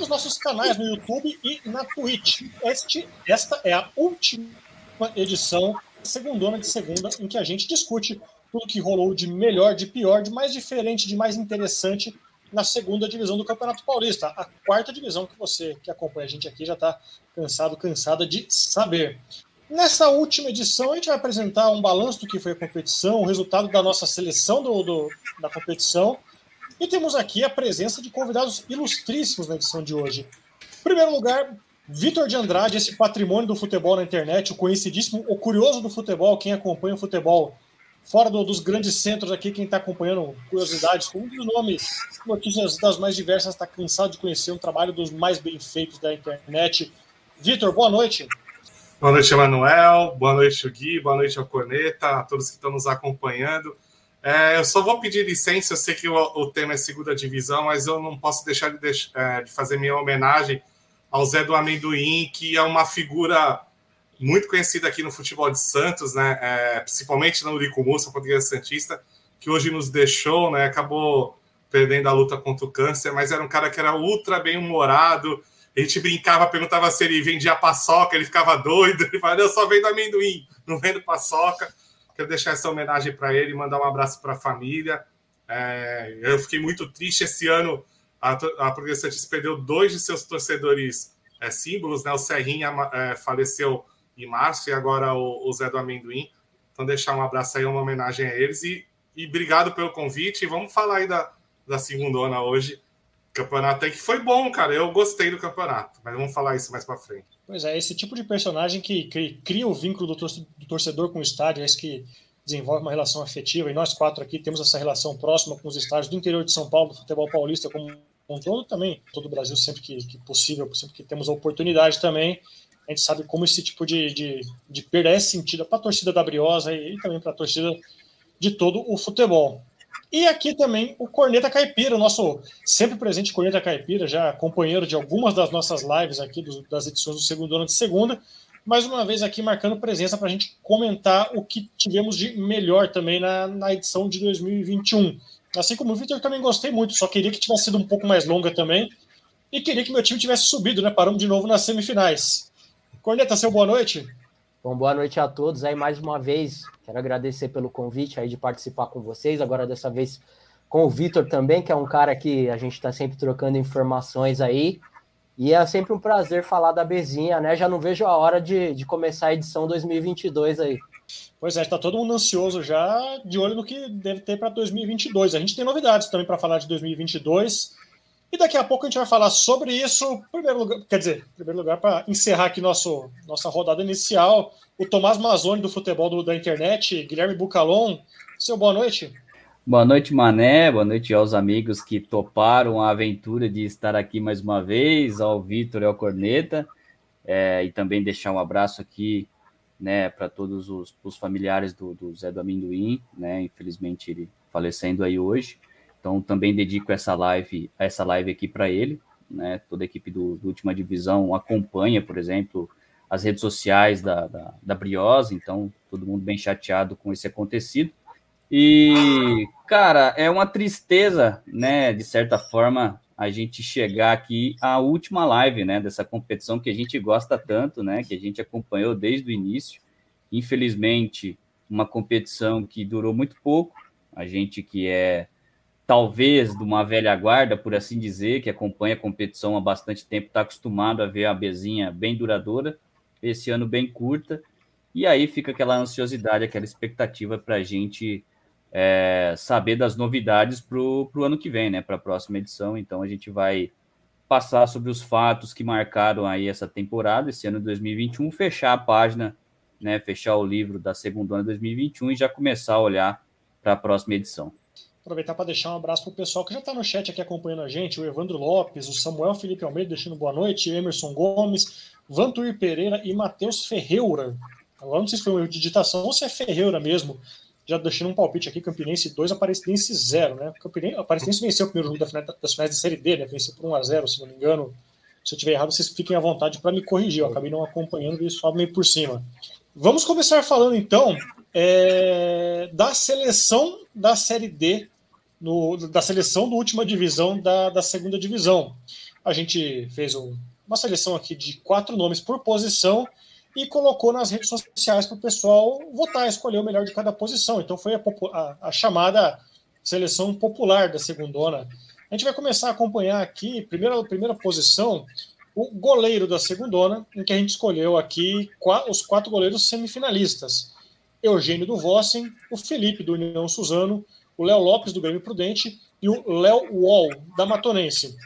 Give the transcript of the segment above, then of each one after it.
nos nossos canais no YouTube e na Twitch. Este, esta é a última edição, segundona de segunda, em que a gente discute tudo que rolou de melhor, de pior, de mais diferente, de mais interessante na segunda divisão do Campeonato Paulista, a quarta divisão que você que acompanha a gente aqui já está cansado, cansada de saber. Nessa última edição, a gente vai apresentar um balanço do que foi a competição, o resultado da nossa seleção do, do, da competição. E temos aqui a presença de convidados ilustríssimos na edição de hoje. Em primeiro lugar, Vitor de Andrade, esse patrimônio do futebol na internet, o conhecidíssimo, o curioso do futebol, quem acompanha o futebol fora do, dos grandes centros aqui, quem está acompanhando curiosidades, com um dos nomes, notícias das mais diversas, está cansado de conhecer um trabalho dos mais bem feitos da internet. Vitor, boa noite. Boa noite, Emanuel. Boa noite, Gui. Boa noite ao Corneta, a todos que estão nos acompanhando. É, eu só vou pedir licença, eu sei que o, o, tema é segunda divisão, mas eu não posso deixar de, deix, é, de, fazer minha homenagem ao Zé do Amendoim, que é uma figura muito conhecida aqui no futebol de Santos, né? É, principalmente no Urico Mussa, santista, que hoje nos deixou, né? Acabou perdendo a luta contra o câncer, mas era um cara que era ultra bem humorado, a gente brincava, perguntava se ele vendia paçoca, ele ficava doido. Ele falava, eu só vendo amendoim, não vendo paçoca. Quero deixar essa homenagem para ele, mandar um abraço para a família. É, eu fiquei muito triste esse ano. A, a Progressante perdeu dois de seus torcedores é, símbolos, né? O Serrinha é, faleceu em março e agora o, o, Zé do Amendoim. Então, deixar um abraço aí, uma homenagem a eles. E, e obrigado pelo convite. E vamos falar aí da, da segunda hoje campeonato até que foi bom, cara. Eu gostei do campeonato, mas vamos falar isso mais para frente. Pois é, esse tipo de personagem que, cria o vínculo do torcedor com o estádio, é esse que desenvolve uma relação afetiva, e nós quatro aqui temos essa relação próxima com os estádios do interior de São Paulo, do futebol paulista como um todo, também todo o Brasil, sempre que, que possível, sempre que temos a oportunidade também, a gente sabe como esse tipo de, de, de perda é sentido para a torcida da Briosa e, e também para a torcida de todo o futebol. E aqui também o Corneta Caipira, nosso sempre presente Corneta Caipira, já companheiro de algumas das nossas lives aqui, das edições do segundo ano de segunda. Mais uma vez aqui marcando presença para a gente comentar o que tivemos de melhor também na, na edição de 2021. Assim como o Victor, também gostei muito, só queria que tivesse sido um pouco mais longa também. E queria que meu time tivesse subido, né? Paramos de novo nas semifinais. Corneta, seu boa noite. Bom, boa noite a todos. Aí mais uma vez, quero agradecer pelo convite aí de participar com vocês. Agora dessa vez com o Vitor também, que é um cara que a gente está sempre trocando informações aí. E é sempre um prazer falar da Bezinha, né? Já não vejo a hora de, de começar a edição 2022 aí. Pois é, está todo mundo ansioso já, de olho no que deve ter para 2022. A gente tem novidades também para falar de 2022. E daqui a pouco a gente vai falar sobre isso. Primeiro lugar, quer dizer, primeiro lugar, para encerrar aqui nosso, nossa rodada inicial, o Tomás Mazzoni do futebol do, da internet, Guilherme Bucalon. Seu boa noite. Boa noite, Mané. Boa noite aos amigos que toparam a aventura de estar aqui mais uma vez, ao Vitor e ao Corneta. É, e também deixar um abraço aqui né, para todos os, os familiares do, do Zé do Amendoim, né? Infelizmente ele falecendo aí hoje. Então também dedico essa live, essa live aqui para ele, né? Toda a equipe do, do, Última Divisão acompanha, por exemplo, as redes sociais da, da, da Briosa, então todo mundo bem chateado com esse acontecido. E, cara, é uma tristeza, né, de certa forma, a gente chegar aqui à última live, né, dessa competição que a gente gosta tanto, né, que a gente acompanhou desde o início. Infelizmente, uma competição que durou muito pouco. A gente que é talvez de uma velha guarda, por assim dizer, que acompanha a competição há bastante tempo, está acostumado a ver a bezinha bem duradoura, esse ano bem curta, e aí fica aquela ansiosidade, aquela expectativa para a gente é, saber das novidades para o ano que vem, né, para a próxima edição. Então a gente vai passar sobre os fatos que marcaram aí essa temporada, esse ano de 2021, fechar a página, né, fechar o livro da segunda ano de 2021 e já começar a olhar para a próxima edição. Aproveitar para deixar um abraço para o pessoal que já está no chat aqui acompanhando a gente, o Evandro Lopes, o Samuel Felipe Almeida deixando boa noite, Emerson Gomes, Vantuir Pereira e Matheus Ferreira. Agora não sei se foi uma digitação ou se é Ferreira mesmo. Já deixando um palpite aqui, Campinense 2, Aparecidense 0, né? Campinense, Aparecidense venceu o primeiro jogo da, das finais da Série D, né? Venceu por 1x0, se não me engano. Se eu estiver errado, vocês fiquem à vontade para me corrigir. Eu acabei não acompanhando isso só meio por cima. Vamos começar falando então é, da seleção da Série D, no, da seleção da última divisão da, da segunda divisão. a gente fez um, uma seleção aqui de quatro nomes por posição e colocou nas redes sociais para o pessoal votar, escolher o melhor de cada posição. Então foi a, a, a chamada seleção popular da segundona. A gente vai começar a acompanhar aqui, primeira, primeira posição, o goleiro da segundona, em que a gente escolheu aqui os quatro goleiros semifinalistas. Eugênio do Vossen, o Felipe do União Suzano, o Léo Lopes do Grêmio Prudente e o Léo Wall da Matonense.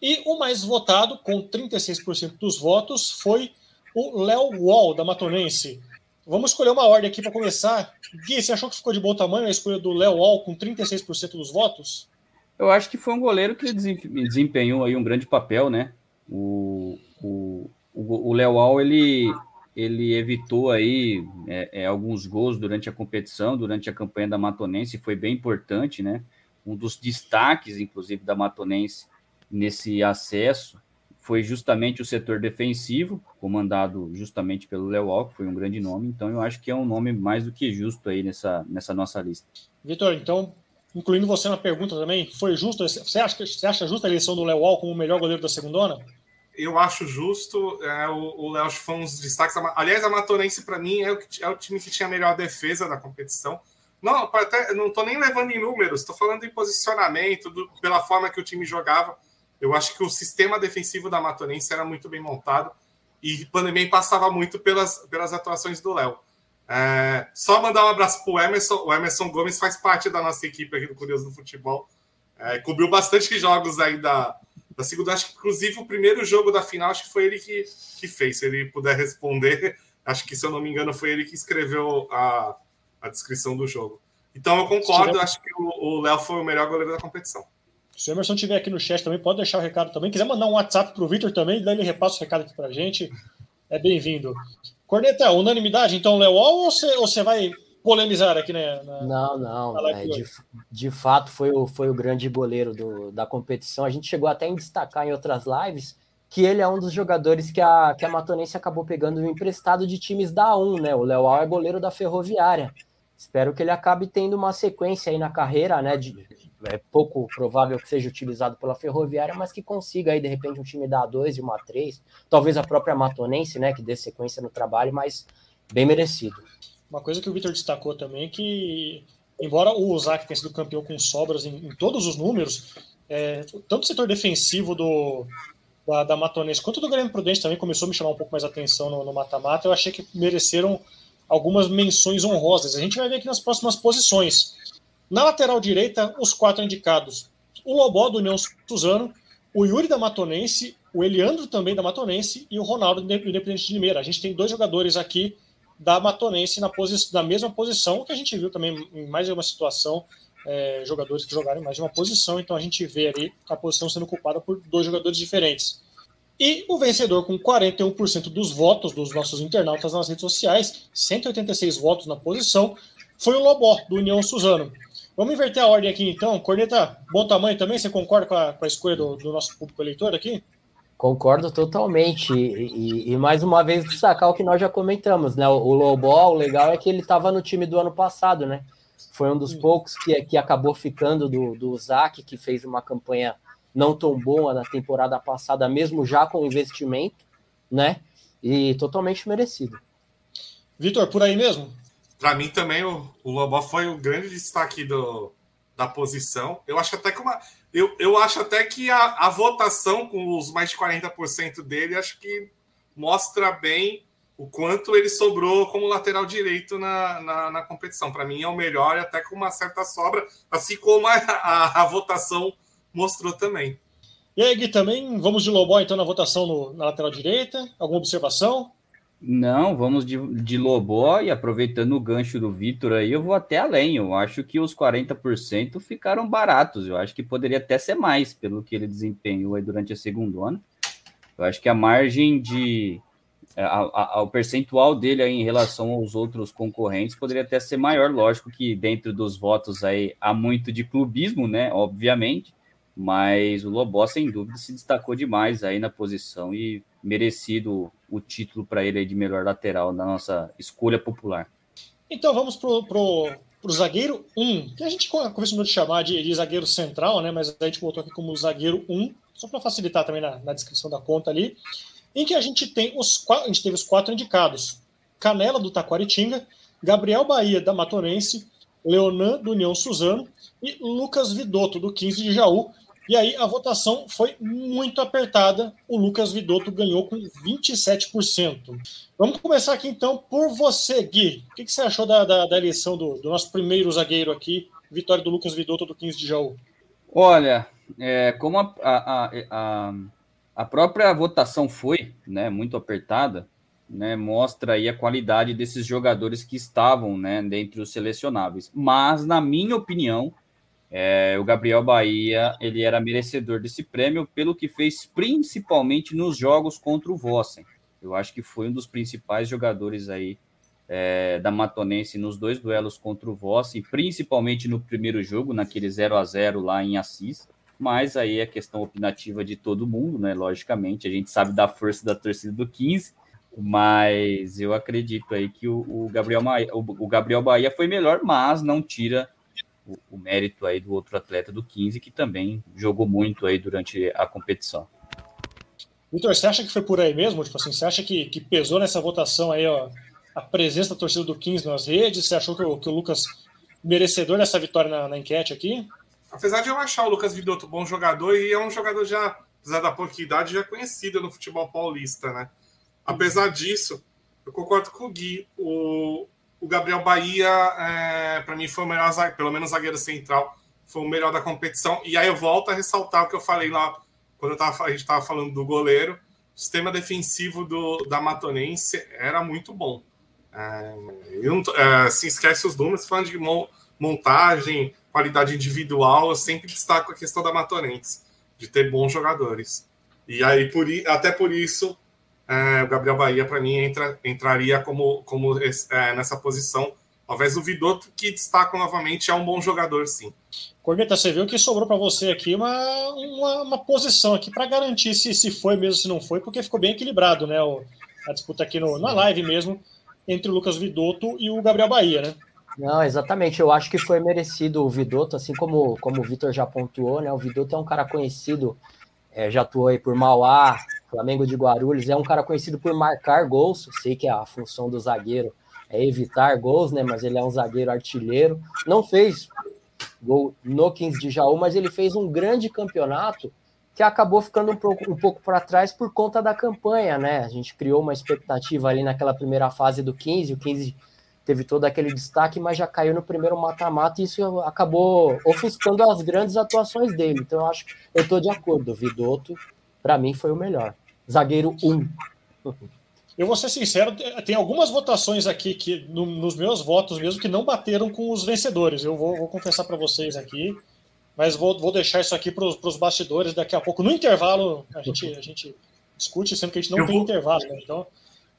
E o mais votado, com 36% dos votos, foi o Léo Wall da Matonense. Vamos escolher uma ordem aqui para começar. Gui, você achou que ficou de bom tamanho a escolha do Léo Wall com 36% dos votos? Eu acho que foi um goleiro que desempenhou aí um grande papel, né? O, o, o Léo Wall, ele, ele evitou aí é, é, alguns gols durante a competição, durante a campanha da Matonense, foi bem importante, né? Um dos destaques, inclusive, da Matonense nesse acesso foi justamente o setor defensivo, comandado justamente pelo Léo que foi um grande nome, então eu acho que é um nome mais do que justo aí nessa, nessa nossa lista. Vitor, então, incluindo você na pergunta também, foi justo, você acha, você acha justa a eleição do Léo como o melhor goleiro da segunda? Eu acho justo. É, o Léo foi dos destaques. Aliás, a Matonense, para mim, é o, é o, time que tinha a melhor defesa da competição. Não, até, não estou nem levando em números, estou falando em posicionamento, do, pela forma que o time jogava. Eu acho que o sistema defensivo da Matonense era muito bem montado e também passava muito pelas, pelas atuações do Léo. É, só mandar um abraço para o Emerson. O Emerson Gomes faz parte da nossa equipe aqui do Curioso do Futebol. É, cobriu bastante jogos aí da, da segunda. Acho que, inclusive, o primeiro jogo da final, acho que foi ele que, que fez. Se ele puder responder, acho que, se eu não me engano, foi ele que escreveu a, a descrição do jogo. Então, eu concordo. Acho que o Léo foi o melhor goleiro da competição. Se o Emerson estiver aqui no chat também, pode deixar o recado também. Quiser mandar um WhatsApp para o Vitor também, daí ele repassa o recado aqui para a gente. É bem-vindo. Corneta, unanimidade, então, Léo, ou você vai polemizar aqui, né? Na, não, não. É, de, de, fato, foi o, foi o grande goleiro do, da competição. A gente chegou até a destacar em outras lives que ele é um dos jogadores que a, que a Matonense acabou pegando emprestado de times da 1, né? O Léo é goleiro da Ferroviária. Espero que ele acabe tendo uma sequência aí na carreira, né? De, é pouco provável que seja utilizado pela Ferroviária, mas que consiga aí, de repente, um time da A2 e uma A3, talvez a própria Matonense, né, que dê sequência no trabalho, mas bem merecido. Uma coisa que o Vitor destacou também é que, embora o Ozaki tenha sido campeão com sobras em, em todos os números, é, tanto o setor defensivo do, da, da Matonense quanto do Grêmio Prudente também começou a me chamar um pouco mais a atenção no mata-mata, eu achei que mereceram algumas menções honrosas. A gente vai ver aqui nas próximas posições. Na lateral direita, os quatro indicados: o Lobó do União Suzano, o Yuri da Matonense, o Eliandro também da Matonense e o Ronaldo do Independente de Limeira. A gente tem dois jogadores aqui da Matonense na, na mesma posição, que a gente viu também em mais de uma situação, é, jogadores que jogaram em mais de uma posição, então a gente vê ali a posição sendo ocupada por dois jogadores diferentes. E o vencedor com 41% dos votos dos nossos internautas nas redes sociais, 186 votos na posição, foi o Lobó, do União Suzano. Vamos inverter a ordem aqui então. Corneta, bom tamanho também? Você concorda com a, com a escolha do, do, nosso público eleitor aqui? Concordo totalmente. E, e, e, mais uma vez destacar o que nós já comentamos, né? O, o Lobó, o legal é que ele estava no time do ano passado, né? Foi um dos poucos que, que acabou ficando do, do Zac, que fez uma campanha não tão boa na temporada passada, mesmo já com investimento, né? E totalmente merecido. Vitor, por aí mesmo? Para mim também o, o Lobó foi o grande destaque do, da posição. Eu acho até que uma. Eu, eu acho até que a, a votação com os mais de 40% dele, acho que mostra bem o quanto ele sobrou como lateral direito na, na, na competição. Para mim é o melhor, até com uma certa sobra, assim como a, a, a, votação mostrou também. E aí, Gui, também vamos de Lobó então na votação no, na lateral direita? Alguma observação? Não, vamos de, de Lobó e aproveitando o gancho do Vitor aí, eu vou até além. Eu acho que os 40% ficaram baratos. Eu acho que poderia até ser mais pelo que ele desempenhou aí durante a segunda ano. Eu acho que a margem de. A, a, a, o percentual dele aí em relação aos outros concorrentes poderia até ser maior. Lógico que dentro dos votos aí há muito de clubismo, né? Obviamente. Mas o Lobó, sem dúvida, se destacou demais aí na posição e merecido o título para ele de melhor lateral na nossa escolha popular. Então vamos pro, pro, pro zagueiro 1, que a gente começou a chamar de, de, zagueiro central, né? Mas a gente botou aqui como zagueiro 1, só para facilitar também na, na, descrição da conta ali, em que a gente tem os a gente teve os quatro indicados: Canela do Taquaritinga, Gabriel Bahia da Matonense, Leonan do União Suzano e Lucas Vidotto do 15 de Jaú. E aí a votação foi muito apertada. O Lucas Vidotto ganhou com 27%. Vamos começar aqui então por você, Gui. O que, que você achou da, da, da eleição do, do, nosso primeiro zagueiro aqui, vitória do Lucas Vidotto do 15 de Jaú? Olha, é, como a, a, a, a, própria votação foi né, muito apertada, né, mostra aí a qualidade desses jogadores que estavam né, dentre os selecionáveis. Mas, na minha opinião, é, o Gabriel Bahia ele era merecedor desse prêmio pelo que fez principalmente nos jogos contra o Vossen. Eu acho que foi um dos principais jogadores aí é, da Matonense nos dois duelos contra o Vossen, principalmente no primeiro jogo, naquele 0 a 0 lá em Assis. Mas aí é questão opinativa de todo mundo, né? Logicamente, a gente sabe da força da torcida do 15, mas eu acredito aí que o, o Gabriel, o Gabriel Bahia foi melhor, mas não tira o, o, mérito aí do outro atleta do 15, que também jogou muito aí durante a competição. Vitor, você acha que foi por aí mesmo? Tipo assim, você acha que, que pesou nessa votação aí, ó, a presença da torcida do 15 nas redes? Você achou que o, que o Lucas merecedor dessa vitória na, na, enquete aqui? Apesar de eu achar o Lucas Vidotto bom jogador, e é um jogador já, apesar da pouca idade, já conhecido no futebol paulista, né? Apesar disso, eu concordo com o Gui. O, o Gabriel Bahia, é, para mim, foi o melhor, pelo menos zagueiro central, foi o melhor da competição. E aí eu volto a ressaltar o que eu falei lá quando tava, a gente estava falando do goleiro. O sistema defensivo do, da Matonense era muito bom. É, eu, é, se esquece os números, falando de montagem, qualidade individual, eu sempre destaco a questão da Matonense, de ter bons jogadores. E aí, por, até por isso, é, o Gabriel Bahia, para mim, entra, entraria como, como é, nessa posição. Talvez o Vidotto, que destaca novamente, é um bom jogador, sim. Corneta, você viu que sobrou para você aqui uma, uma, uma posição aqui para garantir se, se foi mesmo, se não foi, porque ficou bem equilibrado, né? O, a disputa aqui no, na live mesmo, entre o Lucas Vidotto e o Gabriel Bahia, né? Não, exatamente. Eu acho que foi merecido o Vidotto, assim como, como o Vitor já pontuou, né? O Vidotto é um cara conhecido, é, já atuou aí por Mauá, Flamengo de Guarulhos, é um cara conhecido por marcar gols. Sei que a função do zagueiro é evitar gols, né? Mas ele é um zagueiro artilheiro. Não fez gol no 15 de Jaú, mas ele fez um grande campeonato que acabou ficando um pouco, um pouco para trás por conta da campanha, né? A gente criou uma expectativa ali naquela primeira fase do 15, o 15 teve todo aquele destaque, mas já caiu no primeiro mata-mata e isso acabou ofuscando as grandes atuações dele. Então eu acho que eu estou de acordo. O Vidotto, para mim, foi o melhor. Zagueiro 1. Eu vou ser sincero, tem algumas votações aqui que no, nos meus votos mesmo que não bateram com os vencedores. Eu vou, vou confessar para vocês aqui, mas vou, vou deixar isso aqui para os bastidores daqui a pouco. No intervalo, a gente, a gente discute, sendo que a gente não eu tem vou... intervalo. Né? Então,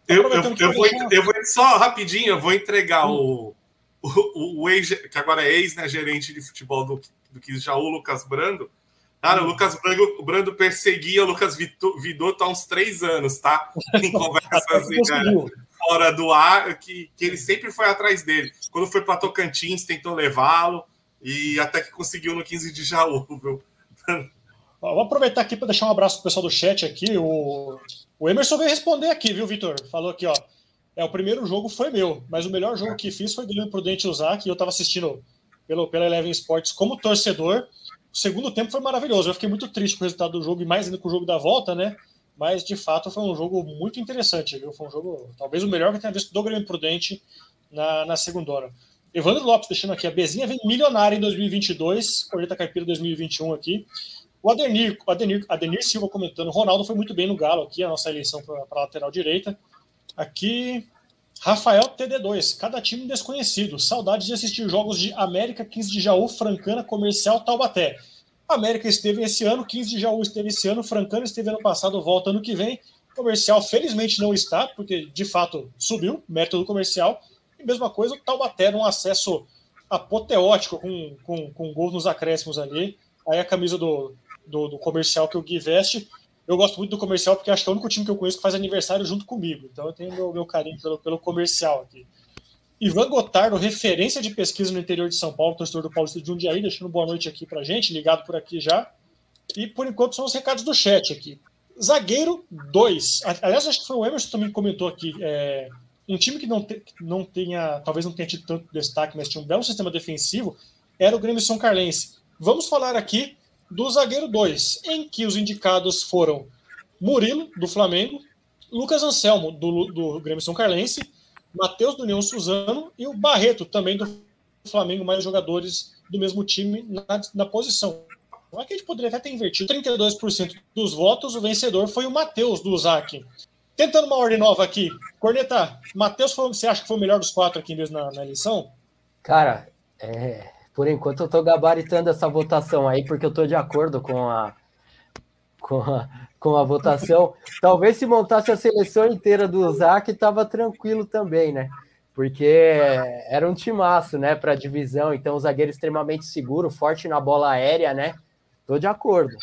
eu, eu, eu, vou, eu vou só rapidinho, eu vou entregar hum. o, o, o, ex, que agora é ex, né, gerente de futebol do, do que já o Lucas Brando. Cara, o. Lucas Brando, o Brando perseguia o Lucas Vidotto há uns três anos, tá? Em conversas assim, fora do ar, que, que ele sempre foi atrás dele. Quando foi para Tocantins, tentou levá-lo e até que conseguiu no 15 de Jaú, viu? Vou aproveitar aqui para deixar um abraço pro pessoal do chat aqui. O, o Emerson veio responder aqui, viu, Vitor? Falou aqui, ó. É, o primeiro jogo foi meu, mas o melhor jogo que fiz foi Guilherme Prudente usar, que eu estava assistindo pelo, pela Eleven Sports como torcedor. O segundo tempo foi maravilhoso. Eu fiquei muito triste com o resultado do jogo e mais ainda com o jogo da volta, né? Mas de fato foi um jogo muito interessante, viu? Foi um jogo, talvez o melhor que eu tenha visto do Grêmio Prudente na, na segunda hora. Evandro Lopes deixando aqui, a Bezinha vem milionária em 2022, Corneta Caipira 2021 aqui. O Adenir, Adenir, Adenir Silva comentando, Ronaldo foi muito bem no Galo aqui, a nossa eleição para lateral direita. Aqui, Rafael TD2, cada time desconhecido. Saudades de assistir jogos de América, 15 de Jaú, Francana, Comercial, Taubaté. América esteve esse ano, 15 de Jaú esteve esse ano, Francana esteve ano passado, volta ano que vem. Comercial, felizmente, não está, porque de fato subiu, método comercial. E mesma coisa, o Taubaté num acesso apoteótico com, com, com gols nos acréscimos ali. Aí a camisa do, do, do, comercial que o Gui veste. Eu gosto muito do comercial porque acho que é o único time que eu conheço que faz aniversário junto comigo. Então eu tenho meu, meu carinho pelo, pelo comercial aqui. Ivan Gotardo, referência de pesquisa no interior de São Paulo, torcedor do Paulista de Jundiaí, deixando boa noite aqui pra gente, ligado por aqui já. E por enquanto são os recados do chat aqui. Zagueiro 2. Aliás, acho que foi o Emerson também que comentou aqui. É, um time que não, te, não tenha, talvez não tenha tido tanto destaque, mas tinha um belo sistema defensivo, era o Grêmio São Carlense. Vamos falar aqui do zagueiro 2, em que os indicados foram Murilo, do Flamengo, Lucas Anselmo, do, do Grêmio São Carlense, Matheus do União Suzano e o Barreto, também do Flamengo, mais jogadores do mesmo time na, na posição. Não que a gente poderia até ter invertido 32% dos votos, o vencedor foi o Matheus do ZAC. Tentando uma ordem nova aqui. Corneta, Matheus, você acha que foi o melhor dos quatro aqui mesmo na, na eleição? Cara, é, por enquanto eu tô gabaritando essa votação aí, porque eu tô de acordo com a, com a, com a votação. Talvez se montasse a seleção inteira do ZAC, tava tranquilo também, né? Porque era um timaço, né, para divisão. Então, o zagueiro extremamente seguro, forte na bola aérea, né? Tô de acordo.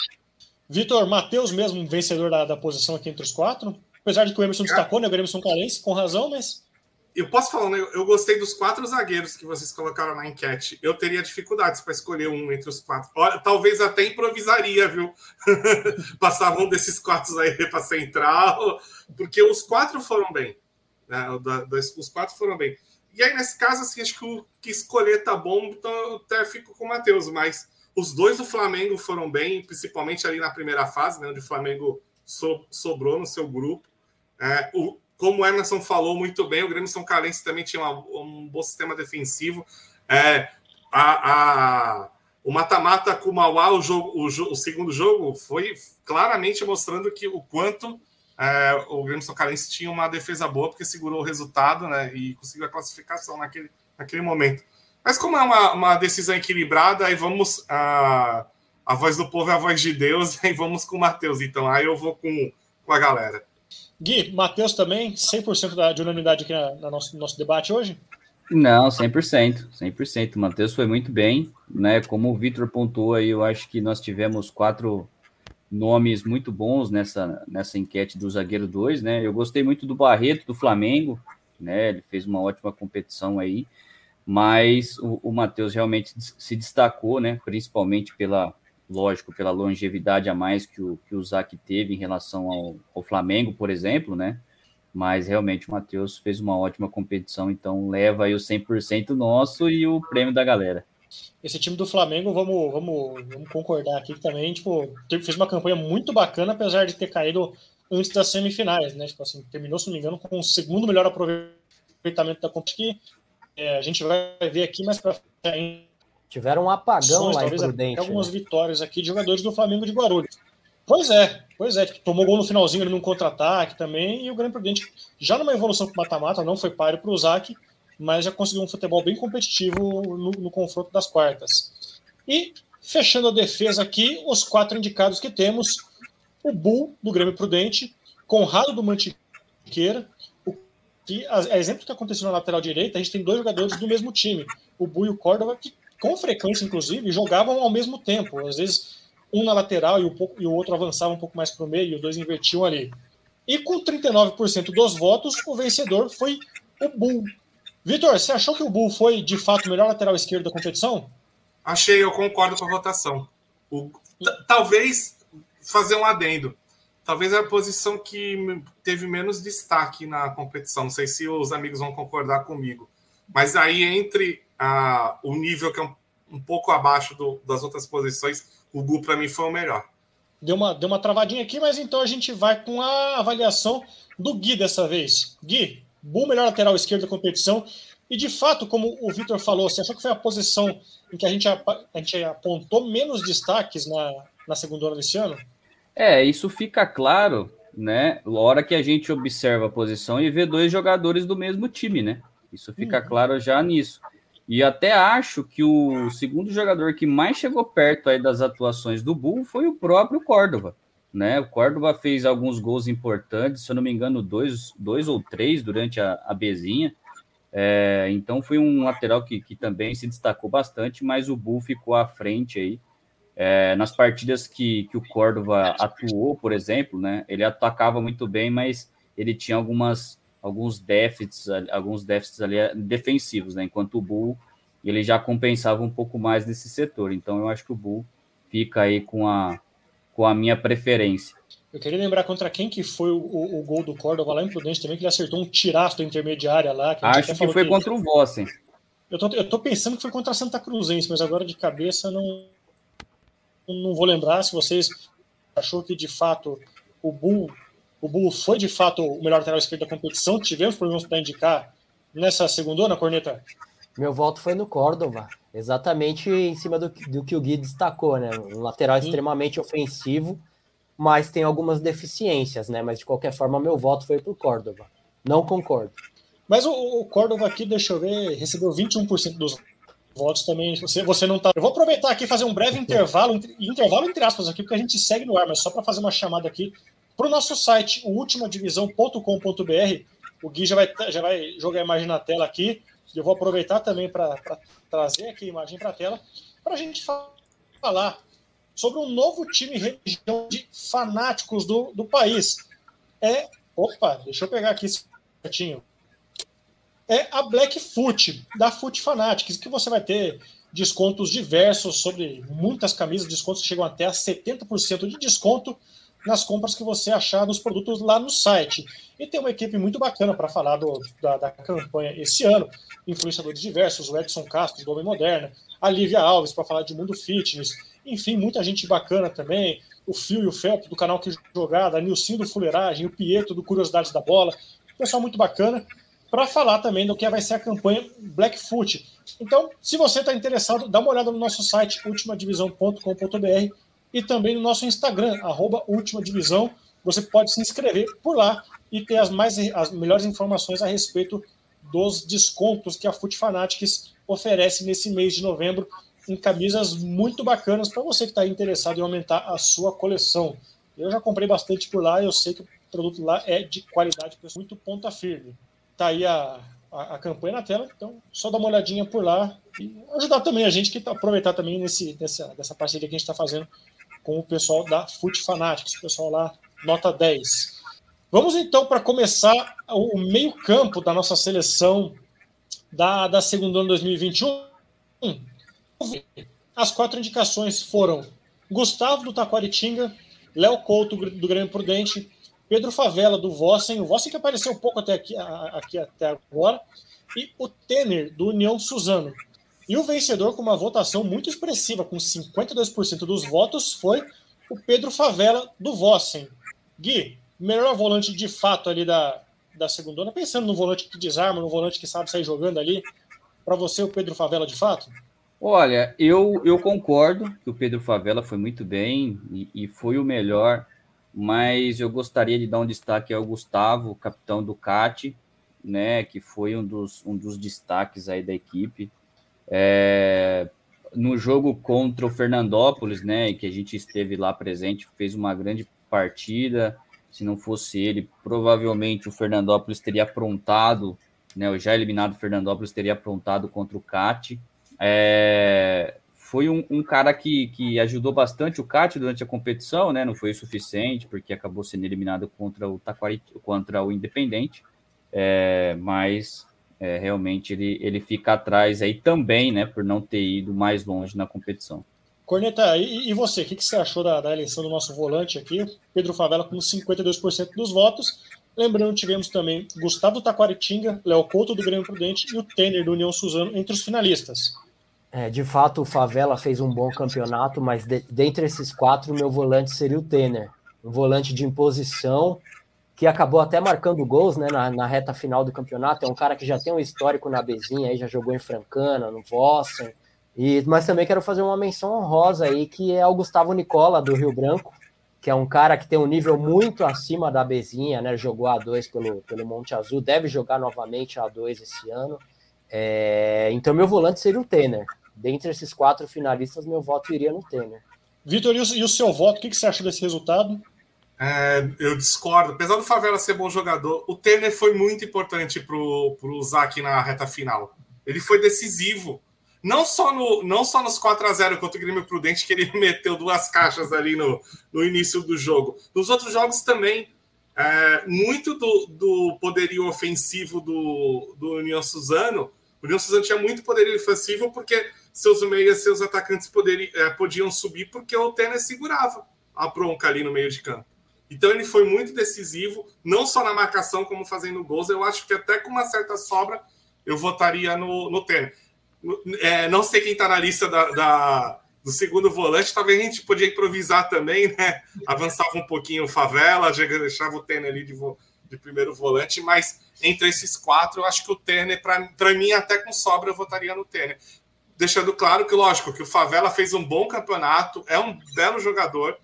Vitor, Matheus mesmo vencedor da, da posição aqui entre os quatro? Apesar de que o Emerson destacou, né? O Emerson carência, com razão, mas. Eu posso falar, né? Eu gostei dos quatro zagueiros que vocês colocaram na enquete. Eu teria dificuldades para escolher um entre os quatro. Olha, talvez até improvisaria, viu? Passava um desses quatro aí para central, porque os quatro foram bem. Né? Os quatro foram bem. E aí, nesse caso, assim, acho que o que escolher tá bom, então eu até fico com o Matheus, mas os dois do Flamengo foram bem, principalmente ali na primeira fase, né, onde o Flamengo so, sobrou no seu grupo. É, o, como o Emerson falou muito bem, o Grêmio São Calense também tinha uma, um bom sistema defensivo. É, a, a, o mata-mata com o Mauá, o, jogo, o, o, segundo jogo, foi claramente mostrando que o quanto é, o Grêmio São Calense tinha uma defesa boa, porque segurou o resultado né, e conseguiu a classificação naquele, naquele momento. Mas como é uma, uma decisão equilibrada, aí vamos. A, a voz do povo é a voz de Deus, aí vamos com o Matheus. Então, aí eu vou com, com a galera. Gui, Matheus também, 100% da, de unanimidade aqui na, na nosso, nosso debate hoje? Não, 100%, 100%. O Matheus foi muito bem, né? Como o Vitor pontuou aí, eu acho que nós tivemos quatro nomes muito bons nessa, nessa enquete do zagueiro 2, né? Eu gostei muito do Barreto, do Flamengo, né? Ele fez uma ótima competição aí, mas o, o Matheus realmente se destacou, né? Principalmente pela, lógico, pela longevidade a mais que o, que o Zac teve em relação ao, ao Flamengo, por exemplo, né? Mas realmente o Matheus fez uma ótima competição, então leva aí o 100% nosso e o prêmio da galera. Esse time do Flamengo, vamos, vamos, vamos concordar aqui que também, tipo, fez uma campanha muito bacana, apesar de ter caído antes das semifinais, né? Tipo assim, terminou, se não me engano, com o segundo melhor aproveitamento da competição, que é, a gente vai ver aqui mais para frente Tiveram um apagão lá em Prudente. Algumas né? vitórias aqui de jogadores do Flamengo de Guarulhos. Pois é, pois é. Tomou gol no finalzinho ali num contra-ataque também. E o Grêmio Prudente, já numa evolução para mata-mata, não foi páreo para o Zac, mas já conseguiu um futebol bem competitivo no, no confronto das quartas. E, fechando a defesa aqui, os quatro indicados que temos: o Bull, do Grêmio Prudente, Conrado do Mantiqueira, o que, a, exemplo do que aconteceu na lateral direita, a gente tem dois jogadores do mesmo time, o Bull e o Córdoba, que com frequência, inclusive, jogavam ao mesmo tempo. Às vezes, um na lateral e o, e o outro avançava um pouco mais para o meio, e os dois invertiam ali. E com 39% dos votos, o vencedor foi o Bull. Vitor, você achou que o Bull foi, de fato, o melhor lateral esquerdo da competição? Achei, eu concordo com a votação. O, talvez fazer um adendo. Talvez é a posição que teve menos destaque na competição. Não sei se os amigos vão concordar comigo. Mas aí, entre a, o nível que é um, um pouco abaixo do, das outras posições, o Gu para mim foi o melhor. Deu uma, deu uma travadinha aqui, mas então a gente vai com a avaliação do Gui dessa vez. Gui, Gu melhor lateral esquerdo da competição. E de fato, como o Vitor falou, você achou que foi a posição em que a gente, a, a gente apontou menos destaques na, na segunda hora desse ano? É, isso fica claro, né? Na hora que a gente observa a posição e vê dois jogadores do mesmo time, né? Isso fica uhum. claro já nisso. E até acho que o segundo jogador que mais chegou perto aí das atuações do Bull foi o próprio Córdova. Né? O Córdova fez alguns gols importantes, se eu não me engano, dois, dois ou três durante a, a Bezinha. É, então foi um lateral que, que também se destacou bastante, mas o Bull ficou à frente aí. É, nas partidas que, que o Córdova atuou, por exemplo, né? Ele atacava muito bem, mas ele tinha algumas alguns déficits, alguns déficits ali eh, defensivos, né? Enquanto o Bull ele já compensava um pouco mais nesse setor. Então eu acho que o Bull fica aí com a com a minha preferência. Eu queria lembrar contra quem que foi o, o, o gol do Córdoba lá em Prudente também, que ele acertou um tiraço da intermediária lá. Que Acho que foi que... contra o Vossen. Eu tô, eu tô pensando que foi contra a Santa Cruzense, mas agora de cabeça não, não vou lembrar. Se vocês achou que de fato o Bull, o Bull foi de fato o melhor lateral esquerdo da competição, tivemos problemas para indicar nessa segunda na corneta? Meu voto foi no Córdoba, exatamente em cima do, do que o Gui destacou, né? Um lateral Sim. extremamente ofensivo, mas tem algumas deficiências, né? Mas de qualquer forma, meu voto foi para o Córdoba. Não concordo. Mas o, o Córdoba aqui, deixa eu ver, recebeu 21% dos votos também. Você, você não tá. Eu vou aproveitar aqui e fazer um breve intervalo, intervalo entre aspas aqui, porque a gente segue no ar, mas só para fazer uma chamada aqui para o nosso site, o ultimadivisão.com.br. O Gui já vai, já vai jogar a imagem na tela aqui. Eu vou aproveitar também para trazer aqui a imagem para a tela, para a gente falar sobre um novo time região de fanáticos do, do país. É. Opa, deixa eu pegar aqui certinho. É a Blackfoot, da Foot Fanatics, que você vai ter descontos diversos sobre muitas camisas, descontos que chegam até a 70% de desconto nas compras que você achar dos produtos lá no site. E tem uma equipe muito bacana para falar do, da, da, campanha esse ano. Influenciadores diversos, o Edson Castro, do Homem Moderna, a Lívia Alves, para falar de mundo fitness. Enfim, muita gente bacana também. O Fio e o Felp, do canal Que Jogada, a Nilcinho do Fuleiragem, o Pietro, do Curiosidades da Bola. Pessoal muito bacana. Para falar também do que vai ser a campanha Blackfoot. Então, se você está interessado, dá uma olhada no nosso site ultimadivisão.com.br e também no nosso Instagram, arroba Última Divisão. Você pode se inscrever por lá e ter as, mais, as melhores informações a respeito dos descontos que a Foot Fanatics oferece nesse mês de novembro em camisas muito bacanas para você que está interessado em aumentar a sua coleção. Eu já comprei bastante por lá, eu sei que o produto lá é de qualidade, muito ponta firme. Tá aí a, a, a, campanha na tela, então só dá uma olhadinha por lá e ajudar também a gente que tá, aproveitar também nesse, nessa, dessa parceria que a gente está fazendo com o pessoal da Foot Fanatics, o pessoal lá, nota 10. Vamos então para começar o meio-campo da nossa seleção da, da segunda ano 2021. As quatro indicações foram Gustavo do Taquaritinga, Léo Couto do Grêmio Prudente, Pedro Favela do Vossen, o Vossen que apareceu um pouco até aqui, aqui até agora, e o Tener do União Suzano. E o vencedor, com uma votação muito expressiva, com 52% dos votos, foi o Pedro Favela do Vossen. Gui, melhor volante de fato ali da, da segunda, pensando no volante que desarma, no volante que sabe sair jogando ali, para você o Pedro Favela de fato? Olha, eu, eu concordo que o Pedro Favela foi muito bem e, e foi o melhor, mas eu gostaria de dar um destaque ao Gustavo, capitão do CAT, né, que foi um dos, um dos destaques aí da equipe. É, no jogo contra o Fernandópolis, né, que a gente esteve lá presente, fez uma grande partida. Se não fosse ele, provavelmente o Fernandópolis teria aprontado, né, o já eliminado Fernandópolis teria aprontado contra o CAT. É, foi um, um, cara que, que ajudou bastante o CAT durante a competição, né, não foi o suficiente, porque acabou sendo eliminado contra o Taquari, contra o Independente, é, mas é, realmente ele, ele fica atrás aí também, né, por não ter ido mais longe na competição. Corneta, e, e você, o que, que, você achou da, da, eleição do nosso volante aqui? Pedro Favela com 52% dos votos. Lembrando, tivemos também Gustavo Taquaritinga, Léo Couto do Grêmio Prudente e o Tener do União Suzano entre os finalistas. É, de fato, o Favela fez um bom campeonato, mas de, dentre esses quatro, meu volante seria o Tener. Um volante de imposição, que acabou até marcando gols né, na, na, reta final do campeonato. É um cara que já tem um histórico na Bezinha, aí já jogou em Francana, no Vossen. E, mas também quero fazer uma menção honrosa aí, que é o Gustavo Nicola, do Rio Branco, que é um cara que tem um nível muito acima da Bezinha, né? Jogou A2 pelo, pelo Monte Azul, deve jogar novamente A2 esse ano. É, então, meu volante seria o Tener. Dentre esses quatro finalistas, meu voto iria no Tener. Vitor, e, o seu voto? O que você acha desse resultado? É, eu discordo. Apesar do Favela ser bom jogador, o Tener foi muito importante para o Zac na reta final. Ele foi decisivo. Não só, no, não só nos 4 a 0 contra o Grêmio Prudente, que ele meteu duas caixas ali no, no início do jogo. Nos outros jogos também, é, muito do, do poderio ofensivo do, do União Suzano. O União Suzano tinha muito poderio ofensivo porque seus meias, seus atacantes poderiam, é, podiam subir porque o Tener segurava a bronca ali no meio de campo. Então ele foi muito decisivo, não só na marcação, como fazendo gols. Eu acho que até com uma certa sobra eu votaria no, no Temer. É, não sei quem está na lista da, da, do segundo volante, talvez a gente podia improvisar também, né? Avançava um pouquinho o Favela, deixava o Temer ali de, de primeiro volante, mas entre esses quatro, eu acho que o Temer, para mim, até com sobra, eu votaria no Temer. Deixando claro que, lógico, que o Favela fez um bom campeonato, é um belo jogador,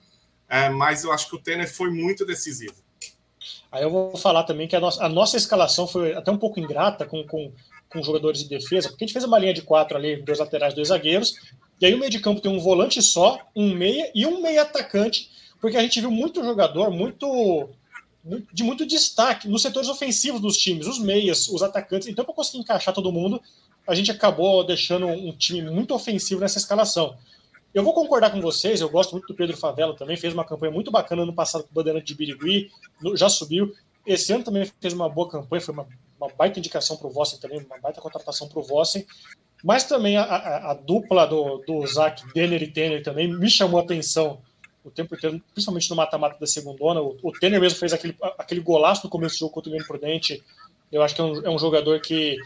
é, mas eu acho que o Temer foi muito decisivo. Aí eu vou falar também que a nossa, a nossa escalação foi até um pouco ingrata com, com, com jogadores de defesa, porque a gente fez uma linha de quatro ali, dois laterais, dois zagueiros, e aí o meio de campo tem um volante só, um meia e um meia atacante, porque a gente viu muito jogador, muito de muito destaque nos setores ofensivos dos times, os meias, os atacantes. Então, para conseguir encaixar todo mundo, a gente acabou deixando um time muito ofensivo nessa escalação. Eu vou concordar com vocês, eu gosto muito do Pedro Favela também, fez uma campanha muito bacana no passado com o Bandeirante de Birigui, já subiu. Esse ano também fez uma boa campanha, foi uma, uma baita indicação para o Vossen também, uma baita contratação para o Vossen. Mas também a, a, a, dupla do, do Zac, Denner e Tenner também me chamou a atenção o tempo inteiro, principalmente no mata-mata da segunda O, o Tenner mesmo fez aquele, aquele golaço no começo do jogo contra o Grêmio Prudente. Eu acho que é um, é um jogador que,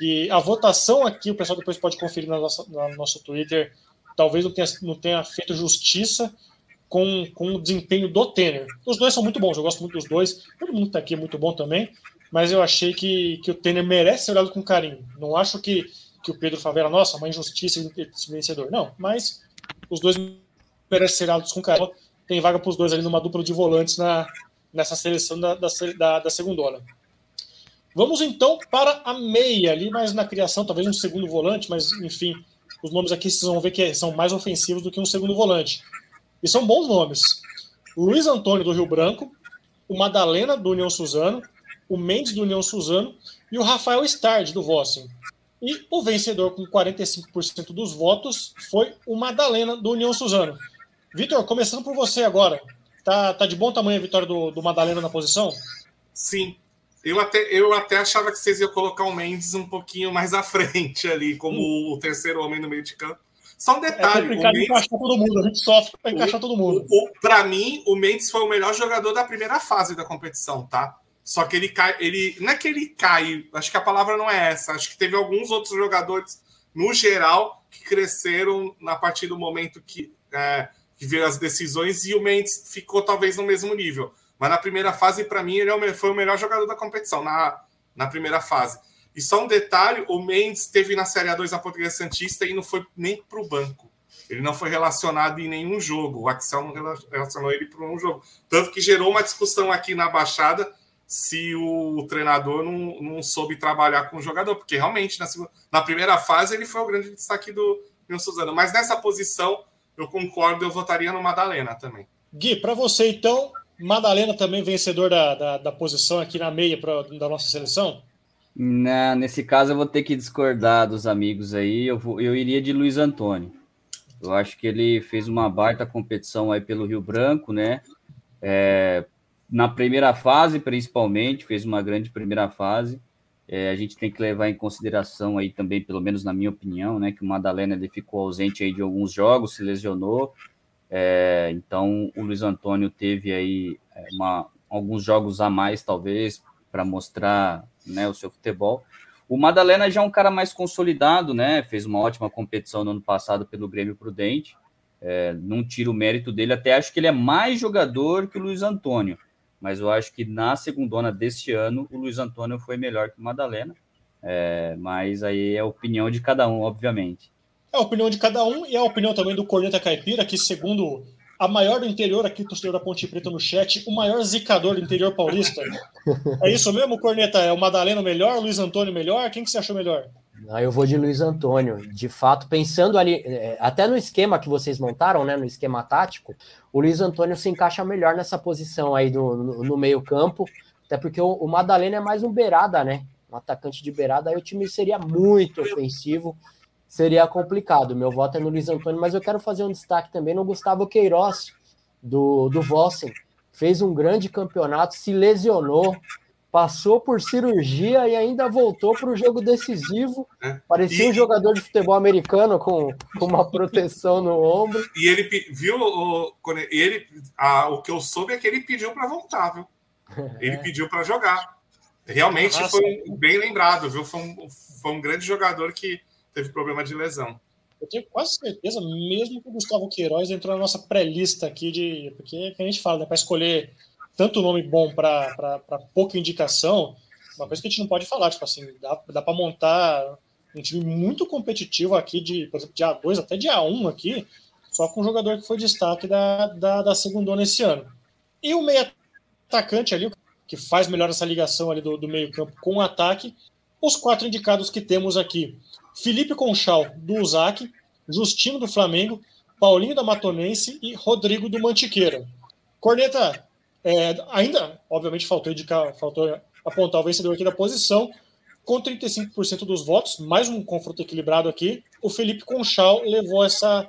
que a votação aqui, o pessoal depois pode conferir na nossa, no nosso Twitter, talvez não tenha, não tenha feito justiça com, com o desempenho do Tenner. Os dois são muito bons, eu gosto muito dos dois. Todo mundo está aqui é muito bom também, mas eu achei que, que o Tenner merece ser olhado com carinho. Não acho que, que o Pedro Favela, nossa, uma injustiça esse vencedor. Não, mas os dois merece ser altos com carinho. Tem vaga para os dois ali numa dupla de volantes na, nessa seleção da, da, da, da segunda hora. Vamos então para a meia ali, mais na criação, talvez um segundo volante, mas enfim, os nomes aqui vocês vão ver que são mais ofensivos do que um segundo volante. E são bons nomes. Luiz Antônio do Rio Branco, o Madalena do União Suzano, o Mendes do União Suzano e o Rafael Stard do Vossen. E o vencedor com 45% dos votos foi o Madalena do União Suzano. Vitor, começando por você agora. Tá, tá de bom tamanho a vitória do, do Madalena na posição? Sim. Eu até, eu até achava que vocês iam colocar o Mendes um pouquinho mais à frente ali, como hum. o terceiro homem no meio de campo. Só um é detalhe. É o Mendes, encaixar todo mundo, a gente sofre para encaixar todo mundo. Para mim, o Mendes foi o melhor jogador da primeira fase da competição, tá? Só que ele cai, ele não é que ele cai, acho que a palavra não é essa. Acho que teve alguns outros jogadores, no geral, que cresceram a partir do momento que é, que veio as decisões e o Mendes ficou talvez no mesmo nível. Mas na primeira fase, para mim, ele é foi o melhor jogador da competição, na, na primeira fase. E só um detalhe: o Mendes teve na Série A2 a Portuguesa Santista e não foi nem para o banco. Ele não foi relacionado em nenhum jogo. O Axel não relacionou ele para um jogo. Tanto que gerou uma discussão aqui na Baixada se o treinador não, não soube trabalhar com o jogador, porque realmente na, segunda, na primeira fase ele foi o grande destaque do Nilson Suzano. Mas nessa posição eu concordo, eu votaria no Madalena também. Gui, para você então, Madalena também vencedor da, da, da posição aqui na meia pra, da nossa seleção? Na, nesse caso eu vou ter que discordar dos amigos aí, eu, vou, eu iria de Luiz Antônio. Eu acho que ele fez uma baita competição aí pelo Rio Branco, né? É, na primeira fase, principalmente, fez uma grande primeira fase. É, a gente tem que levar em consideração aí também, pelo menos na minha opinião, né, que o Madalena ele ficou ausente aí de alguns jogos, se lesionou. É, então o Luiz Antônio teve aí é, uma, alguns jogos a mais, talvez, para mostrar né, o seu futebol. O Madalena já é um cara mais consolidado, né? Fez uma ótima competição no ano passado pelo Grêmio Prudente. É, não tiro o mérito dele, até acho que ele é mais jogador que o Luiz Antônio mas eu acho que na segundona deste ano o Luiz Antônio foi melhor que o Madalena. É, mas aí é a opinião de cada um, obviamente. É a opinião de cada um e é a opinião também do Corneta Caipira, que segundo a maior do interior aqui, torcedor da Ponte Preta no chat, o maior zicador do interior paulista. é isso mesmo, Corneta? É o Madalena melhor, o Luiz Antônio melhor? Quem que você achou melhor? Não, eu vou de Luiz Antônio. De fato, pensando ali, é, até no esquema que vocês montaram, né, no esquema tático, o Luiz Antônio se encaixa melhor nessa posição aí do, no, no meio-campo, até porque o, o, Madalena é mais um beirada, né? Um atacante de beirada, aí o time seria muito ofensivo, seria complicado. Meu voto é no Luiz Antônio, mas eu quero fazer um destaque também no Gustavo Queiroz, do, do Vossen. Fez um grande campeonato, se lesionou passou por cirurgia e ainda voltou para o jogo decisivo. É. Parecia e... um jogador de futebol americano com, com uma proteção no ombro. E ele viu o, ele, a, o que eu soube é que ele pediu para voltar, viu? Ele é. pediu para jogar. Realmente Nossa. foi bem lembrado, viu? Foi um, foi um grande jogador que teve problema de lesão. Eu tenho quase certeza, mesmo que o Gustavo Queiroz entrou na nossa pré-lista aqui de. Porque é a gente fala, né? Para escolher tanto nome bom para pouca indicação, uma coisa que a gente não pode falar, tipo assim, dá, dá para montar um time muito competitivo aqui, de, por exemplo, de A2 até de A1 aqui, só com um jogador que foi destaque da, da, da segunda esse ano. E o meio atacante ali, que faz melhor essa ligação ali do, do meio campo com o ataque, os quatro indicados que temos aqui. Felipe Conchal, do Usac, Justino do Flamengo, Paulinho da Matonense e Rodrigo do Mantiqueira. Corneta, é, ainda, obviamente, faltou indicar, faltou apontar o vencedor aqui da posição, com 35% dos votos, mais um confronto equilibrado aqui. O Felipe Conchal levou essa,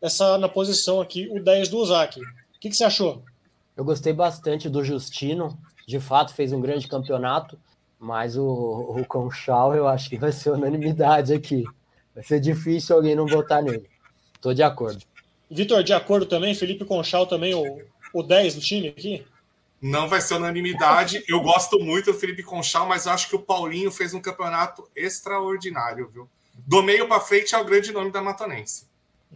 essa na posição aqui, o 10 do Usac. O que, que você achou? Eu gostei bastante do Justino, de fato fez um grande campeonato, mas o, o Conchal eu acho que vai ser unanimidade aqui. Vai ser difícil alguém não votar nele. Estou de acordo. Vitor, de acordo também? Felipe Conchal também, o, o 10 do time aqui? Não vai ser unanimidade. Eu gosto muito do Felipe Conchal, mas acho que o Paulinho fez um campeonato extraordinário, viu? Do meio para frente é o grande nome da Matanense.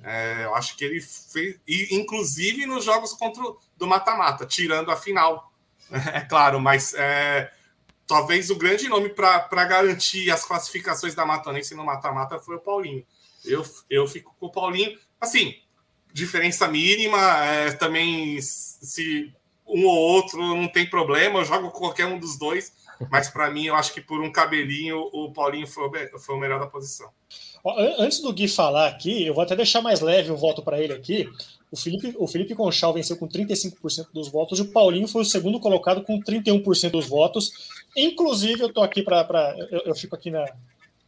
É, eu acho que ele fez, e, inclusive nos jogos contra o, do mata-mata, tirando a final, é claro, mas é, talvez o grande nome para garantir as classificações da Matanense no mata-mata foi o Paulinho. Eu, eu fico com o Paulinho, assim, diferença mínima, é, também se um ou outro, não tem problema, eu jogo qualquer um dos dois, mas para mim, eu acho que por um cabelinho, o Paulinho foi foi o melhor da posição. Antes do Gui falar aqui, eu vou até deixar mais leve o voto para ele aqui. O Felipe, o Felipe Conchal venceu com 35% dos votos e o Paulinho foi o segundo colocado com 31% dos votos. Inclusive, eu tô aqui para. Eu, eu, fico aqui na,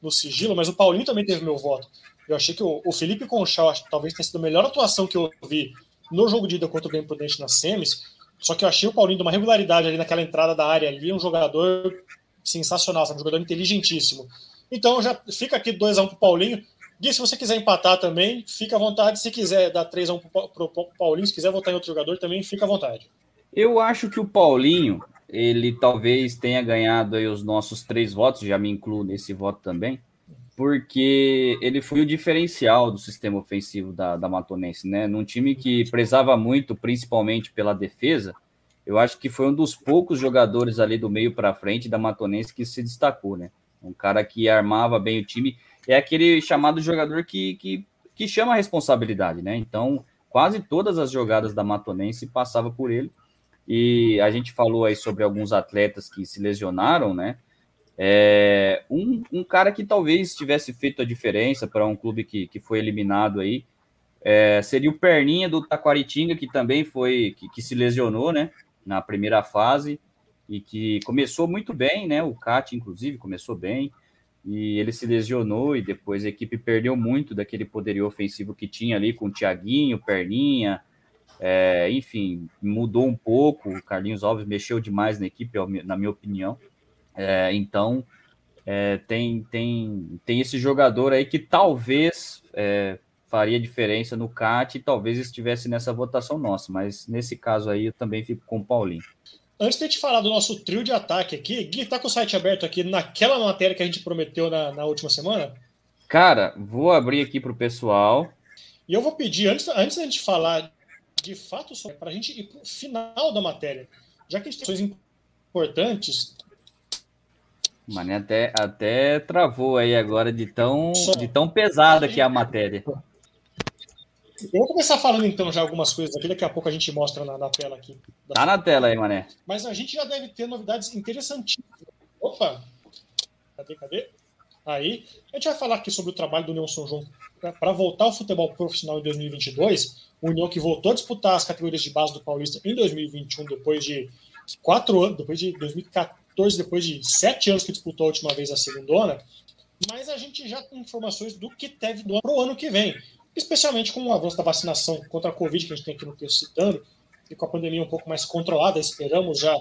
no sigilo, mas o Paulinho também teve meu voto. Eu achei que o, o Felipe Conchal talvez tenha sido a melhor atuação que eu vi no jogo de ida contra o Grêmio Prudente nas semis. Só que eu achei o Paulinho de uma regularidade ali naquela entrada da área ali, um jogador sensacional, sabe? um jogador inteligentíssimo. Então já fica aqui 2x1 um pro Paulinho. Gui, se você quiser empatar também, fica à vontade. Se quiser dar 3x1 pro, pro Paulinho, se quiser votar em outro jogador também, fica à vontade. Eu acho que o Paulinho, ele talvez tenha ganhado aí os nossos três votos, já me incluo nesse voto também, porque ele foi o diferencial do sistema ofensivo da, da Matonense, né? Num time que prezava muito, principalmente pela defesa, eu acho que foi um dos poucos jogadores ali do meio para frente da Matonense que se destacou, né? Um cara que armava bem o time, é aquele chamado jogador que, que, que chama a responsabilidade, né? Então, quase todas as jogadas da Matonense passava por ele. E a gente falou aí sobre alguns atletas que se lesionaram, né? É, um, um, cara que talvez tivesse feito a diferença para um clube que, que foi eliminado aí é, seria o Perninha do Taquaritinga, que também foi, que, que, se lesionou, né, na primeira fase e que começou muito bem, né, o Cat, inclusive, começou bem e ele se lesionou e depois a equipe perdeu muito daquele poderio ofensivo que tinha ali com o Thiaguinho, Perninha, é, enfim, mudou um pouco, o Carlinhos Alves mexeu demais na equipe, na minha opinião, é, então, é, tem, tem, tem esse jogador aí que talvez é, faria diferença no CAT e talvez estivesse nessa votação nossa, mas nesse caso aí eu também fico com o Paulinho. Antes de te falar do nosso trio de ataque aqui, Gui, tá com o site aberto aqui naquela matéria que a gente prometeu na, na última semana? Cara, vou abrir aqui para o pessoal. E eu vou pedir, antes, antes da gente falar de fato, para a gente ir para o final da matéria, já que a gente tem coisas importantes, Mané até, até travou aí agora de tão, de tão pesada que é a matéria. Eu vou começar falando então já algumas coisas aqui, daqui a pouco a gente mostra na, na tela aqui. Tá na tela aí, Mané. Mas a gente já deve ter novidades interessantíssimas. Opa! Cadê, cadê? Aí, a gente vai falar aqui sobre o trabalho do São João para voltar ao futebol profissional em 2022. O União que voltou a disputar as categorias de base do Paulista em 2021, depois de quatro anos, depois de 2014 14, depois de sete anos que disputou a última vez a segundona, mas a gente já tem informações do que deve doar para o ano que vem, especialmente com o avanço da vacinação contra a Covid, que a gente tem aqui no texto citando, e com a pandemia um pouco mais controlada, esperamos já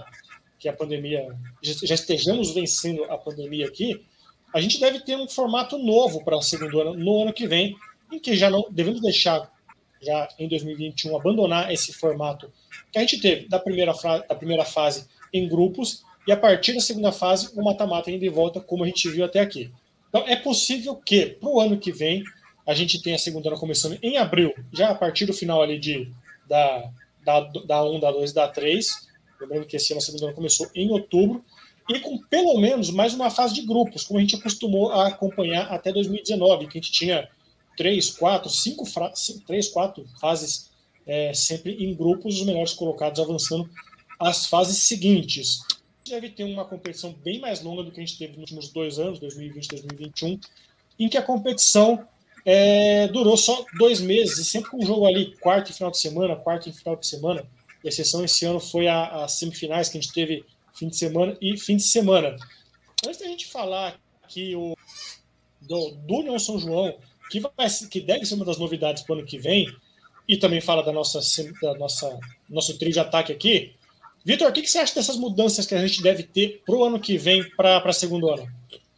que a pandemia já estejamos vencendo a pandemia aqui, a gente deve ter um formato novo para o segundo ano, no ano que vem, em que já não devemos deixar já em 2021 abandonar esse formato que a gente teve da primeira, da primeira fase em grupos e a partir da segunda fase o mata-mata indo de volta como a gente viu até aqui. Então é possível que para o ano que vem a gente tenha a segunda ano começando em abril, já a partir do final ali de da da, da 1, da 2 da 3. Lembrando que esse ano a segunda ano começou em outubro e com pelo menos mais uma fase de grupos, como a gente acostumou a acompanhar até 2019, que a gente tinha três, quatro, cinco, três, quatro fases é, sempre em grupos, os melhores colocados avançando as fases seguintes. Deve ter uma competição bem mais longa do que a gente teve nos últimos dois anos, 2020 e 2021, em que a competição é, durou só dois meses, e sempre com um jogo ali, quarto e final de semana, quarto e final de semana. A exceção esse ano foi as semifinais que a gente teve fim de semana e fim de semana. Antes da gente falar que o do, do São João, que, vai, que deve ser uma das novidades para o ano que vem, e também fala da nossa, da nossa nosso trio de ataque aqui. Vitor, o que, que, você acha dessas mudanças que a gente deve ter para o ano que vem para segundo ano?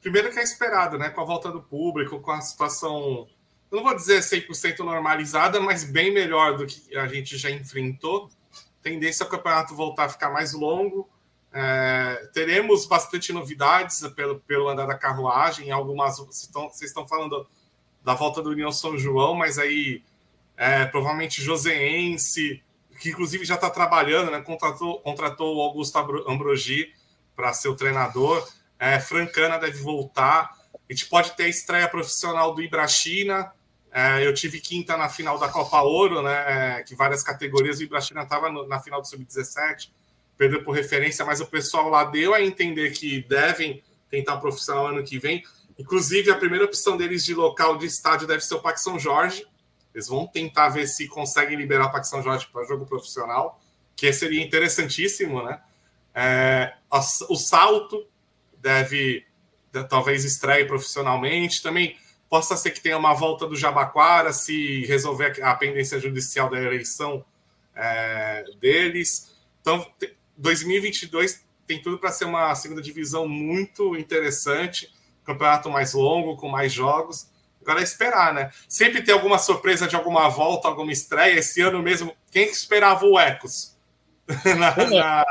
Primeiro que é esperado, né? Com a volta do público, com a situação, não vou dizer 100% normalizada, mas bem melhor do que a gente já enfrentou. Tendência ao campeonato voltar a ficar mais longo, é, teremos bastante novidades pelo, pelo andar da carruagem. Algumas vocês estão, vocês estão falando da volta do União São João, mas aí é, provavelmente Joseense, que inclusive já está trabalhando, né? contratou, contratou o Augusto Ambrogi para ser o treinador. É, Francana deve voltar. A gente pode ter a estreia profissional do Ibrachina. É, eu tive quinta na final da Copa Ouro, né? É, que várias categorias o Ibrachina estava na final do Sub-17 perdeu por referência, mas o pessoal lá deu a entender que devem tentar profissional ano que vem. Inclusive, a primeira opção deles de local de estádio deve ser o Parque São Jorge. Eles vão tentar ver se conseguem liberar o Parque São Jorge para jogo profissional, que seria interessantíssimo, né? É, o salto deve, talvez estreie profissionalmente. Também possa ser que tenha uma volta do Jabaquara se resolver a pendência judicial da eleição é, deles. Então, 2022 tem tudo para ser uma segunda divisão muito interessante, campeonato mais longo, com mais jogos. Agora é esperar, né? Sempre tem alguma surpresa de alguma volta, alguma estreia. Esse ano mesmo, quem esperava o Ecos? na, na...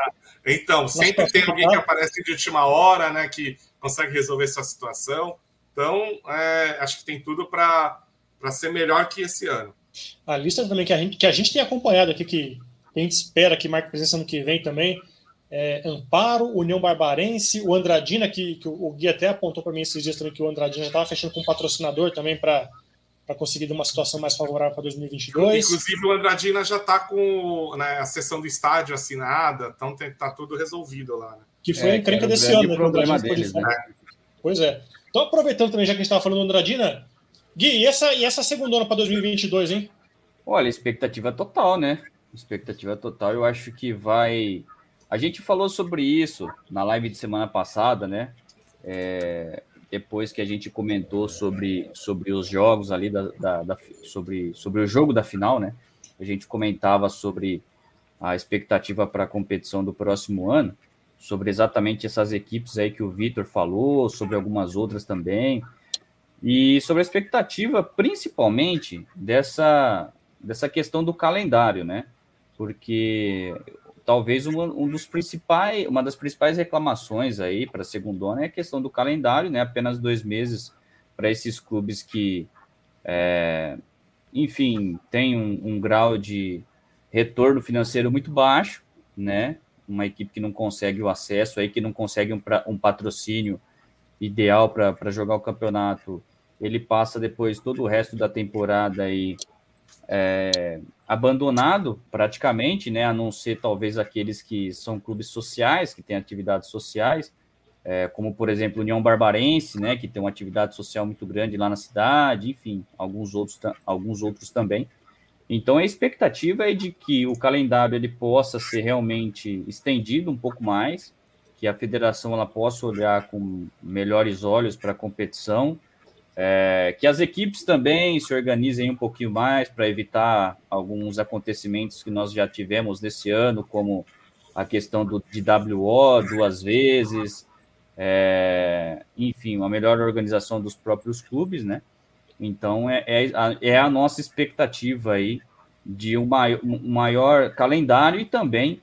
Então, sempre tem alguém que aparece de última hora, né? Que consegue resolver sua situação. Então, é, acho que tem tudo para ser melhor que esse ano. A lista também que a gente, que a gente tem acompanhado aqui, que a gente espera que marque presença no que vem também. É, Amparo, União Barbarense, o Andradina, que, que o Gui até apontou para mim esses dias também que o Andradina já estava fechando com um patrocinador também para conseguir uma situação mais favorável para 2022. Inclusive, o Andradina já está com né, a sessão do estádio assinada, então está tudo resolvido lá. Né? Que foi é, a encrenca desse ano. Né, problema deles, né? Pois é. Então, aproveitando também, já que a gente estava falando do Andradina, Gui, e essa, e essa segunda ano para 2022, hein? Olha, expectativa total, né? Expectativa total. Eu acho que vai. A gente falou sobre isso na live de semana passada, né? É, depois que a gente comentou sobre, sobre os jogos ali, da, da, da, sobre, sobre o jogo da final, né? A gente comentava sobre a expectativa para a competição do próximo ano, sobre exatamente essas equipes aí que o Vitor falou, sobre algumas outras também, e sobre a expectativa principalmente dessa, dessa questão do calendário, né? Porque talvez uma, um dos principais, uma das principais reclamações aí para a segunda é a questão do calendário, né? Apenas dois meses para esses clubes que, é, enfim, têm um, um, grau de retorno financeiro muito baixo, né? Uma equipe que não consegue o acesso aí, que não consegue um, um patrocínio ideal para jogar o campeonato, ele passa depois todo o resto da temporada aí é, abandonado praticamente, né, a não ser talvez aqueles que são clubes sociais, que têm atividades sociais, é, como por exemplo União Barbarense, né, que tem uma atividade social muito grande lá na cidade, enfim, alguns outros, alguns outros também. Então a expectativa é de que o calendário ele possa ser realmente estendido um pouco mais, que a federação ela possa olhar com melhores olhos para a competição, é, que as equipes também se organizem um pouquinho mais para evitar alguns acontecimentos que nós já tivemos nesse ano, como a questão do, de WO duas vezes, é, enfim, uma melhor organização dos próprios clubes, né? Então é, é, a, é a nossa expectativa aí de um maior, um maior calendário e também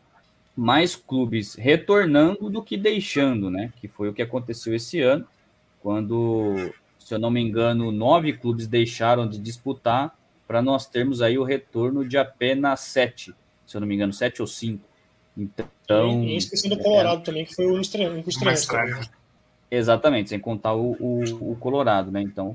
mais clubes retornando do que deixando, né? Que foi o que aconteceu esse ano, quando, se eu não me engano, nove clubes deixaram de disputar para nós termos aí o retorno de apenas sete, se eu não me engano, sete ou cinco. Então, e, e esquecendo do Colorado é, também, que foi o único estranho. Exatamente, sem contar o, o, o, Colorado, né? Então,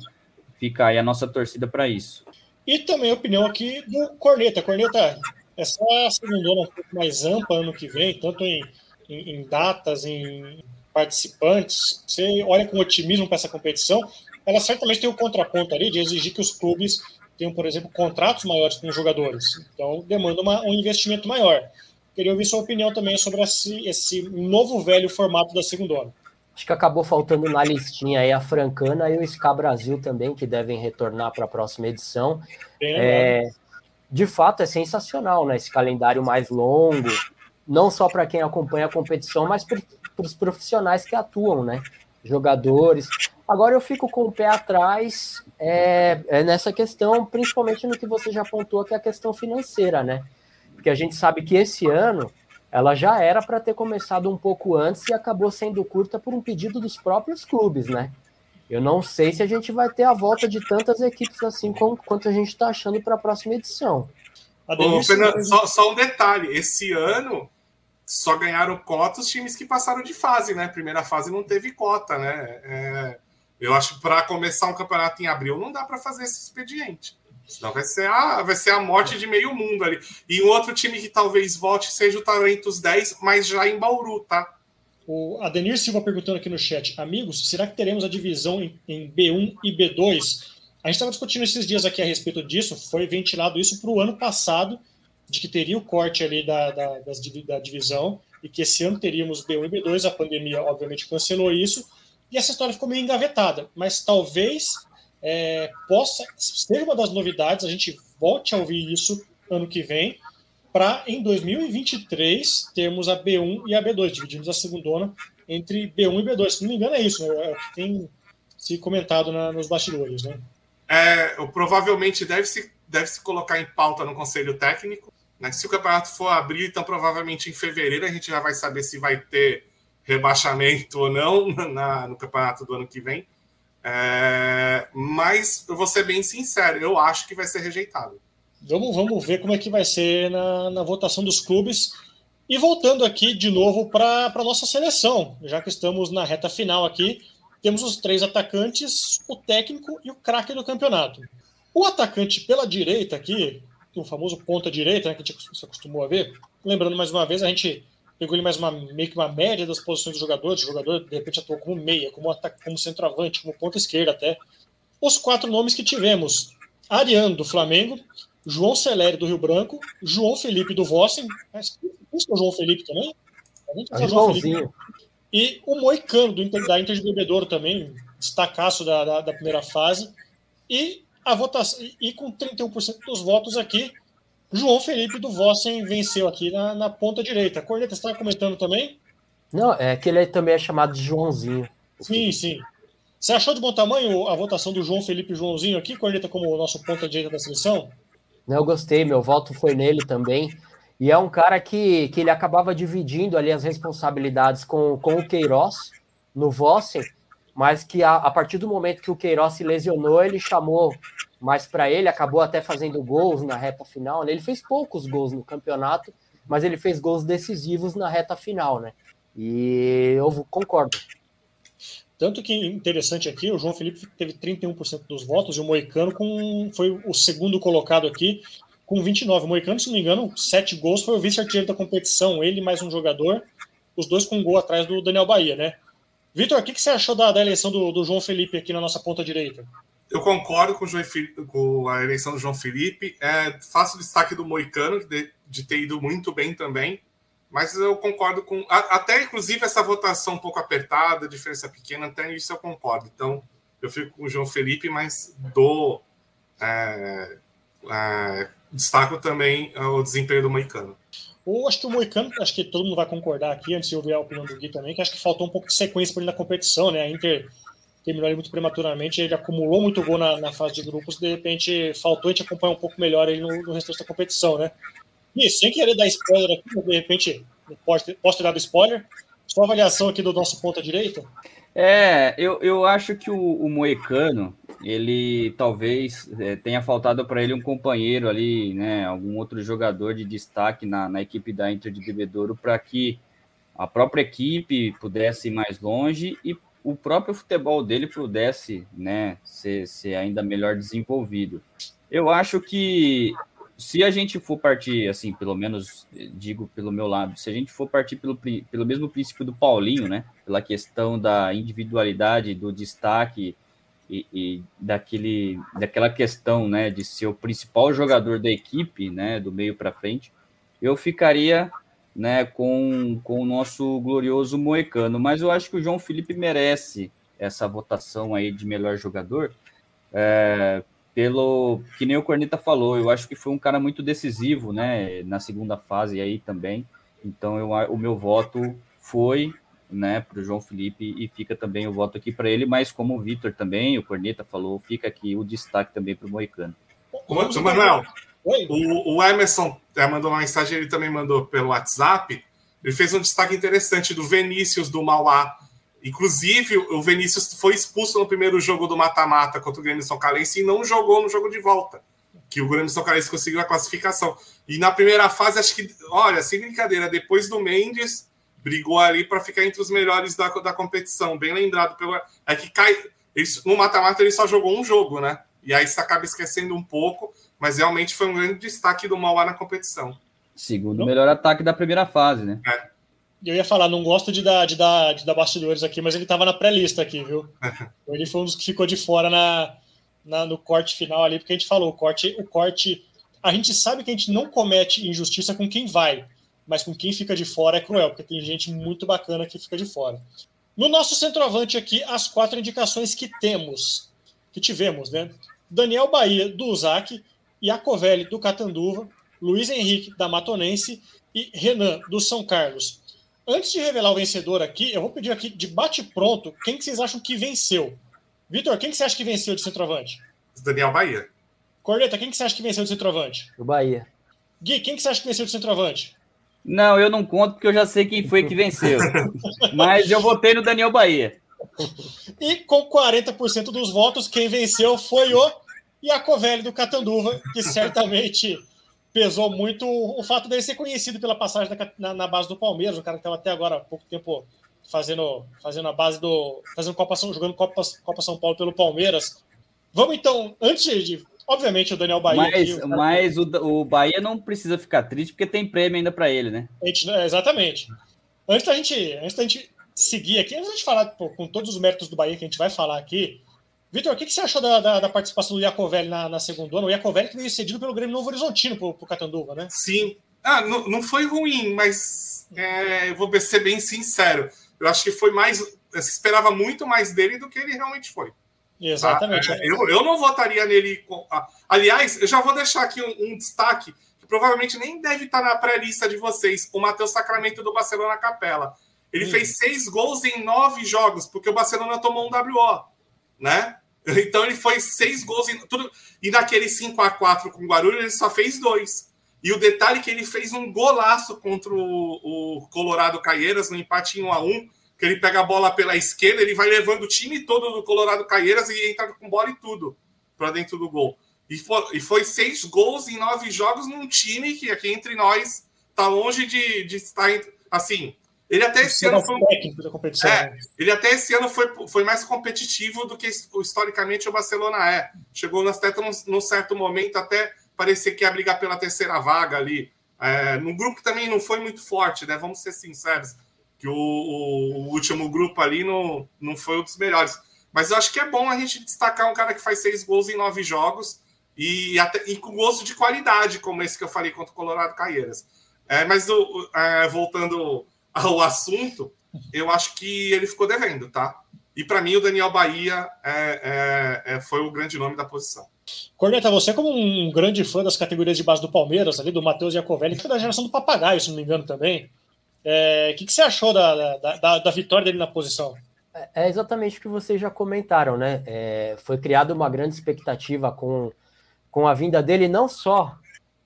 fica aí a nossa torcida para isso. E também a opinião aqui do Corneta. Corneta, essa segunda um pouco mais ampla ano que vem, tanto em, em, em datas, em participantes. Você olha com otimismo para essa competição. Ela certamente tem o contraponto ali de exigir que os clubes tenham, por exemplo, contratos maiores com os jogadores. Então, demanda uma, um investimento maior. Queria ouvir sua opinião também sobre esse, esse novo velho formato da segunda Acho que acabou faltando na listinha aí a Francana e o SCA Brasil também, que devem retornar para a próxima edição. É, de fato, é sensacional, né? Esse calendário mais longo, não só para quem acompanha a competição, mas para os profissionais que atuam, né? Jogadores. Agora eu fico com o pé atrás é, é nessa questão, principalmente no que você já apontou, que é a questão financeira, né? porque a gente sabe que esse ano ela já era para ter começado um pouco antes e acabou sendo curta por um pedido dos próprios clubes, né? Eu não sei se a gente vai ter a volta de tantas equipes assim como, quanto a gente está achando para a próxima edição. Ô, Fernando, só, só, um detalhe: esse ano só ganharam cota os times que passaram de fase, né? Primeira fase não teve cota, né? É, eu acho que para começar um campeonato em abril não dá para fazer esse expediente. Senão vai ser, a, vai ser a morte de meio mundo ali. E um outro time que talvez volte seja o Talentos 10, mas já em Bauru, tá? O Adenir Silva perguntando aqui no chat, amigos, será que teremos a divisão em, em B1 e B2? A gente estava discutindo esses dias aqui a respeito disso, foi ventilado isso para o ano passado, de que teria o corte ali da, da, das, da divisão, e que esse ano teríamos B1 e B2, a pandemia obviamente cancelou isso, e essa história ficou meio engavetada, mas talvez é, possa ser uma das novidades, a gente volte a ouvir isso ano que vem, para em 2023 termos a B1 e a B2, dividimos a segunda entre B1 e B2. Se não me engano, é isso, né? É tem se comentado na, nos bastidores, né? É, provavelmente deve se, deve se colocar em pauta no conselho técnico. Né? Se o campeonato for abrir, então provavelmente em fevereiro a gente já vai saber se vai ter rebaixamento ou não na, no campeonato do ano que vem. É, mas eu vou ser bem sincero, eu acho que vai ser rejeitado. Vamos, vamos ver como é que vai ser na, na votação dos clubes. E voltando aqui de novo para a nossa seleção, já que estamos na reta final aqui, temos os três atacantes, o técnico e o craque do campeonato. O atacante pela direita aqui, o famoso ponta direita, né, que a gente se acostumou a ver, lembrando mais uma vez, a gente pegou ele mais uma, meio que uma média das posições dos jogadores. O jogador, de repente, atuou como meia, como, ataque, como centroavante, como ponta esquerda até. Os quatro nomes que tivemos: Ariano, do Flamengo, João Celeri, do Rio Branco, João Felipe, do Vossen. Mas isso é o João Felipe também? A João Felipe. E o Moicano, do Inter, da Inter de Bebedouro também, destacaço da, da, da primeira fase. E a votação, e com 31% dos votos aqui, João Felipe do Vossen venceu aqui na, na ponta direita. Corneta, você estava comentando também? Não, é que ele também é chamado de Joãozinho. Sim, sim. Você achou de bom tamanho a votação do João Felipe Joãozinho aqui, Corneta, como o nosso ponta direita da seleção? Não, eu gostei, meu voto foi nele também. E é um cara que, que ele acabava dividindo ali as responsabilidades com, com o Queiroz no Vossen, mas que a, a partir do momento que o Queiroz se lesionou, ele chamou mas para ele acabou até fazendo gols na reta final. Né? Ele fez poucos gols no campeonato, mas ele fez gols decisivos na reta final, né? E eu concordo. Tanto que interessante aqui, o João Felipe teve 31% dos votos e o Moicano com, foi o segundo colocado aqui com 29. O Moicano, se não me engano, sete gols, foi o vice-artilheiro da competição, ele mais um jogador, os dois com um gol atrás do Daniel Bahia, né? Vitor, o que, que você achou da, da eleição do, do João Felipe aqui na nossa ponta direita? Eu concordo com, com, a eleição do João Felipe. É, faço destaque do Moicano, de, de, ter ido muito bem também. Mas eu concordo com. A, até inclusive essa votação um pouco apertada, diferença pequena, até isso eu concordo. Então, eu fico com o João Felipe, mas dou. É, é, destaco também o desempenho do Moicano. Ou acho que o Moicano, acho que todo mundo vai concordar aqui, antes de ouvir a opinião do Gui também, que acho que faltou um pouco de sequência para ele na competição, né? A Inter terminou ele muito prematuramente, ele acumulou muito gol na, na, fase de grupos, de repente faltou a gente acompanhar um pouco melhor ele no, no restante da competição, né? E sem querer dar spoiler aqui, de repente, posso ter, posso ter dado spoiler, só avaliação aqui do nosso ponta direita. É, eu, eu acho que o, o Moecano, ele talvez é, tenha faltado para ele um companheiro ali, né, algum outro jogador de destaque na, na equipe da Inter de Bebedouro para que a própria equipe pudesse ir mais longe e o próprio futebol dele pudesse né, ser, ser ainda melhor desenvolvido. Eu acho que se a gente for partir, assim, pelo menos digo pelo meu lado, se a gente for partir pelo, pelo mesmo princípio do Paulinho, né, pela questão da individualidade, do destaque e, e, daquele, daquela questão, né, de ser o principal jogador da equipe, né, do meio para frente, eu ficaria né, com, com o nosso glorioso Moecano. Mas eu acho que o João Felipe merece essa votação aí de melhor jogador, é, pelo que nem o Corneta falou, eu acho que foi um cara muito decisivo, né, na segunda fase aí também. Então eu, o meu voto foi, né, para o João Felipe e fica também o voto aqui para ele, mas como o Vitor também, o Corneta falou, fica aqui o destaque também para o Moicano. Ô, Manuel, o, o Emerson é, mandou uma mensagem, ele também mandou pelo WhatsApp. Ele fez um destaque interessante do Vinícius do Mauá. Inclusive, o Vinícius foi expulso no primeiro jogo do mata-mata contra o Grêmio São Calense e não jogou no jogo de volta. Que o Grêmio São Calense conseguiu a classificação. E na primeira fase, acho que, olha, sem brincadeira, depois do Mendes, brigou ali para ficar entre os melhores da, da competição. Bem lembrado pelo. É que cai. Ele, no mata-mata ele só jogou um jogo, né? E aí você acaba esquecendo um pouco mas realmente foi um grande destaque do Mauá na competição. Segundo não? melhor ataque da primeira fase, né? É. Eu ia falar, não gosto de dar, de dar, de dar bastidores aqui, mas ele estava na pré-lista aqui, viu? ele foi um dos que ficou de fora na, na, no corte final ali, porque a gente falou, o corte, o corte. A gente sabe que a gente não comete injustiça com quem vai, mas com quem fica de fora é cruel, porque tem gente muito bacana que fica de fora. No nosso centroavante aqui, as quatro indicações que temos, que tivemos, né? Daniel Bahia, do USAC, Iacovelli, do Catanduva, Luiz Henrique, da Matonense e Renan, do São Carlos. Antes de revelar o vencedor aqui, eu vou pedir aqui de bate-pronto quem que vocês acham que venceu. Vitor, quem que você acha que venceu de centroavante? Daniel Bahia. Corneta, quem que você acha que venceu de centroavante? O Bahia. Gui, quem que você acha que venceu de centroavante? Não, eu não conto porque eu já sei quem foi que venceu. Mas eu votei no Daniel Bahia. E com 40% dos votos, quem venceu foi o e a Covelli do Catanduva, que certamente pesou muito o fato dele ser conhecido pela passagem na, na base do Palmeiras, um cara que estava até agora há pouco tempo fazendo, fazendo a base do. fazendo Copa São, jogando Copa, Copa São Paulo pelo Palmeiras. Vamos então, antes de. Obviamente, o Daniel Bahia. Mas, aqui, o, mas o, o Bahia não precisa ficar triste, porque tem prêmio ainda para ele, né? Gente, é, exatamente. Antes da, gente, antes da gente seguir aqui, antes da gente falar pô, com todos os méritos do Bahia que a gente vai falar aqui, Vitor, o que, que, você achou da, da, da participação do Iacovelli na, na segunda ano? O Iacovelli que veio cedido pelo Grêmio Novo Horizontino para o Catanduva, né? Sim. Ah, não, não foi ruim, mas é, eu vou ser bem sincero. Eu acho que foi mais. Se esperava muito mais dele do que ele realmente foi. Exatamente. Ah, é, eu, eu não votaria nele. Ah, aliás, eu já vou deixar aqui um, um destaque que provavelmente nem deve estar na pré-lista de vocês: o Matheus Sacramento do Barcelona Capela. Ele hum. fez seis gols em nove jogos, porque o Barcelona tomou um WO, né? Então ele foi seis gols em tudo. E naquele 5 a 4 com o Guarulhos, ele só fez dois. E o detalhe é que ele fez um golaço contra o, o Colorado Caieiras no empate em 1 a 1 que ele pega a bola pela esquerda, ele vai levando o time todo do Colorado Caieiras e entra com bola e tudo para dentro do gol. E foi, e foi, seis gols em nove jogos num time que aqui entre nós tá longe de, de estar assim ele até esse ano foi. É, ele até esse ano foi, foi mais competitivo do que historicamente o Barcelona é. Chegou nas tetas num, num certo momento até parecer que ia brigar pela terceira vaga ali. É, no grupo que também não foi muito forte, né? Vamos ser sinceros, que o, o, último grupo ali não, não foi um dos melhores. Mas eu acho que é bom a gente destacar um cara que faz seis gols em nove jogos e, até, e com gosto de qualidade, como esse que eu falei contra o Colorado Caieiras. É, mas o, é, voltando ao assunto, eu acho que ele ficou devendo, tá? E para mim, o Daniel Bahia é, é, é, foi o grande nome da posição. Corneta, você como um grande fã das categorias de base do Palmeiras, ali do Matheus Iacovelli, que é da geração do Papagaio, se não me engano também. É, o que, que, você achou da, da, da, da, vitória dele na posição? É, é exatamente o que vocês já comentaram, né? É, foi criada uma grande expectativa com, com a vinda dele, não só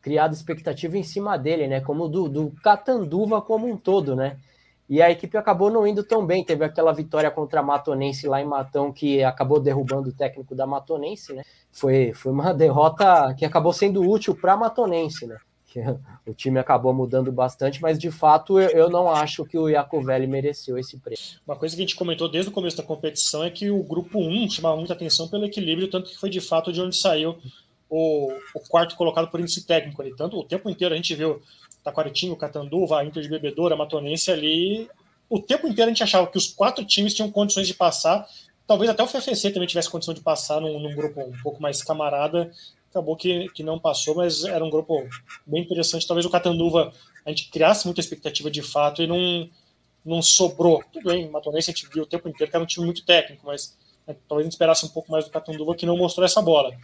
criada expectativa em cima dele, né? Como do, do Catanduva como um todo, né? E a equipe acabou não indo tão bem. Teve aquela vitória contra a Matonense lá em Matão, que acabou derrubando o técnico da Matonense, né? Foi, foi uma derrota que acabou sendo útil para a Matonense, né? O time acabou mudando bastante, mas de fato eu, eu não acho que o Iacovelli mereceu esse prêmio. Uma coisa que a gente comentou desde o começo da competição é que o grupo 1 chamava muita atenção pelo equilíbrio, tanto que foi de fato de onde saiu o, o quarto colocado por índice técnico ali. Tanto o tempo inteiro a gente viu Taquaritinho, Catanduva, Inter de Bebedoura, Matonense ali. O tempo inteiro a gente achava que os quatro times tinham condições de passar. Talvez até o FFC também tivesse condição de passar num, num grupo um pouco mais camarada. Acabou que, que não passou, mas era um grupo bem interessante. Talvez o Catanduva a gente criasse muita expectativa de fato e não, não sobrou. Tudo bem, Matonense a gente viu o tempo inteiro que era um time muito técnico, mas né, talvez a gente esperasse um pouco mais do Catanduva que não mostrou essa bola.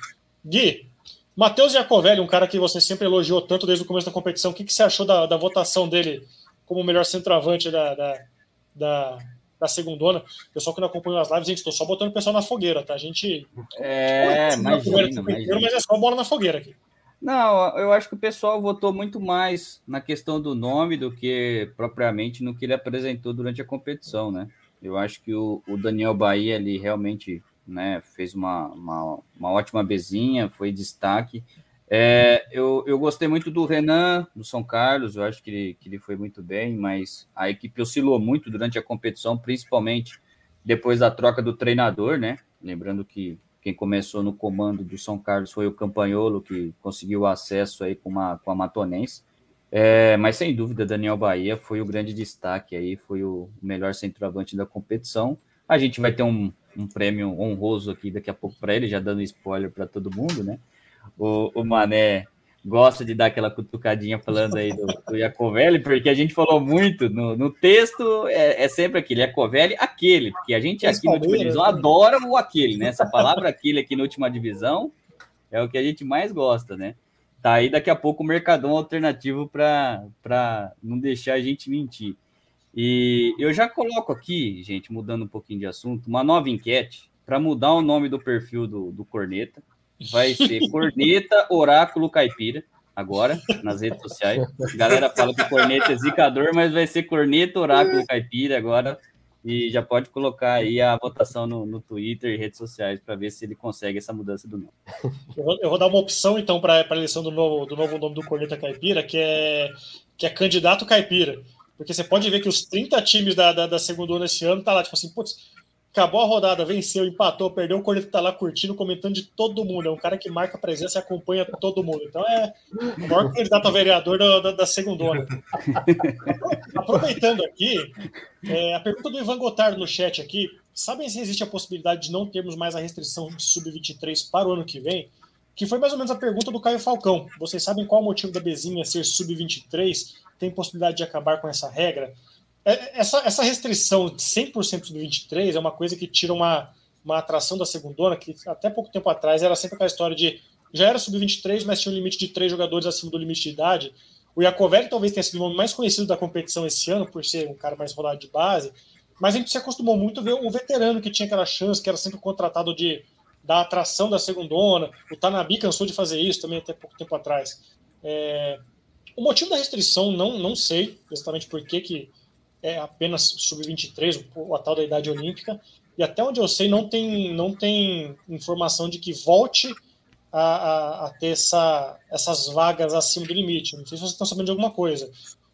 Gui, Matheus Iacovelli, um cara que você sempre elogiou tanto desde o começo da competição, o que, que você achou da, da votação dele como o melhor centroavante da, da, da, da segundona? O pessoal que não acompanha as lives, gente, estou só botando o pessoal na fogueira, tá? A gente. É, imagina, imagina. Mas é só bola na fogueira aqui. Não, eu acho que o pessoal votou muito mais na questão do nome do que propriamente no que ele apresentou durante a competição, né? Eu acho que o, o Daniel Bahia ali realmente né? Fez uma, uma, uma ótima bezinha, foi destaque. É, eu, eu gostei muito do Renan, do São Carlos, eu acho que ele, que ele foi muito bem, mas a equipe oscilou muito durante a competição, principalmente depois da troca do treinador, né? Lembrando que quem começou no comando do São Carlos foi o Campanholo, que conseguiu acesso aí com, uma, com a Matonense. É, mas sem dúvida, Daniel Bahia foi o grande destaque aí, foi o melhor centroavante da competição. A gente vai ter um, um prêmio honroso aqui daqui a pouco para ele, já dando spoiler para todo mundo, né? O, o, Mané gosta de dar aquela cutucadinha falando aí do, do Iacovelli, porque a gente falou muito no, no texto, é, é, sempre aquele, Iacovelli, aquele, porque a gente aqui na última divisão adora o aquele, né? Essa palavra aquele aqui na última divisão é o que a gente mais gosta, né? Tá aí daqui a pouco o Mercadão alternativo para não deixar a gente mentir. E eu já coloco aqui, gente, mudando um pouquinho de assunto, uma nova enquete para mudar o nome do perfil do, do Corneta. Vai ser Corneta Oráculo Caipira, agora, nas redes sociais. A galera fala que Corneta é zicador, mas vai ser Corneta Oráculo Caipira agora. E já pode colocar aí a votação no, no Twitter e redes sociais para ver se ele consegue essa mudança do nome. Eu vou, eu vou dar uma opção, então, para a eleição do novo, do novo nome do Corneta Caipira, que é, que é candidato caipira. Porque você pode ver que os 30 times da, da, da segunda esse ano tá lá, tipo assim, putz, acabou a rodada, venceu, empatou, perdeu, o Corinthians tá lá curtindo, comentando de todo mundo. É um cara que marca presença e acompanha todo mundo. Então é o maior candidato a vereador da, da, da Aproveitando aqui, é, a pergunta do Ivan Gotardo no chat aqui. Sabem se existe a possibilidade de não termos mais a restrição de sub-23 para o ano que vem? Que foi mais ou menos a pergunta do Caio Falcão. Vocês sabem qual o motivo da Bezinha ser sub-23? tem possibilidade de acabar com essa regra. É, essa, essa restrição de 100% do 23 é uma coisa que tira uma, uma atração da segundona, que até pouco tempo atrás era sempre aquela história de já era sub-23, mas tinha um limite de três jogadores acima do limite de idade. O Iacovelli talvez tenha sido o nome mais conhecido da competição esse ano, por ser um cara mais rodado de base, mas a gente se acostumou muito a ver o veterano que tinha aquela chance, que era sempre contratado de da atração da segundona. O Tanabi cansou de fazer isso também até pouco tempo atrás. É, o motivo da restrição, não, não sei exatamente por que, que é apenas sub-23, a tal da idade olímpica, e até onde eu sei, não tem, não tem informação de que volte a, a, a ter essa, essas vagas acima do limite. Não sei se vocês estão sabendo de alguma coisa.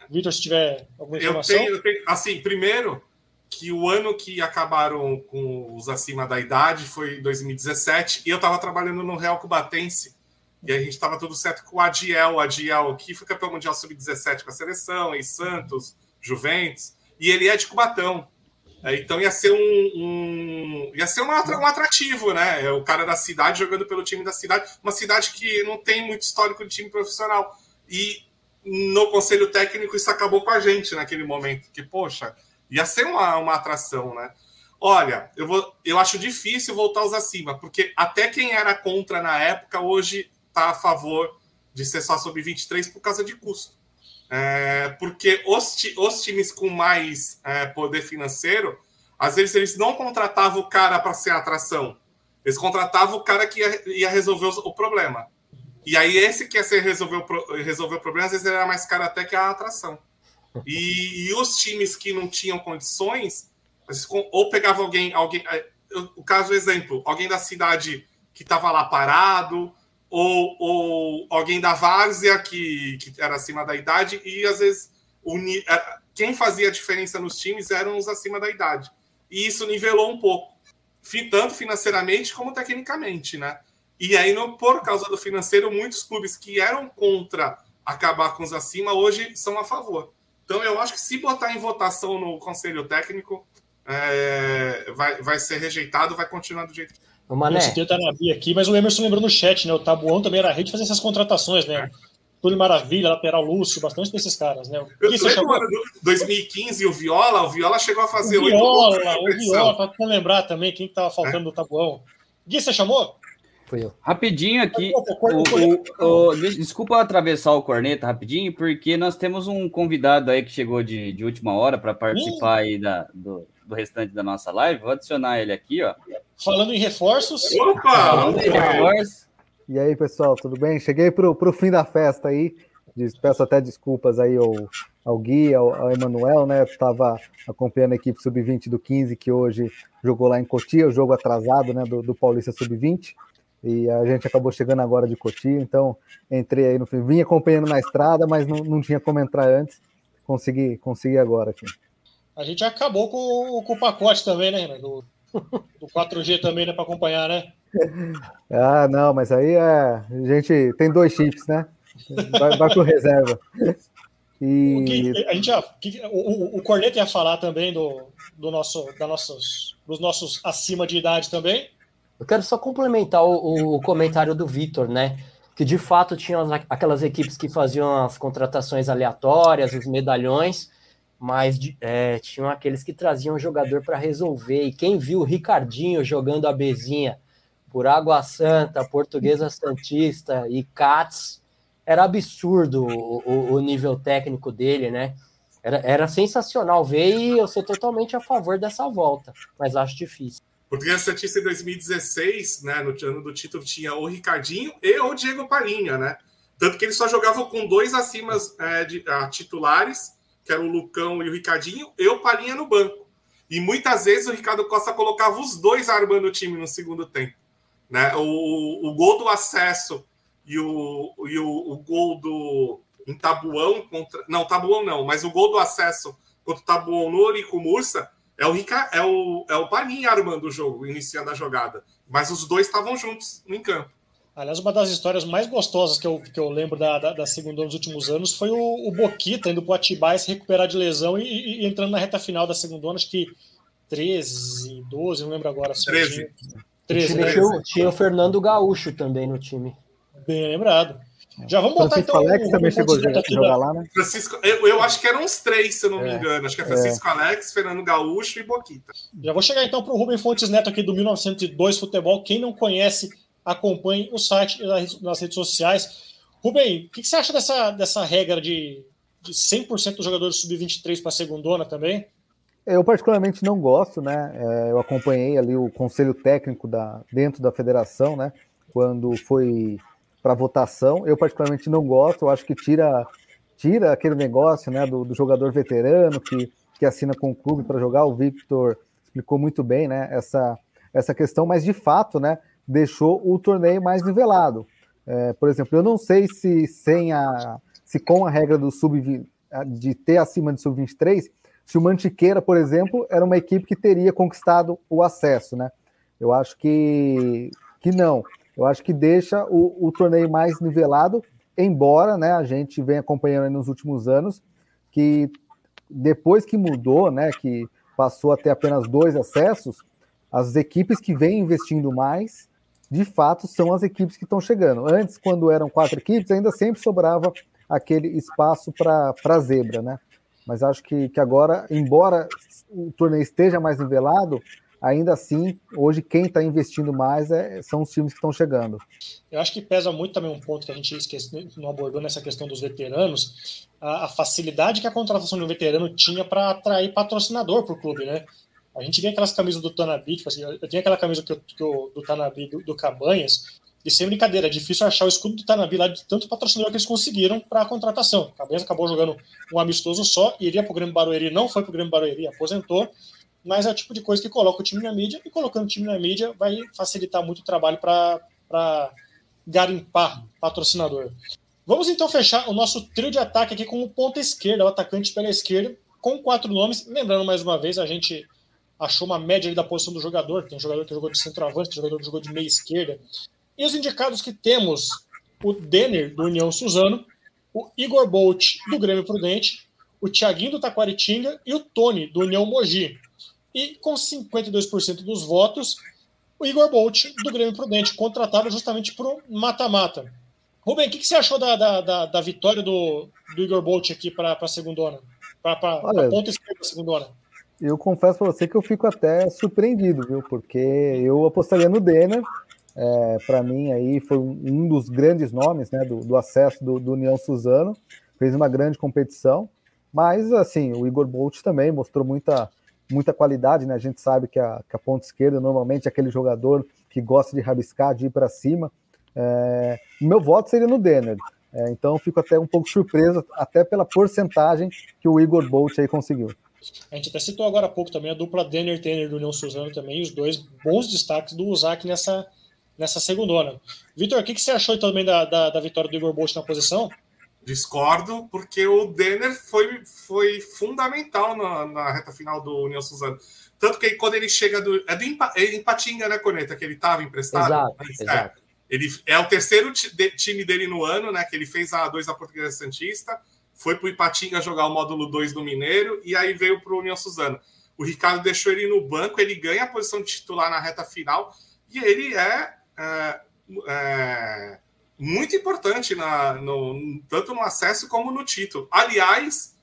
Vitor, se tiver alguma informação. Eu tenho, eu tenho, assim, primeiro, que o ano que acabaram com os acima da idade foi 2017, e eu estava trabalhando no Real Cubatense e a gente estava tudo certo com o Adiel, o Adiel que foi campeão mundial sub-17 com a seleção, em Santos, Juventus, e ele é de Cubatão. É, então ia ser um, um ia ser um atrativo, né? É o cara da cidade jogando pelo time da cidade, uma cidade que não tem muito histórico de time profissional. E no conselho técnico isso acabou com a gente naquele momento, que poxa, ia ser uma, uma atração, né? Olha, eu, vou, eu acho difícil voltar aos acima, porque até quem era contra na época hoje está a favor de ser só sub-23 por causa de custo. É, porque os, os, times com mais é, poder financeiro, às vezes eles não contratavam o cara para ser atração, eles contratavam o cara que ia, ia resolver o, o, problema. E aí esse que ia ser resolver o, resolver o problema, às vezes era mais caro até que a atração. E, e os times que não tinham condições, ou pegava alguém, alguém, é, o caso exemplo, alguém da cidade que estava lá parado, ou, ou alguém da várzea que, que era acima da idade, e às vezes uni, é, quem fazia a diferença nos times eram os acima da idade. E isso nivelou um pouco, tanto financeiramente como tecnicamente, né? E aí, no, por causa do financeiro, muitos clubes que eram contra acabar com os acima hoje são a favor. Então, eu acho que se botar em votação no conselho técnico, é, vai, vai ser rejeitado, vai continuar do jeito que o Mané. Eu tá na Bia aqui, mas o Emerson lembrou no chat, né? O Tabuão também era rede fazer essas contratações, né? É. Túlio Maravilha, lateral Lúcio, bastante desses caras, né? Eu lembro chamou... 2015 o Viola, o Viola chegou a fazer o Viola, o Viola, para lembrar também quem estava faltando é. do Tabuão. Gui, você chamou? Foi eu. Rapidinho aqui. O, o, o, desculpa atravessar o corneta rapidinho, porque nós temos um convidado aí que chegou de, de última hora para participar aí da, do, do restante da nossa live. Vou adicionar ele aqui, ó. Falando em reforços. Opa! Falando em reforços. E aí, pessoal, tudo bem? Cheguei para o fim da festa aí. Peço até desculpas aí ao, ao Gui, ao, ao Emanuel, né? Estava acompanhando a equipe sub-20 do 15, que hoje jogou lá em Cotia, o jogo atrasado né, do, do Paulista sub-20. E a gente acabou chegando agora de Cotia, então entrei aí no fim. Vim acompanhando na estrada, mas não, não tinha como entrar antes. Consegui, consegui agora aqui. A gente acabou com, com o pacote também, né? Do, do 4G também, né? Para acompanhar, né? Ah, não, mas aí é, a gente tem dois chips, né? Vai, vai pro reserva. E... Que, a gente já, que, o, o Corneta ia falar também do, do nosso, da nossos, dos nossos acima de idade também. Eu quero só complementar o, o comentário do Vitor, né? Que de fato tinham aquelas equipes que faziam as contratações aleatórias, os medalhões, mas é, tinham aqueles que traziam o jogador para resolver. E quem viu o Ricardinho jogando a bezinha por Água Santa, Portuguesa Santista e Cats, era absurdo o, o, o nível técnico dele, né? Era, era sensacional ver e eu sou totalmente a favor dessa volta, mas acho difícil. Portuguesa Santista em 2016, né, no ano do título, tinha o Ricardinho e o Diego Palinha, né? Tanto que eles só jogavam com dois acima é, de, a, titulares que era o Lucão e o Ricardinho, eu Palinha no banco. E muitas vezes o Ricardo Costa colocava os dois armando o time no segundo tempo. Né? O, o gol do acesso e o, e o, o gol do em Tabuão contra. Não, Tabuão não, mas o gol do acesso contra o Tabuão no Orico Mursa é o, Rica, é, o, é o Palinha armando o jogo, iniciando a jogada. Mas os dois estavam juntos em campo. Aliás, uma das histórias mais gostosas que eu, que eu lembro da, da, da segunda nos últimos anos foi o, o Boquita indo para o Atibaia se recuperar de lesão e, e, e, entrando na reta final da segunda, acho que 13, 12, não lembro agora. 13. 13 né? tinha, tinha o Fernando Gaúcho também no time. Bem lembrado. Já vamos botar Francisco então. Alex também chegou a jogar, jogar lá, né? Francisco, eu, eu, acho que eram uns três, se eu não é, me engano. Acho que é Francisco é. Alex, Fernando Gaúcho e Boquita. Já vou chegar então para o Rubem Fontes Neto aqui do 1902 Futebol. Quem não conhece acompanhe o site nas redes sociais. Rubem, o que você acha dessa, dessa regra de, de 100% dos jogadores sub-23 para a segundona também? Eu particularmente não gosto, né? É, eu acompanhei ali o conselho técnico da, dentro da federação, né? Quando foi para votação. Eu particularmente não gosto, eu acho que tira, tira aquele negócio né, do, do jogador veterano que, que assina com o clube para jogar. O Victor explicou muito bem né, essa, essa questão, mas de fato, né? Deixou o torneio mais nivelado. É, por exemplo, eu não sei se sem a se com a regra do sub de ter acima de sub-23, se o Mantiqueira, por exemplo, era uma equipe que teria conquistado o acesso, né? Eu acho que, que não. Eu acho que deixa o, o torneio mais nivelado, embora né, a gente venha acompanhando nos últimos anos que depois que mudou, né, que passou a ter apenas dois acessos, as equipes que vêm investindo mais de fato são as equipes que estão chegando. Antes, quando eram quatro equipes, ainda sempre sobrava aquele espaço para zebra, né? Mas acho que, que agora, embora o torneio esteja mais nivelado, ainda assim, hoje quem está investindo mais é, são os times que estão chegando. Eu acho que pesa muito também um ponto que a gente esquece, não abordou nessa questão dos veteranos, a, a facilidade que a contratação de um veterano tinha para atrair patrocinador para o clube, né? A gente vê aquelas camisas do Tanabi, tipo assim, eu tenho aquela camisa que eu, que eu, do Tanabi do, do Cabanhas, e sem brincadeira, é difícil achar o escudo do Tanabi lá de tanto patrocinador que eles conseguiram para a contratação. Cabanhas acabou jogando um amistoso só, iria para o Grêmio Barueri, não foi para o Grêmio Barueri, aposentou, mas é o tipo de coisa que coloca o time na mídia, e colocando o time na mídia vai facilitar muito o trabalho para garimpar patrocinador. Vamos então fechar o nosso trio de ataque aqui com o ponta esquerda, o atacante pela esquerda, com quatro nomes. Lembrando mais uma vez, a gente achou uma média da posição do jogador. Tem jogador que jogou de centroavante, tem jogador que jogou de meia esquerda. E os indicados que temos: o Denner, do União Suzano, o Igor Bolt, do Grêmio Prudente, o Thiaguinho do Taquaritinga e o Tony, do União Mogi. E com 52% dos votos, o Igor Bolt, do Grêmio Prudente, contratado justamente para o mata-mata. Rubem, o que, que, você achou da, da, da, da vitória do, do, Igor Bolt aqui para a segundona? Para a ponta esquerda da segundona? Eu confesso para você que eu fico até surpreendido, viu? Porque eu apostaria no Denner. É, para mim, aí foi um dos grandes nomes né, do, do acesso do, do União Suzano. Fez uma grande competição. Mas, assim, o Igor Bolt também mostrou muita, muita qualidade, né? A gente sabe que a, que a ponta esquerda normalmente é aquele jogador que gosta de rabiscar, de ir para cima. É, meu voto seria no Denner. É, então, fico até um pouco surpreso, até pela porcentagem que o Igor Bolt aí conseguiu. A gente até citou agora há pouco também a dupla Denner Tenner do União Suzano também, os dois bons destaques do Uzak nessa, nessa segundona. Vitor, o que, que você achou também da, da, da vitória do Igor Bolt na posição? Discordo, porque o Denner foi, foi fundamental na, na reta final do União Suzano. Tanto que quando ele chega do. É do é Empatinga, né, Coneta? Que ele estava emprestado. Exato, Mas, exato. É, ele é o terceiro time dele no ano, né? Que ele fez a 2 da Portuguesa Santista foi para o Ipatinga jogar o módulo 2 do Mineiro e aí veio para o União Suzano. O Ricardo deixou ele no banco, ele ganha a posição de titular na reta final e ele é, é, é muito importante na, no, tanto no acesso como no título. Aliás,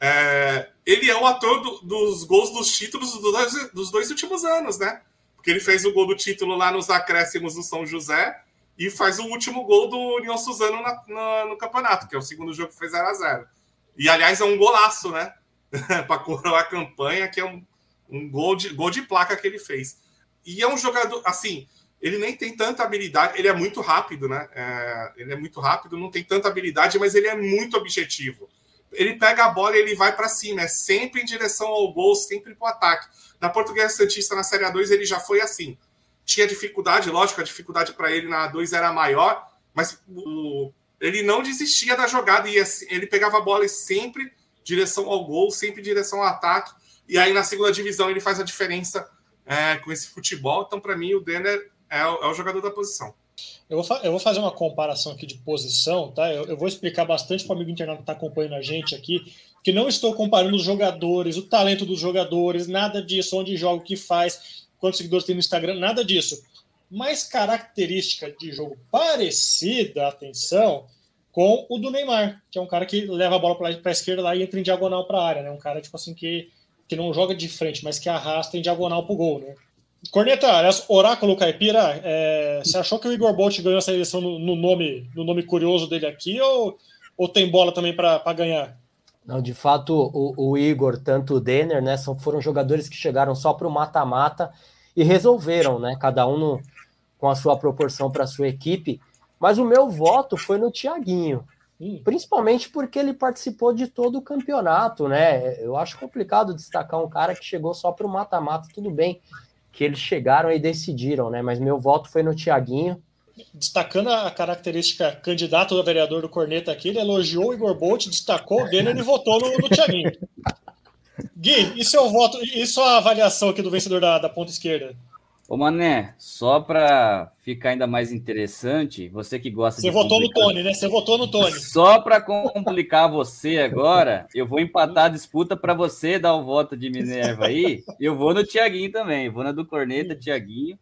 é, ele é o ator do, dos gols dos títulos dos dois, dos dois últimos anos, né? Porque ele fez o gol do título lá nos acréscimos do São José e faz o último gol do União Suzano na, na, no campeonato, que é o segundo jogo que fez 0 a 0 E, aliás, é um golaço, né? para coroar a campanha, que é um, um gol, de, gol de placa que ele fez. E é um jogador, assim, ele nem tem tanta habilidade, ele é muito rápido, né? É, ele é muito rápido, não tem tanta habilidade, mas ele é muito objetivo. Ele pega a bola e ele vai para cima, é sempre em direção ao gol, sempre para o ataque. Na Portuguesa Santista, na Série A2, ele já foi assim tinha dificuldade, lógico, a dificuldade para ele na A2 era maior, mas o, ele não desistia da jogada e ele pegava a bola e sempre direção ao gol, sempre direção ao ataque. E aí na segunda divisão ele faz a diferença é, com esse futebol. Então, para mim, o Denner é, é, o jogador da posição. Eu vou, eu vou, fazer uma comparação aqui de posição, tá? Eu, eu vou explicar bastante para o amigo internado que está acompanhando a gente aqui, que não estou comparando os jogadores, o talento dos jogadores, nada disso, onde joga, o que faz quantos seguidores tem no Instagram, nada disso. Mas característica de jogo parecida, atenção, com o do Neymar, que é um cara que leva a bola para a esquerda lá e entra em diagonal para a área, né? Um cara tipo assim que, que não joga de frente, mas que arrasta em diagonal para o gol, né? Corneta, aliás, Oráculo Caipira, é, você achou que o Igor Bolt ganhou essa eleição no, no, nome, no nome curioso dele aqui ou, ou tem bola também para ganhar? Não, de fato, o, o, Igor, tanto o Denner, né, são, foram jogadores que chegaram só para o mata-mata e resolveram, né, cada um no, com a sua proporção para a sua equipe. Mas o meu voto foi no Tiaguinho, principalmente porque ele participou de todo o campeonato, né? Eu acho complicado destacar um cara que chegou só para o mata-mata, tudo bem que eles chegaram e decidiram, né? Mas meu voto foi no Tiaguinho destacando a característica candidato do vereador do Corneta aqui, ele elogiou o Igor Bolt, destacou o Denner e votou no, no Thiaguinho. Gui, e seu voto, e sua avaliação aqui do vencedor da, da ponta esquerda? Ô Mané, só para ficar ainda mais interessante, você que gosta você de. Você votou complicar... no Tony, né? Você votou no Tony. Só para complicar você agora, eu vou empatar a disputa para você dar o voto de Minerva aí. Eu vou no Tiaguinho também, vou na do Corneta, Tiaguinho.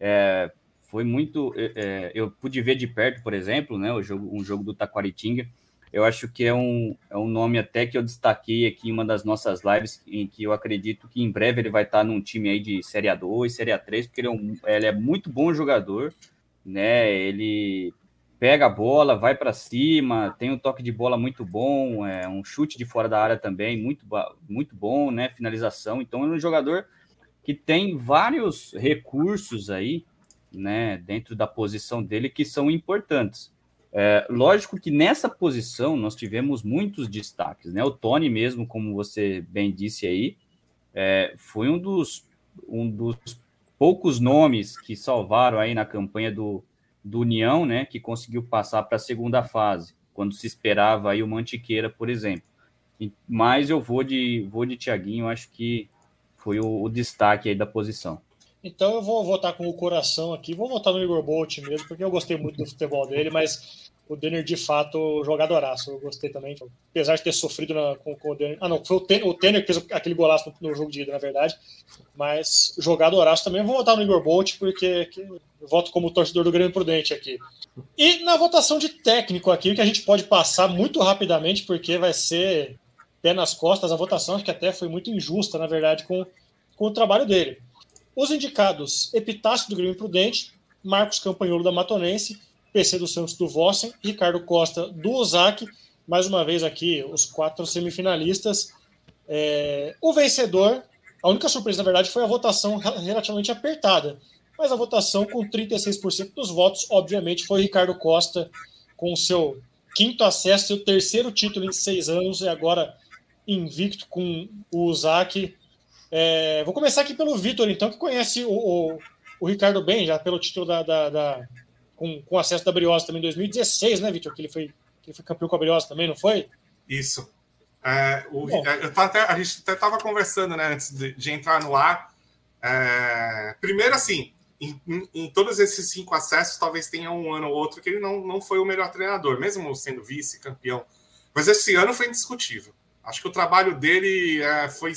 É, foi muito. É, é, eu pude ver de perto, por exemplo, né, o jogo, um jogo do Taquaritinga. eu acho que é um, é um nome até que eu destaquei aqui em uma das nossas lives, em que eu acredito que em breve ele vai estar num time aí de Série A2, Série A3, porque ele é, um, ele é muito bom jogador, né? Ele pega a bola, vai para cima, tem um toque de bola muito bom, é um chute de fora da área também muito, muito bom, né? Finalização. Então é um jogador que tem vários recursos aí, né, dentro da posição dele que são importantes. É, lógico que nessa posição nós tivemos muitos destaques, né? O Tony mesmo, como você bem disse aí, é, foi um dos, um dos poucos nomes que salvaram aí na campanha do, do União, né? Que conseguiu passar para a segunda fase, quando se esperava aí o Mantiqueira, por exemplo. Mas eu vou de vou de Tiaguinho, acho que foi o, o destaque aí da posição. Então eu vou votar com o coração aqui, vou votar no Igor Bolt mesmo, porque eu gostei muito do futebol dele, mas o Denner de fato jogadoraço. Eu gostei também, apesar de ter sofrido na, com, com, o Denner. Ah, não, foi o Tenner, que fez aquele golaço no, no, jogo de ida, na verdade. Mas jogadoraço também. Vou votar no Igor Bolt, porque que, eu voto como torcedor do Grêmio Prudente aqui. E na votação de técnico aqui, que a gente pode passar muito rapidamente, porque vai ser pé nas costas a votação, acho que até foi muito injusta, na verdade, com, com o trabalho dele. Os indicados: Epitácio do Grêmio Prudente, Marcos Campanholo da Matonense, PC do Santos do Vossen, Ricardo Costa do Ozaki. Mais uma vez aqui, os quatro semifinalistas. É, o vencedor, a única surpresa, na verdade, foi a votação relativamente apertada. Mas a votação com 36% dos votos, obviamente, foi Ricardo Costa com seu quinto acesso, seu terceiro título em seis anos, e agora invicto com o Ozaki é, vou começar aqui pelo Vitor, então, que conhece o, o, o, Ricardo bem, já pelo título da. da, da com, com acesso da Briosa também em 2016, né, Vitor? Que ele foi, que ele foi campeão com a Briosa também, não foi? Isso. É, o, eu até, a gente até estava conversando né, antes de, de entrar no ar. É, primeiro, assim, em, em, todos esses cinco acessos, talvez tenha um ano ou outro que ele não, não foi o melhor treinador, mesmo sendo vice-campeão. Mas esse ano foi indiscutível. Acho que o trabalho dele é, foi,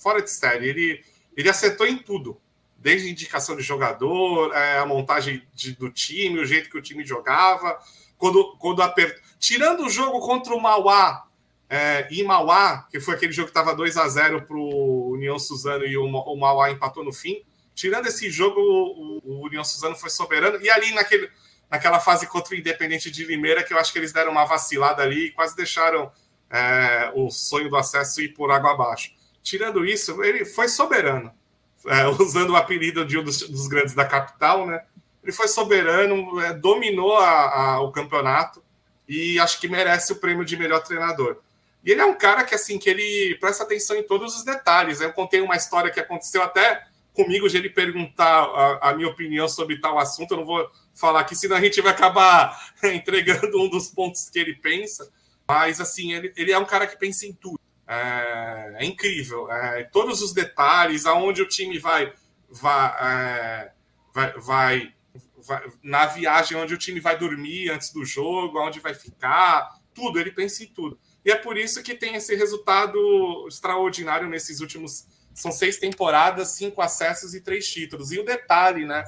fora de série. Ele, ele acertou em tudo, desde indicação de jogador, é, a montagem de, do time, o jeito que o time jogava. Quando, quando apertou. Tirando o jogo contra o Mauá, é, em Mauá, que foi aquele jogo que estava 2 a 0 para o União Suzano e o, o Mauá empatou no fim. Tirando esse jogo, o, o União Suzano foi soberano. E ali naquele, naquela fase contra o Independente de Limeira, que eu acho que eles deram uma vacilada ali e quase deixaram é, o sonho do acesso ir por água abaixo. Tirando isso, ele foi soberano. É, usando o apelido de um dos, dos, grandes da capital, né? Ele foi soberano, é, dominou a, a, o campeonato e acho que merece o prêmio de melhor treinador. E ele é um cara que, assim, que ele presta atenção em todos os detalhes. Eu contei uma história que aconteceu até comigo de ele perguntar a, a, minha opinião sobre tal assunto. Eu não vou falar aqui, senão a gente vai acabar entregando um dos pontos que ele pensa. Mas, assim, ele, ele é um cara que pensa em tudo. É, é incrível. É, todos os detalhes, aonde o time vai, vai, é, vai, vai, vai, na viagem, onde o time vai dormir antes do jogo, aonde vai ficar, tudo, ele pensa em tudo. E é por isso que tem esse resultado extraordinário nesses últimos. São seis temporadas, cinco acessos e três títulos. E o detalhe, né?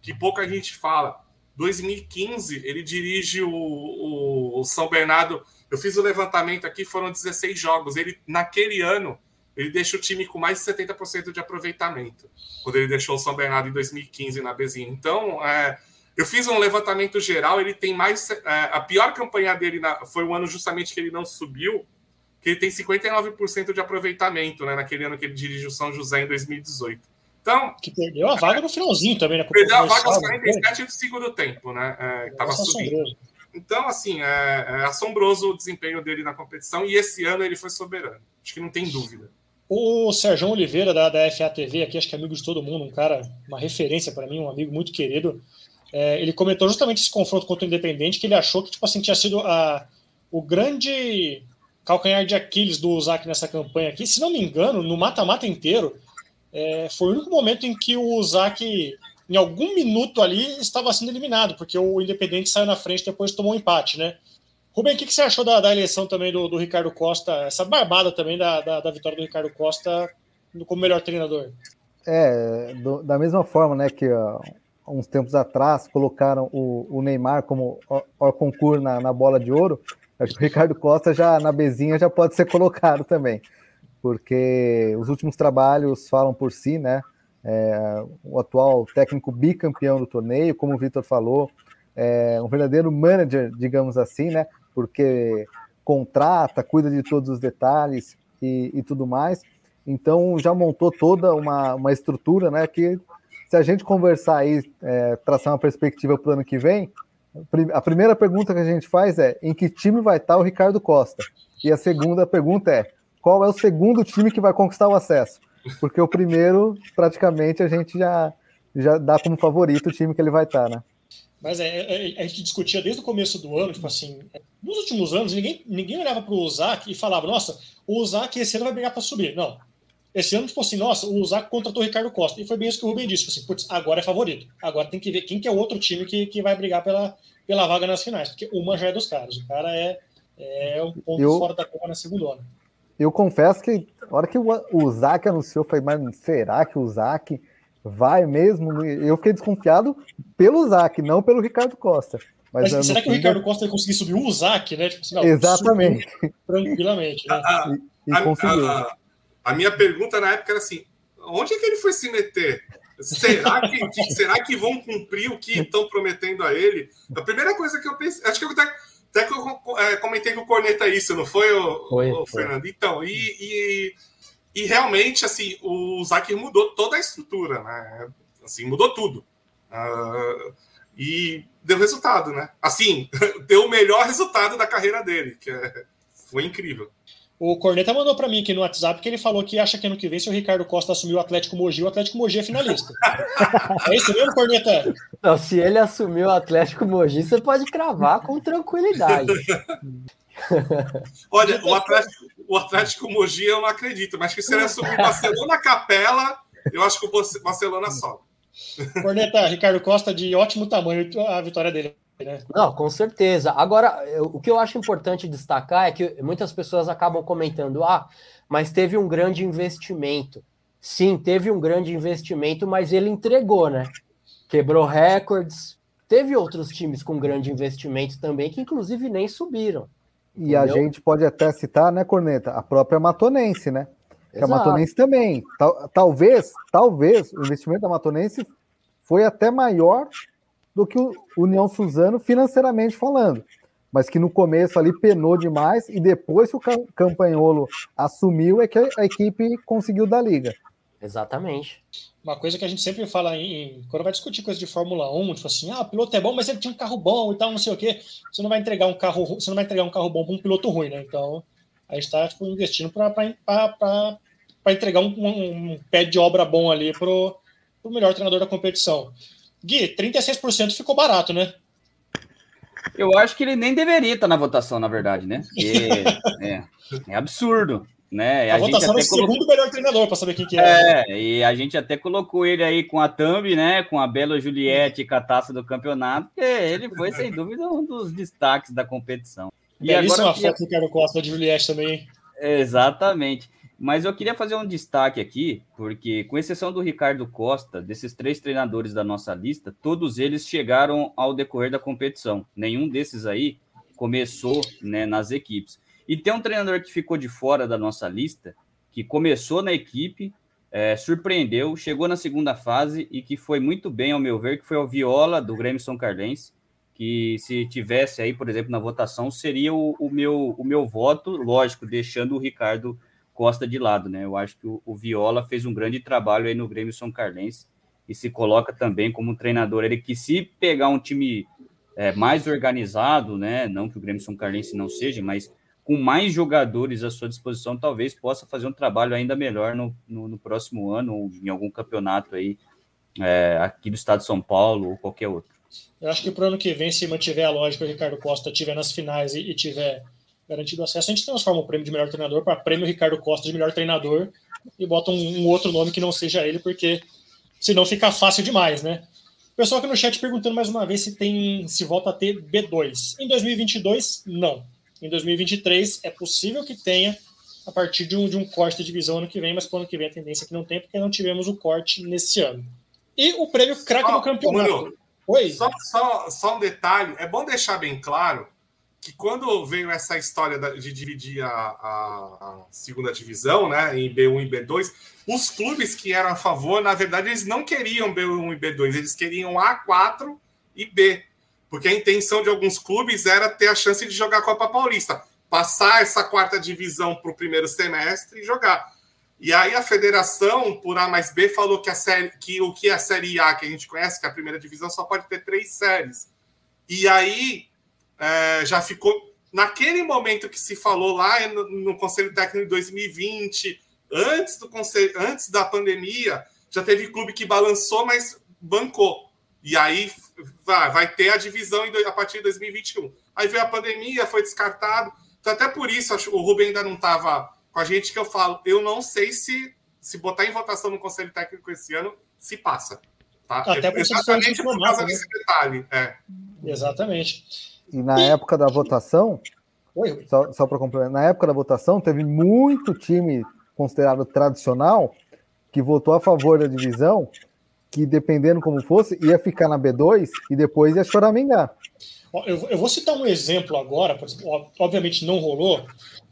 Que pouca gente fala. 2015, ele dirige o, o, o São Bernardo eu fiz o levantamento aqui, foram 16 jogos. Ele, naquele ano, ele deixa o time com mais de 70% de aproveitamento, quando ele deixou o São Bernardo em 2015 na Bezinha. Então, é, eu fiz um levantamento geral, ele tem mais. É, a pior campanha dele na, foi o ano justamente que ele não subiu, que ele tem 59% de aproveitamento, né, naquele ano que ele dirigiu o São José em 2018. Então, que perdeu a vaga no finalzinho também, né? Perdeu a vaga aos 47 do segundo tempo, né? É, tava subindo. Então, assim, é, é, assombroso o desempenho dele na competição e esse ano ele foi soberano. Acho que não tem dúvida. O Sérgio Oliveira, da, da FATV, aqui, acho que é amigo de todo mundo, um cara, uma referência para mim, um amigo muito querido. É, ele comentou justamente esse confronto contra o Independente, que ele achou que tipo assim, tinha sido a, o grande calcanhar de Aquiles do Uzak nessa campanha aqui. Se não me engano, no mata-mata inteiro, é, foi o único momento em que o Uzak em algum minuto ali estava sendo eliminado, porque o Independente saiu na frente depois tomou um empate, né? Rubem, o que, que você achou da, da eleição também do, do, Ricardo Costa, essa barbada também da, da, da, vitória do Ricardo Costa como melhor treinador? É, do, da mesma forma, né, que uh, uns tempos atrás colocaram o, o Neymar como o concurso na, na, bola de ouro, Acho que o Ricardo Costa já na bezinha já pode ser colocado também, porque os últimos trabalhos falam por si, né? É, o atual técnico bicampeão do torneio, como o Vitor falou, é um verdadeiro manager, digamos assim, né? Porque contrata, cuida de todos os detalhes e, e tudo mais. Então já montou toda uma, uma estrutura, né? Que se a gente conversar aí, é, traçar uma perspectiva para o ano que vem, a primeira pergunta que a gente faz é em que time vai estar o Ricardo Costa? E a segunda pergunta é qual é o segundo time que vai conquistar o acesso? Porque o primeiro, praticamente, a gente já, já dá como favorito o time que ele vai estar, né? Mas é, é, é a gente discutia desde o começo do ano, tipo assim, nos últimos anos, ninguém, ninguém olhava para o Uzak e falava, nossa, o Uzak esse ano vai brigar para subir. Não. Esse ano, tipo assim, nossa, o Uzak contratou o Ricardo Costa. E foi bem isso que o Rubem disse, tipo assim, putz, agora é favorito. Agora tem que ver quem que é o outro time que, que vai brigar pela, pela vaga nas finais, porque uma já é dos caras. O cara é, é um ponto eu, fora da curva na segunda hora. Eu confesso que, a hora que o, o Zac anunciou, eu falei, mas será que o Zac vai mesmo? Eu fiquei desconfiado pelo Zac, não pelo Ricardo Costa. Mas, mas será que o Ricardo Costa vai conseguir subir o Zac, né? Tipo assim, não, Exatamente. Tranquilamente. Né? A, e, e conseguiu. A, a, a, minha pergunta na época era assim: onde é que ele foi se meter? Será que, será que vão cumprir o que estão prometendo a ele? A primeira coisa que eu pensei, acho que eu até, até que eu é, comentei com o Corneta isso, não foi, o, foi, o Fernando? Foi. Então, e, e, e, realmente, assim, o Zac mudou toda a estrutura, né? Assim, mudou tudo. Uh, e deu resultado, né? Assim, deu o melhor resultado da carreira dele, que é, foi incrível. O Corneta mandou para mim aqui no WhatsApp que ele falou que acha que ano que vem, se o Ricardo Costa assumir o Atlético Mogi, o Atlético Mogi é finalista. é isso mesmo, Corneta? Não, se ele assumir o Atlético Mogi, você pode cravar com tranquilidade. Olha, o Atlético, o Atlético Mogi eu não acredito, mas que se ele assumir o Barcelona Capela, eu acho que o Barcelona sobe. Corneta, Ricardo Costa de ótimo tamanho a vitória dele. Né? Não, com certeza. Agora, eu, o que eu acho importante destacar é que muitas pessoas acabam comentando: ah, mas teve um grande investimento. Sim, teve um grande investimento, mas ele entregou, né? Quebrou recordes. Teve outros times com grande investimento também, que inclusive nem subiram. E entendeu? a gente pode até citar, né, Corneta? A própria Matonense, né? Que a Matonense também. Tal, talvez, talvez o investimento da Matonense foi até maior do que o União Suzano financeiramente falando. Mas que no começo ali penou demais e depois que o Campanholo assumiu é que a equipe conseguiu dar liga. Exatamente. Uma coisa que a gente sempre fala em, quando vai discutir coisa de Fórmula 1, tipo assim, ah, o piloto é bom, mas ele tinha um carro bom e tal, não sei o quê. Você não vai entregar um carro, você não vai entregar um carro bom para um piloto ruim, né? Então, a gente está tipo, investindo para entregar um, um, um, pé de obra bom ali pro, pro melhor treinador da competição. Gui, 36% ficou barato, né? Eu acho que ele nem deveria estar na votação, na verdade, né? Porque, é, é, absurdo. Né? A, a votação é o colocou... segundo melhor treinador para saber quem que é. É, e a gente até colocou ele aí com a Thumb, né? Com a Bela Juliette com a taça do campeonato, porque ele foi, sem dúvida, um dos destaques da competição. E Belíssima agora, foto do Quero Costa de Juliette também. Exatamente. Mas eu queria fazer um destaque aqui, porque, com exceção do Ricardo Costa, desses três treinadores da nossa lista, todos eles chegaram ao decorrer da competição. Nenhum desses aí começou né, nas equipes. E tem um treinador que ficou de fora da nossa lista, que começou na equipe, é, surpreendeu, chegou na segunda fase e que foi muito bem, ao meu ver, que foi o Viola, do Grêmio São Cardense, que se tivesse aí, por exemplo, na votação, seria o, o meu, o meu voto, lógico, deixando o Ricardo Costa de lado, né? Eu acho que o, o Viola fez um grande trabalho aí no Grêmio São Carlense e se coloca também como um treinador. Ele que se pegar um time é, mais organizado, né? Não que o Grêmio São Carlense não seja, mas com mais jogadores à sua disposição, talvez possa fazer um trabalho ainda melhor no, no, no próximo ano ou em algum campeonato aí é, aqui do estado de São Paulo ou qualquer outro. Eu acho que para o ano que vem, se mantiver a lógica, o Ricardo Costa estiver nas finais e, e tiver garantido acesso, a gente transforma o prêmio de melhor treinador para prêmio Ricardo Costa de melhor treinador e bota um, um, outro nome que não seja ele, porque senão fica fácil demais, né? Pessoal aqui no chat perguntando mais uma vez se tem se volta a ter B2. Em 2022, não. Em 2023 é possível que tenha a partir de um, de um corte de divisão ano que vem, mas para o ano que vem a tendência é que não tem, porque não tivemos o corte nesse ano. E o prêmio craque do campeonato. Oi. Só, só, só um detalhe, é bom deixar bem claro que quando veio essa história de dividir a, a, a, segunda divisão, né, em B1 e B2, os clubes que eram a favor, na verdade, eles não queriam B1 e B2, eles queriam A4 e B, porque a intenção de alguns clubes era ter a chance de jogar a Copa Paulista, passar essa quarta divisão para o primeiro semestre e jogar. E aí a federação, por A mais B, falou que, a série, que o que é a Série A, que a gente conhece, que é a primeira divisão, só pode ter três séries. E aí é, já ficou. Naquele momento que se falou lá no, no Conselho Técnico de 2020, antes, do conselho, antes da pandemia, já teve clube que balançou, mas bancou. E aí vai, vai ter a divisão em, a partir de 2021. Aí veio a pandemia, foi descartado. Então, até por isso, acho, o Rubem ainda não estava com a gente, que eu falo, eu não sei se, se botar em votação no Conselho Técnico esse ano, se passa. Tá? Até por Exatamente por causa né? desse detalhe. É. Exatamente. E na época da votação, Oi. só, só para complementar, na época da votação, teve muito time considerado tradicional que votou a favor da divisão, que dependendo como fosse, ia ficar na B2 e depois ia choramingar. Eu, eu vou citar um exemplo agora, obviamente não rolou,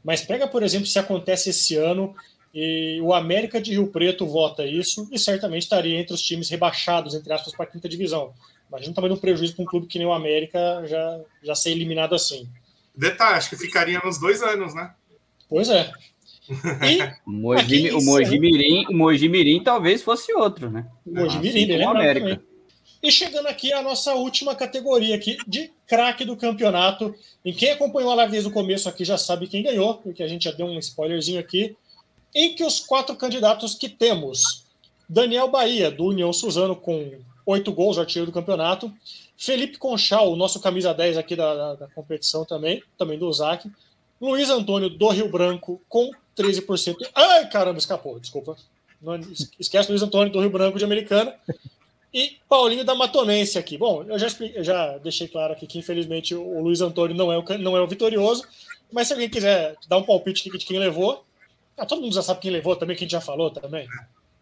mas pega, por exemplo, se acontece esse ano e o América de Rio Preto vota isso e certamente estaria entre os times rebaixados, entre aspas, para a quinta divisão. Imagina também um prejuízo para um clube que nem o América já, já ser eliminado assim. Detalhe, acho que ficaria nos dois anos, né? Pois é. E o Mogi, o Mogi Mirim, o Mogi Mirim talvez fosse outro, né? O Mogi Mirim, assim, América. Também. E chegando aqui a nossa última categoria aqui de craque do campeonato. E quem acompanhou a live desde o começo aqui já sabe quem ganhou, porque a gente já deu um spoilerzinho aqui. Em que os quatro candidatos que temos: Daniel Bahia, do União Suzano, com oito gols, artilheiro do campeonato. Felipe Conchal, o nosso camisa 10 aqui da, da, da competição também, também do Zac. Luiz Antônio do Rio Branco com 13%. Ai, caramba, escapou, desculpa. Não, esquece Luiz Antônio do Rio Branco de Americana. E Paulinho da Matonense aqui. Bom, eu já, eu já deixei claro aqui que infelizmente o Luiz Antônio não é o, não é o vitorioso. Mas se alguém quiser dar um palpite de quem levou, ah, todo mundo já sabe quem levou também, quem já falou também.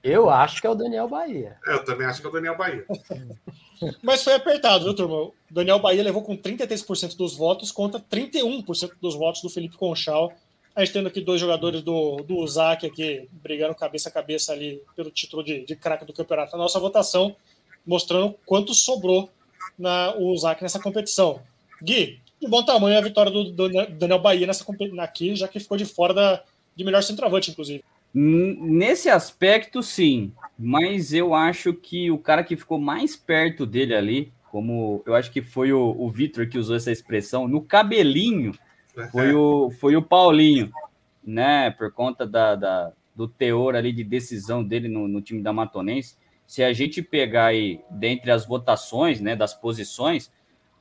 Eu acho que é o Daniel Bahia. Eu também acho que é o Daniel Bahia. Mas foi apertado, viu, turma? O Daniel Bahia levou com 33% dos votos contra 31% dos votos do Felipe Conchal. A gente tendo aqui dois jogadores do, do Usac aqui brigando cabeça a cabeça ali pelo título de, de craque do campeonato. A nossa votação mostrando quanto sobrou na, o Usac nessa competição. Gui, de bom tamanho a vitória do, do Daniel Bahia nessa aqui, já que ficou de fora da, de melhor centroavante, inclusive. Nesse aspecto, sim. Mas eu acho que o cara que ficou mais perto dele ali, como eu acho que foi o, o Vitor que usou essa expressão, no cabelinho, foi o, foi o Paulinho, né? Por conta da, da do teor ali de decisão dele no, no, time da Matonense. Se a gente pegar aí, dentre as votações, né, das posições,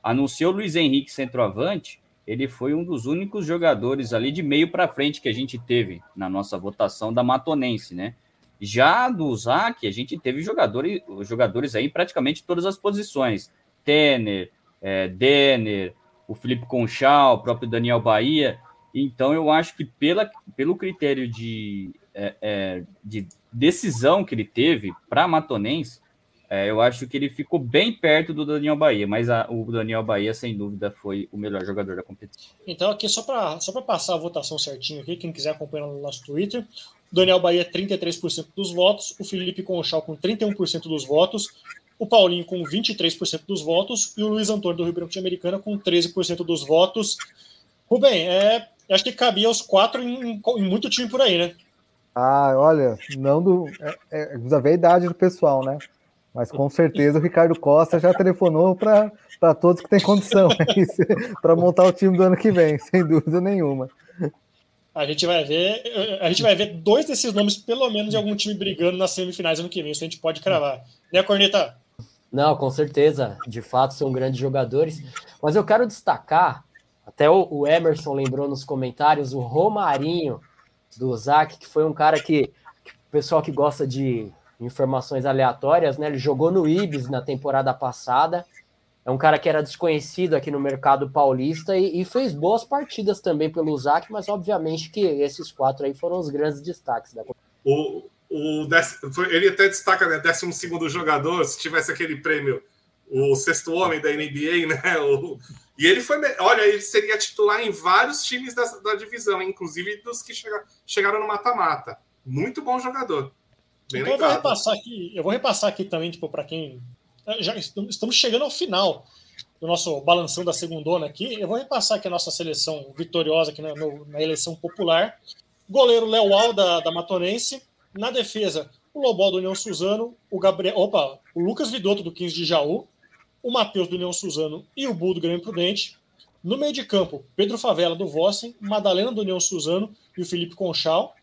anunciou o Luiz Henrique centroavante, ele foi um dos únicos jogadores ali de meio para frente que a gente teve na nossa votação da Matonense, né? Já do ZAC, a gente teve jogadores, jogadores aí em praticamente todas as posições. Tener, é, Denner, o Felipe Conchal, o próprio Daniel Bahia. Então, eu acho que pela, pelo critério de, é, é, de decisão que ele teve para Matonense, é, eu acho que ele ficou bem perto do Daniel Bahia, mas a, o Daniel Bahia, sem dúvida, foi o melhor jogador da competição. Então, aqui, só para só passar a votação certinho aqui, quem quiser acompanhar no nosso Twitter, Daniel Bahia, 33% dos votos, o Felipe Conchal com 31% dos votos, o Paulinho com 23% dos votos e o Luiz Antônio do Rio Branco de Americana com 13% dos votos. Rubem, é, acho que cabia os quatro em, em, muito time por aí, né? Ah, olha, não do. É, é, precisa ver a idade do pessoal, né? Mas com certeza o Ricardo Costa já telefonou para todos que têm condição para montar o time do ano que vem, sem dúvida nenhuma. A gente vai ver, a gente vai ver dois desses nomes, pelo menos, de algum time brigando nas semifinais ano que vem. Isso a gente pode cravar. Né, Corneta? Não, com certeza. De fato, são grandes jogadores. Mas eu quero destacar, até o Emerson lembrou nos comentários, o Romarinho do Zac, que foi um cara que, que o pessoal que gosta de informações aleatórias, né? Ele jogou no Ibis na temporada passada. É um cara que era desconhecido aqui no mercado paulista e, e fez boas partidas também pelo ZAC, mas obviamente que esses quatro aí foram os grandes destaques da o, o ele até destaca, né? 12 jogador, se tivesse aquele prêmio o sexto homem da NBA, né? O, e ele foi, olha, ele seria titular em vários times da, da divisão, inclusive dos que chega, chegaram no mata-mata. Muito bom jogador. Bem então eu vou repassar aqui, eu vou repassar aqui também, tipo, para quem já estamos chegando ao final do nosso balanção da segundona aqui. Eu vou repassar aqui a nossa seleção vitoriosa aqui na, no, na eleição popular. Goleiro Léo da, da Matonense. Na defesa, o Lobol do União Suzano, o Gabriel, opa, o Lucas Vidotto do 15 de Jaú, o Matheus do União Suzano e o Bull do Grêmio Prudente. No meio de campo, Pedro Favela do Vossen, Madalena do União Suzano e o Felipe Conchal.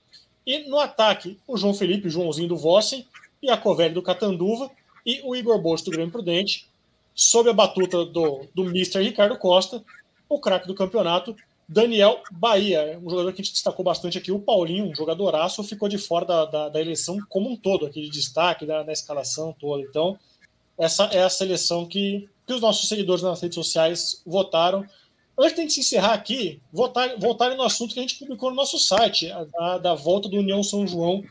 E no ataque, o João Felipe, Joãozinho do Vossen, e a Covelli do Catanduva e o Igor Bosto do Grêmio Prudente, sob a batuta do, do Mr. Ricardo Costa, o craque do campeonato, Daniel Bahia, um jogador que a gente destacou bastante aqui, o Paulinho, um jogadoraço, ficou de fora da, da, da eleição como um todo, aqui de destaque, da, da, escalação toda. Então, essa é a seleção que, que os nossos seguidores nas redes sociais votaram. Antes de a gente encerrar aqui, votar, voltarem no assunto que a gente publicou no nosso site, a, da volta do União São João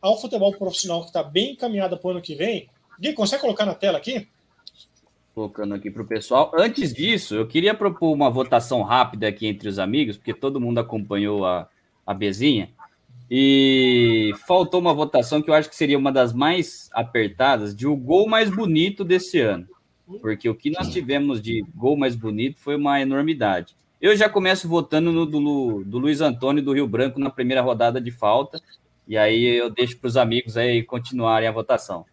ao futebol profissional, que está bem encaminhada para o ano que vem. Gui, consegue colocar na tela aqui? colocando aqui para o pessoal. Antes disso, eu queria propor uma votação rápida aqui entre os amigos, porque todo mundo acompanhou a, a Bezinha. E faltou uma votação que eu acho que seria uma das mais apertadas de o gol mais bonito desse ano. Porque o que nós tivemos de gol mais bonito foi uma enormidade. Eu já começo votando no do, do Luiz Antônio do Rio Branco na primeira rodada de falta. E aí eu deixo para os amigos aí continuarem a votação.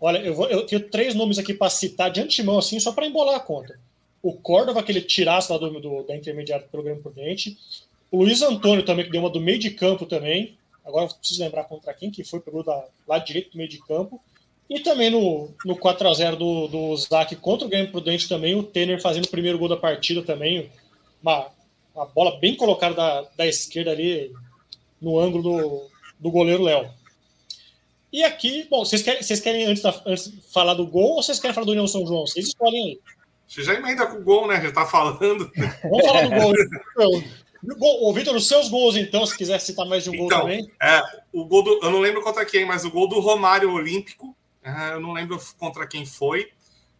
Olha, eu, vou, eu tenho três nomes aqui para citar de antemão, assim, só para embolar a conta. O Córdova, aquele tiraço lá do, do, da intermediária do programa Prudente. O Luiz Antônio também, que deu uma do meio de campo também. Agora eu preciso lembrar contra quem que foi, pegou da, lá direito do meio de campo. E também no, no 4x0 do, do Zac contra o Grêmio Prudente também, o Tener fazendo o primeiro gol da partida também. Uma, uma bola bem colocada da, da esquerda ali no ângulo do, do goleiro Léo. E aqui, bom, vocês querem, vocês querem antes, da, antes falar do gol ou vocês querem falar do União São João? Vocês escolhem aí. Você já emenda com o gol, né? Já tá falando. Vamos falar do gol. Ô, Vitor, os seus gols, então, se quiser citar mais de um então, gol também. É, o gol do. Eu não lembro contra quem, mas o gol do Romário Olímpico. É, eu não lembro contra quem foi.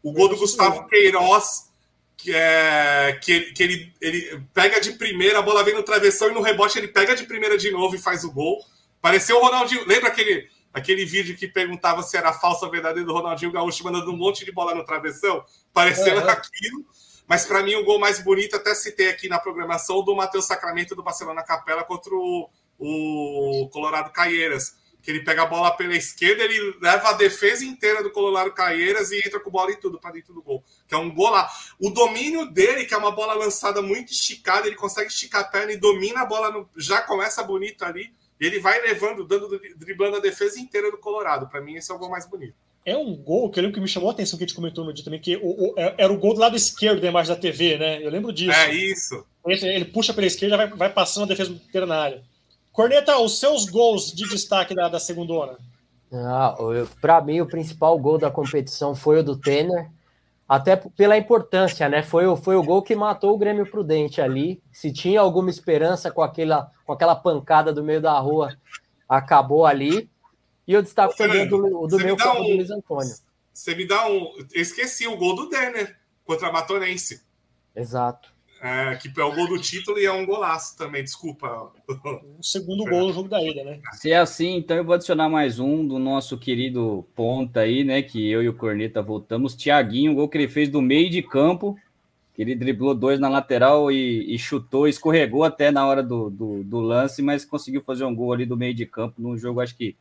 O gol do Gustavo Queiroz, que, é, que, ele, que ele, ele pega de primeira, a bola vem no travessão e no rebote ele pega de primeira de novo e faz o gol. Pareceu o Ronaldinho. Lembra aquele aquele vídeo que perguntava se era falso ou verdadeiro do Ronaldinho Gaúcho mandando um monte de bola no travessão, parecendo uhum. aquilo. Mas para mim, o gol mais bonito, até citei aqui na programação, do Matheus Sacramento do Barcelona Capela contra o, o Colorado Caieiras. Que ele pega a bola pela esquerda, ele leva a defesa inteira do Colorado Caieiras e entra com bola e tudo para dentro do gol. Que é um gol lá. O domínio dele, que é uma bola lançada muito esticada, ele consegue esticar a perna e domina a bola, no, já começa bonito ali ele vai levando, dando, driblando a defesa inteira do Colorado. Para mim, esse é o gol mais bonito. É um gol que eu lembro que me chamou a atenção que a gente comentou no dia também, que o, o, é, era o gol do lado esquerdo da imagem da TV, né? Eu lembro disso. É isso. Ele puxa pela esquerda vai, vai passando a defesa inteira na área. Corneta, os seus gols de destaque da, da segunda Ah, Para mim, o principal gol da competição foi o do Tener até pela importância, né? Foi o, foi o gol que matou o Grêmio Prudente ali. Se tinha alguma esperança com aquela, com aquela pancada do meio da rua, acabou ali. E eu destaco também do, do meu campo um, do Luiz Antônio. Você me dá um. Eu esqueci o gol do Denner contra a Matonense. Exato. É, que é o gol do título e é um golaço também, desculpa. O segundo gol do jogo da ida, né? Se é assim, então eu vou adicionar mais um do nosso querido ponta aí, né? Que eu e o Corneta voltamos. Tiaguinho, o gol que ele fez do meio de campo, que ele driblou dois na lateral e, e chutou, escorregou até na hora do, do, do, lance, mas conseguiu fazer um gol ali do meio de campo num jogo, acho que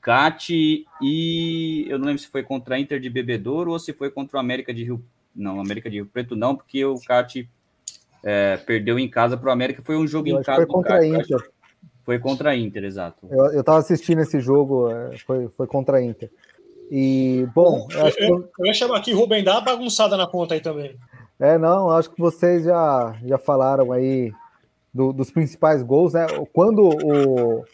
Cate e eu não lembro se foi contra a Inter de Bebedouro ou se foi contra o América de Rio. Não, América de Rio Preto não, porque o Cate é, perdeu em casa para o América. Foi um jogo eu em casa. Foi contra a Inter. Foi contra a Inter, exato. Eu estava assistindo esse jogo, é, foi, foi contra a Inter. E, bom. Eu, eu, eu, eu ia chamar aqui Rubem, dá uma bagunçada na conta aí também. É, não, acho que vocês já, já falaram aí do, dos principais gols, né? Quando o,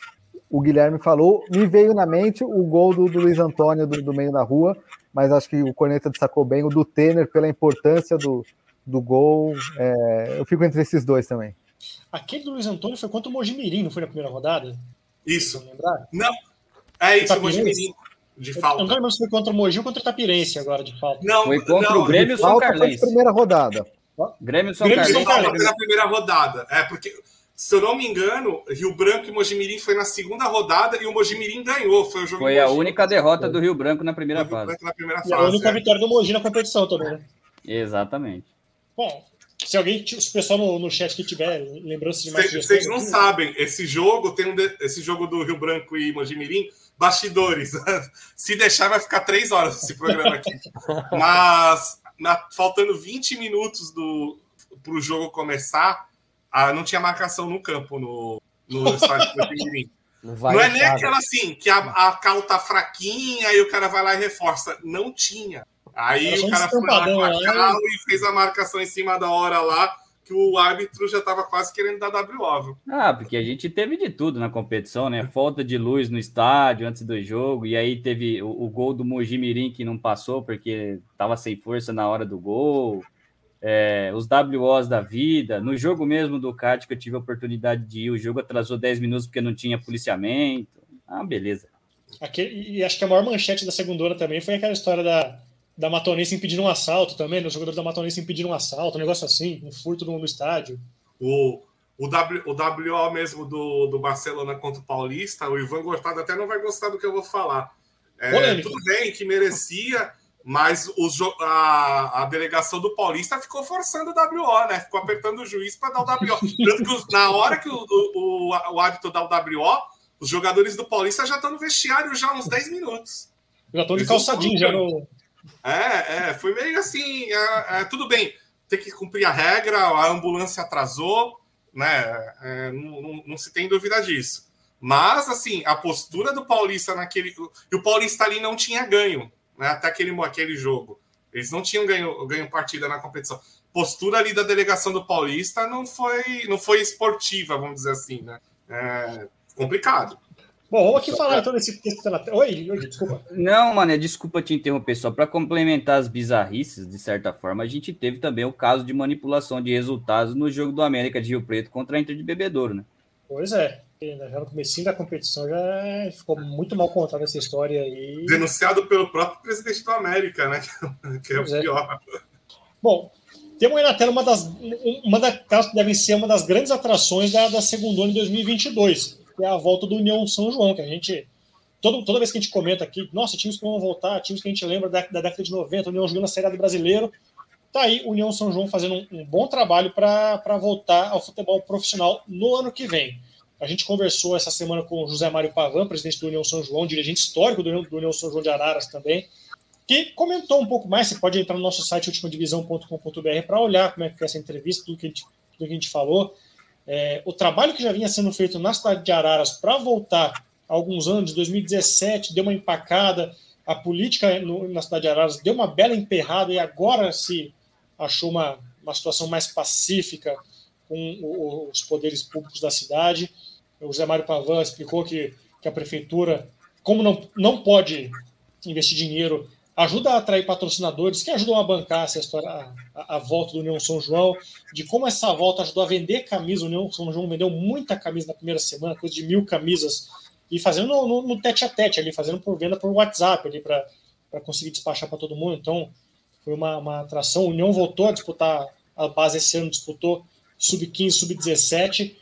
o Guilherme falou, me veio na mente o gol do, do Luiz Antônio do, do, meio da rua, mas acho que o Corneta destacou bem o do Tener pela importância do, do gol. É, eu fico entre esses dois também. Aquele do Luiz Antônio foi contra o Mojimirim, não foi na primeira rodada? Isso. Não, é isso, o Mojimirim. de falta. Eu não lembro se foi contra o Mogi ou contra o Tapirense agora, de falta. Não, Foi contra não, o Grêmio e o São foi Carlense. primeira rodada. Grêmio e São Grêmio e São São Carlense. Paulo foi na primeira rodada. É, porque, se eu não me engano, Rio Branco e Mojimirim foi na segunda rodada e o Mojimirim ganhou. Foi o jogo Foi a única derrota do Rio Branco na primeira Foi o Rio fase. Na primeira E a fase. única é. vitória do Mogi na competição também, né? Exatamente. Bom, se alguém, se o pessoal no, no chat que tiver lembrança de mais Vocês não aqui, sabem, esse jogo tem um de- esse jogo do Rio Branco e Mojimirim, bastidores. Se deixar, vai ficar três horas esse programa aqui. Mas na- faltando 20 minutos do para o jogo começar, ah, não tinha marcação no campo no, no estádio do Mojimirim. Não vai Não é nem aquela assim, que a, a cal tá fraquinha e o cara vai lá e reforça. Não tinha. Aí o cara foi lá com a lá cal e fez a marcação em cima da hora lá, que o árbitro já tava quase querendo dar WO. viu? Ah, porque a gente teve de tudo na competição, né? Falta de luz no estádio antes do jogo, e aí teve o, o gol do Mojimirim que não passou porque tava sem força na hora do gol. É, os WOs da vida. No jogo mesmo do kart que eu tive a oportunidade de ir, o jogo atrasou 10 minutos porque não tinha policiamento. Ah, beleza. Aquele, e acho que a maior manchete da segunda também foi aquela história da, da Matonense impedindo um assalto também, né? os jogadores da Matonense impedindo um assalto, um negócio assim, um furto no, no estádio. O, o, w, o WO mesmo do, do Barcelona contra o Paulista, o Ivan Gostado até não vai gostar do que eu vou falar. É, tudo bem que merecia, mas os a, a delegação do Paulista ficou forçando o WO, né? Ficou apertando o juiz para dar o WO. Tanto que os- na hora que o, o, o, o árbitro dá o WO, os jogadores do Paulista já estão no vestiário já há uns 10 minutos. Já estão de calçadinho já no. É, é, foi meio assim, é, é, tudo bem, tem que cumprir a regra, a ambulância atrasou, né? é, não, não- não se tem dúvida disso. Mas, assim, a postura do Paulista naquele. E o Paulista ali não tinha ganho, né? Até aquele, aquele jogo. Eles não tinham ganho, ganho partida na competição. Postura ali da delegação do Paulista não foi, não foi esportiva, vamos dizer assim, né? É, complicado. Bom, vamos aqui falar então desse texto que tá na tela. Oi, oi, desculpa. Não, mano, desculpa te interromper, só para complementar as bizarrices, de certa forma, a gente teve também o caso de manipulação de resultados no jogo do América de Rio Preto contra a Inter de Bebedouro, né? Pois é. Já no comecinho da competição já ficou muito mal contada essa história aí. Denunciado pelo próprio presidente do América, né? Que é o Pois é. pior. Bom, temos aí na tela uma das, uma das que devem ser uma das grandes atrações da, da segunda em 2022, que é a volta do União São João, que a gente todo, toda vez que a gente comenta aqui, nossa, times que vão voltar, times que a gente lembra da, da década de 90, União jogando na Série A do Brasileiro, tá aí União São João fazendo um, um bom trabalho para voltar ao futebol profissional no ano que vem. A gente conversou essa semana com o José Mário Pavan, presidente do União São João, dirigente histórico do União, do União São João de Araras também, que comentou um pouco mais. Você pode entrar no nosso site ultimadivisão.com.br para olhar como é que foi essa entrevista, tudo que a gente, tudo que a gente falou. É, o trabalho que já vinha sendo feito na cidade de Araras para voltar alguns anos, 2017, deu uma empacada. A política no, na cidade de Araras deu uma bela emperrada e agora se achou uma, uma situação mais pacífica com os poderes públicos da cidade. O José Mário Pavan explicou que, que a prefeitura, como não, não pode investir dinheiro ajuda a atrair patrocinadores que ajudam a bancar essa história, a, a, volta do União São João, de como essa volta ajudou a vender camisa. O União São João vendeu muita camisa na primeira semana, coisa de mil camisas, e fazendo no, no, no tete a tete ali, fazendo por venda por WhatsApp ali para conseguir despachar para todo mundo. Então, foi uma, uma atração. O União voltou a disputar a base esse ano, disputou sub-15, sub-17.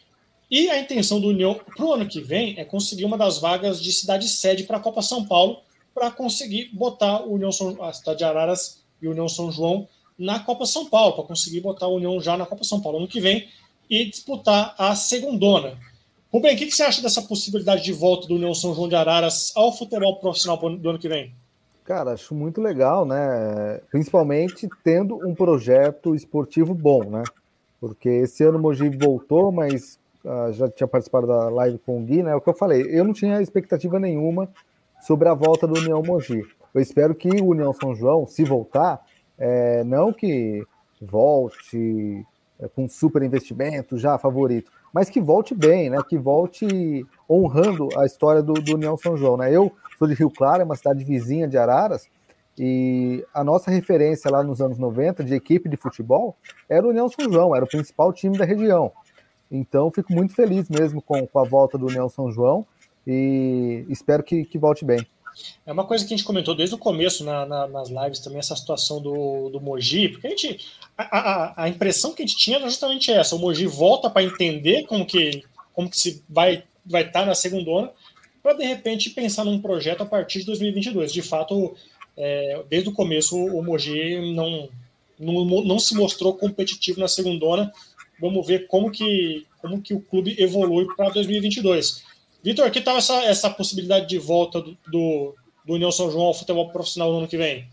E a intenção do União para o ano que vem é conseguir uma das vagas de cidade sede para a Copa São Paulo, para conseguir botar o União São, a cidade de Araras e o União São João na Copa São Paulo, para conseguir botar a União já na Copa São Paulo ano que vem e disputar a segundona. Rubem, o que, que você acha dessa possibilidade de volta do União São João de Araras ao futebol profissional do ano que vem? Cara, acho muito legal, né? Principalmente tendo um projeto esportivo bom, né? Porque esse ano o Mogi voltou, mas uh, já tinha participado da live com o Gui, né? É o que eu falei, eu não tinha expectativa nenhuma sobre a volta do União Mogi. Eu espero que o União São João, se voltar, é, não que volte é, com super investimento, já favorito, mas que volte bem, né? Que volte honrando a história do, do União São João, né? Eu sou de Rio Claro, é uma cidade vizinha de Araras, e a nossa referência lá nos anos 90 de equipe de futebol era o União São João, era o principal time da região. Então, fico muito feliz mesmo com, com a volta do União São João e espero que, que volte bem. É uma coisa que a gente comentou desde o começo na, na, nas lives também, essa situação do, do Moji, porque a gente. A, a, a impressão que a gente tinha era justamente essa: o Moji volta para entender como que, como que se vai vai estar tá na segunda para de repente pensar num projeto a partir de 2022. De fato, é, desde o começo, o Mogi não, não, não se mostrou competitivo na segunda Vamos ver como que, como que o clube evolui para 2022. Vitor, que tal essa, essa possibilidade de volta do, do, do União São João ao futebol profissional no ano que vem?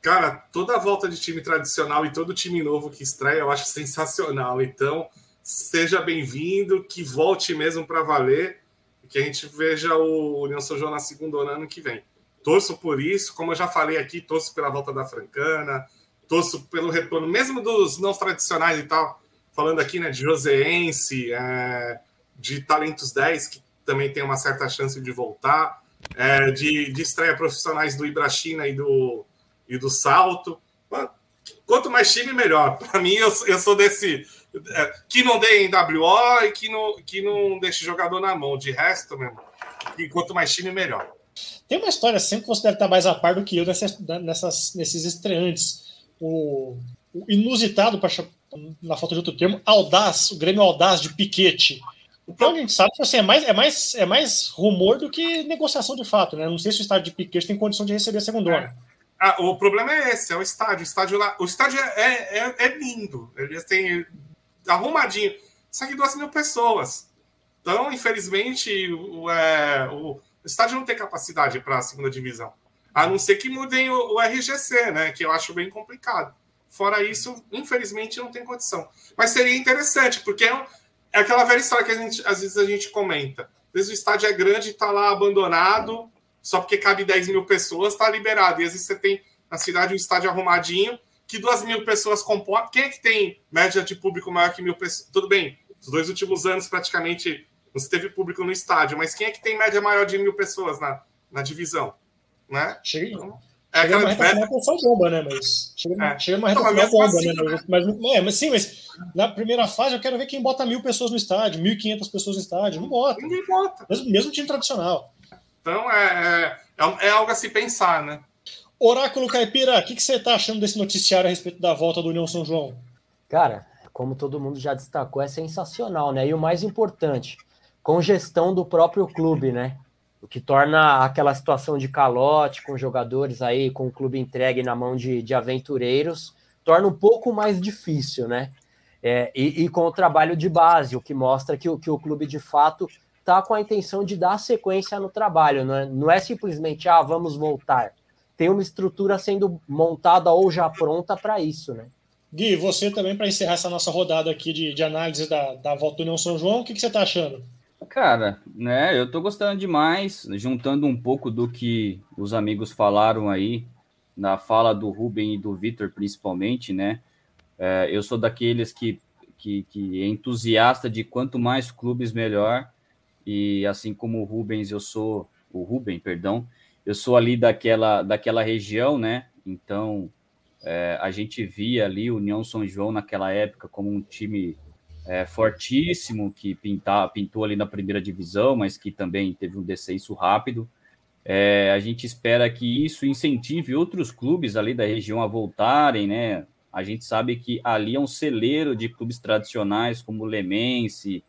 Cara, toda a volta de time tradicional e todo time novo que estreia eu acho sensacional. Então, seja bem-vindo, que volte mesmo para valer e que a gente veja o União São João na segunda ano que vem. Torço por isso, como eu já falei aqui, torço pela volta da Francana, torço pelo retorno, mesmo dos não tradicionais e tal, falando aqui né, de Joseense, é, de Talentos 10, que também tem uma certa chance de voltar, é, de, de estreia profissionais do Ibrachina e do, e do Salto. Quanto mais time, melhor. Para mim, eu, eu sou desse. É, que não dê em WO e que não, que não deixe jogador na mão. De resto, mesmo. E quanto mais time, melhor. Tem uma história sempre que você deve estar mais a par do que eu nessas, nessas, nesses estreantes. O, o inusitado, pra, na falta de outro termo, audaz, o Grêmio audaz de Piquete. Então a gente sabe que assim, é, mais, é, mais, é mais rumor do que negociação de fato, né? Não sei se o estádio de Piquete tem condição de receber a segunda hora. Ah, o problema é esse, é o estádio. O estádio lá, o estádio é, é, é lindo. Ele tem arrumadinho. Só que duas mil pessoas. Então, infelizmente, o, é, o estádio não tem capacidade para a segunda divisão. A não ser que mudem o, o, RGC, né? Que eu acho bem complicado. Fora isso, infelizmente, não tem condição. Mas seria interessante, porque é, é aquela velha história que gente, às vezes a gente comenta. Às vezes o estádio é grande e está lá abandonado, só porque cabe 10 mil pessoas, está liberado. E às vezes você tem na cidade um estádio arrumadinho, que duas mil pessoas comportam. Quem é que tem média de público maior que mil pessoas? Tudo bem, os dois últimos anos praticamente não se teve público no estádio, mas quem é que tem média maior de mil pessoas na, na divisão? Né? Chega, então, é chega uma reta final com bomba, né? Mas chega, é. chega uma reta final bomba, assim, né? né? Mas, é, mas sim, mas na primeira fase eu quero ver quem bota mil pessoas no estádio, mil e quinhentas pessoas no estádio. Não bota. Ninguém bota. Mesmo, mesmo time tradicional. Então é, é, é algo a se pensar, né? Oráculo Caipira, o que, que você está achando desse noticiário a respeito da volta do União São João? Cara, como todo mundo já destacou, é sensacional, né? E o mais importante, com gestão do próprio clube, né? O que torna aquela situação de calote com jogadores aí, com o clube entregue na mão de, de aventureiros, torna um pouco mais difícil, né? É, e, e, com o trabalho de base, o que mostra que, que o clube de fato está com a intenção de dar sequência no trabalho, não é, não é simplesmente, ah, vamos voltar tem uma estrutura sendo montada ou já pronta para isso, né? Gui, você também, para encerrar essa nossa rodada aqui de, de análise da, da volta do União São João, o que, que você está achando? Cara, né, eu estou gostando demais, juntando um pouco do que os amigos falaram aí, na fala do Ruben e do Vitor, principalmente, né? É, eu sou daqueles que, que, que é entusiasta de quanto mais clubes, melhor. E assim como o Rubens, eu sou o Ruben, perdão, eu sou ali daquela, daquela região, né? Então, é, a gente via ali o União São João naquela época como um time é, fortíssimo, que pintar, pintou ali na primeira divisão, mas que também teve um descenso rápido. É, a gente espera que isso incentive outros clubes ali da região a voltarem, né? A gente sabe que ali é um celeiro de clubes tradicionais como Lemense,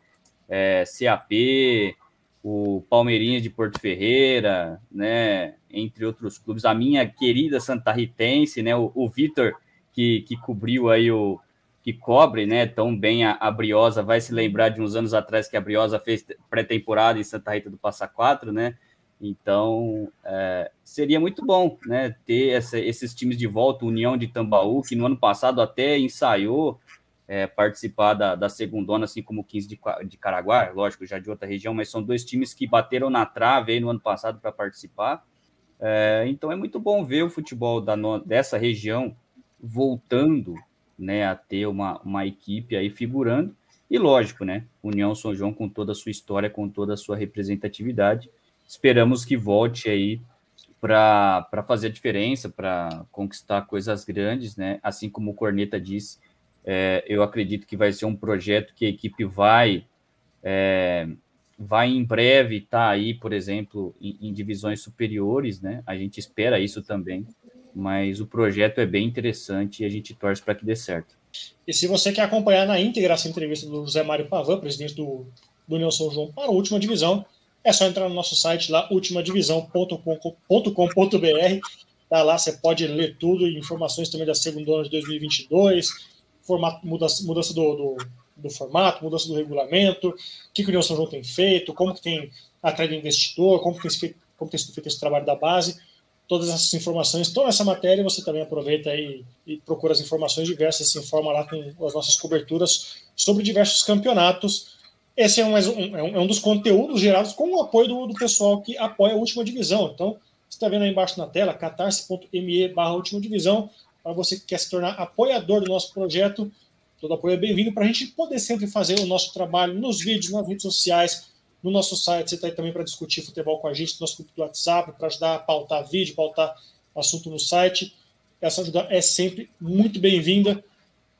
é, CAP, o Palmeirinha de Porto Ferreira, né, entre outros clubes, a minha querida Santa Ritense, né, o, o Vitor, que, que cobriu aí o, que cobre, né, tão bem a, a, Briosa, vai se lembrar de uns anos atrás que a Briosa fez pré-temporada em Santa Rita do Passa Quatro, né, então é, seria muito bom, né, ter essa, esses times de volta, União de Tambaú, que no ano passado até ensaiou, é, participar da, da segundona, assim como o 15 de, de Caraguá, lógico, já de outra região, mas são dois times que bateram na trave aí no ano passado para participar. É, então é muito bom ver o futebol da, dessa região voltando né, a ter uma, uma equipe aí figurando. E lógico, né? União São João com toda a sua história, com toda a sua representatividade. Esperamos que volte aí para fazer a diferença, para conquistar coisas grandes, né? Assim como o Corneta disse, é, eu acredito que vai ser um projeto que a equipe vai é, vai em breve estar tá aí, por exemplo, em, em, divisões superiores, né? A gente espera isso também, mas o projeto é bem interessante e a gente torce para que dê certo. E se você quer acompanhar na íntegra essa entrevista do José Mário Pavan, presidente do, do União São João, para a última divisão, é só entrar no nosso site lá, ultimadivisão.com.br. Tá lá, você pode ler tudo, informações também da segunda ano de 2022, formato, mudança, mudança do, do, do, formato, mudança do regulamento, o que, que o União São João tem feito, como que tem atrás do investidor, como, que tem, como tem sido feito esse trabalho da base. Todas essas informações estão nessa matéria, você também aproveita e, e procura as informações diversas, se informa lá com as nossas coberturas sobre diversos campeonatos esse é um, um, é um dos conteúdos gerados com o apoio do, do pessoal que apoia a última divisão. Então, você está vendo aí embaixo na tela, catarse.me barra última divisão, para você que quer se tornar apoiador do nosso projeto. Todo apoio é bem-vindo para a gente poder sempre fazer o nosso trabalho nos vídeos, nas redes sociais, no nosso site. Você está aí também para discutir futebol com a gente, no nosso grupo do WhatsApp, para ajudar a pautar vídeo, pautar assunto no site. Essa ajuda é sempre muito bem-vinda.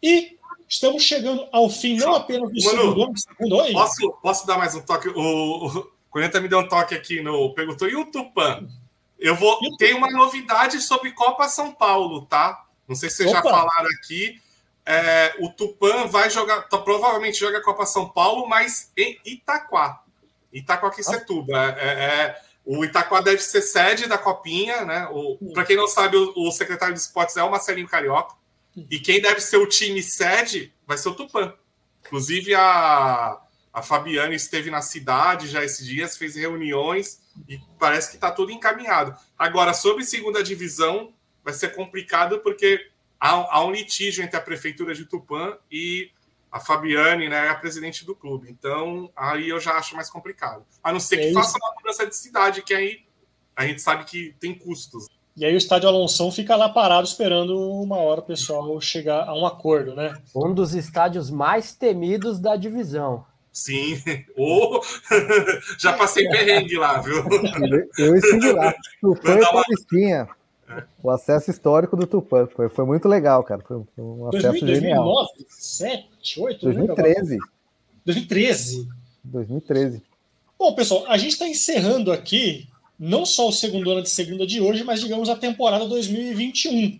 E Estamos chegando ao fim, não apenas do segundo, segundo oi. Posso, posso dar mais um toque? O, o me deu um toque aqui no. Perguntou, e o Tupan? Eu vou. Tem uma novidade sobre Copa São Paulo, tá? Não sei se vocês Opa. já falaram aqui. É, o Tupan vai jogar, tá, provavelmente joga a Copa São Paulo, mas em Itaquá. Itaquaquecetuba. Ah. É, é, o Itaquá deve ser sede da Copinha, né? Para quem não sabe, o, o secretário de esportes é o Marcelinho Carioca. E quem deve ser o time sede vai ser o Tupã. Inclusive, a, a Fabiana esteve na cidade já esses dias, fez reuniões e parece que está tudo encaminhado. Agora, sobre segunda divisão, vai ser complicado porque há, há um litígio entre a prefeitura de Tupã e a Fabiane, né, a presidente do clube. Então, aí eu já acho mais complicado. A não ser que é faça uma mudança de cidade, que aí a gente sabe que tem custos. E aí o estádio Alonso fica lá parado esperando uma hora o pessoal chegar a um acordo, né? Um dos estádios mais temidos da divisão. Sim, ou já passei perrengue lá, viu? Eu estive lá. Tupã e Paulistinha. É. O acesso histórico do Tupã. Foi, foi muito legal, cara. Foi um acesso 2000, genial. 2009, 2007, 2008? 2013. 2013. 2013. Bom, pessoal, a gente está encerrando aqui não só o segundo ano de segunda de hoje, mas digamos a temporada 2021.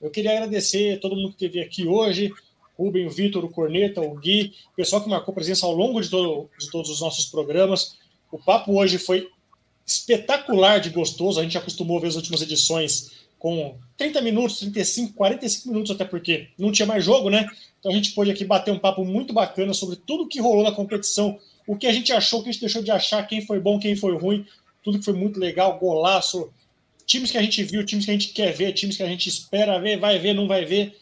Eu queria agradecer a todo mundo que esteve aqui hoje, Rubem, o Vitor, o Corneta, o Gui, o pessoal que marcou presença ao longo de, todo, de todos os nossos programas. O papo hoje foi espetacular de gostoso. A gente acostumou ver as últimas edições com 30 minutos, 35, 45 minutos, até porque não tinha mais jogo, né? Então a gente pôde aqui bater um papo muito bacana sobre tudo que rolou na competição, o que a gente achou, o que a gente deixou de achar, quem foi bom, quem foi ruim, tudo que foi muito legal, golaço, times que a gente viu, times que a gente quer ver, times que a gente espera ver, vai ver, não vai ver.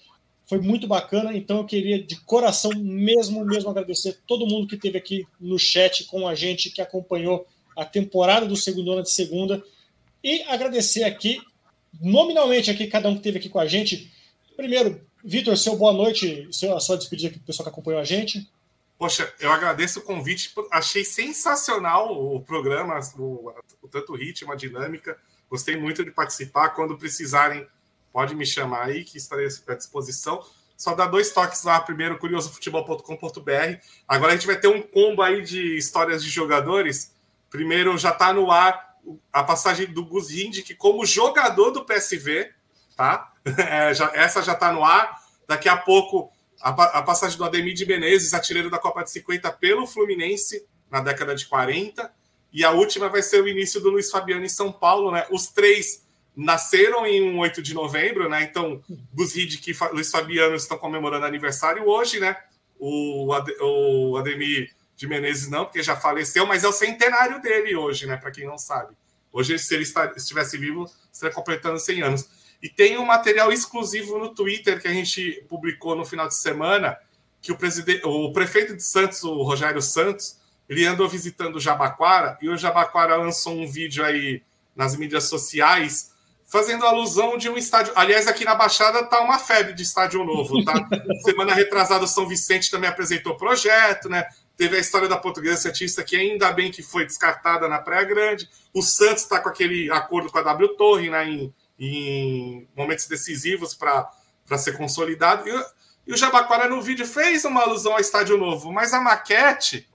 Foi muito bacana, então eu queria de coração mesmo, mesmo agradecer todo mundo que esteve aqui no chat com a gente, que acompanhou a temporada do segundo ano de segunda, e agradecer aqui, nominalmente aqui, cada um que esteve aqui com a gente. Primeiro, Vitor, seu boa noite, seu, a sua despedida aqui para o pessoal que acompanhou a gente. Poxa, eu agradeço o convite. Achei sensacional o programa, o, o, tanto ritmo, a dinâmica. Gostei muito de participar. Quando precisarem, pode me chamar aí, que estarei à disposição. Só dá dois toques lá. Primeiro, curiosofutebol.com.br. Agora a gente vai ter um combo aí de histórias de jogadores. Primeiro, já está no ar a passagem do Gus que como jogador do PSV, tá? É, já, essa já está no ar. Daqui a pouco a, a passagem do Ademir de Menezes, artilheiro da Copa de 50 pelo Fluminense na década de 40. E a última vai ser o início do Luiz Fabiano em São Paulo, né? Os três nasceram em um 8 de novembro, né? Então, Gus Hiddink e Luiz Fabiano estão comemorando aniversário hoje, né? O, Ade, o Ademir de Menezes não, porque já faleceu, mas é o centenário dele hoje, né? Para quem não sabe. Hoje, se ele estivesse vivo, estaria completando 100 anos. E tem um material exclusivo no Twitter que a gente publicou no final de semana, que o, presidente, o prefeito de Santos, o Rogério Santos, ele andou visitando o Jabaquara e o Jabaquara lançou um vídeo aí nas mídias sociais fazendo alusão de um estádio. Aliás, aqui na Baixada tá uma febre de estádio novo, tá? Semana retrasada o São Vicente também apresentou projeto, né? Teve a história da Portuguesa Santista, que ainda bem que foi descartada na Praia Grande. O Santos está com aquele acordo com a W Torre, né? Em em momentos decisivos para ser consolidado. E, e, o Jabaquara no vídeo fez uma alusão ao estádio novo, mas a maquete,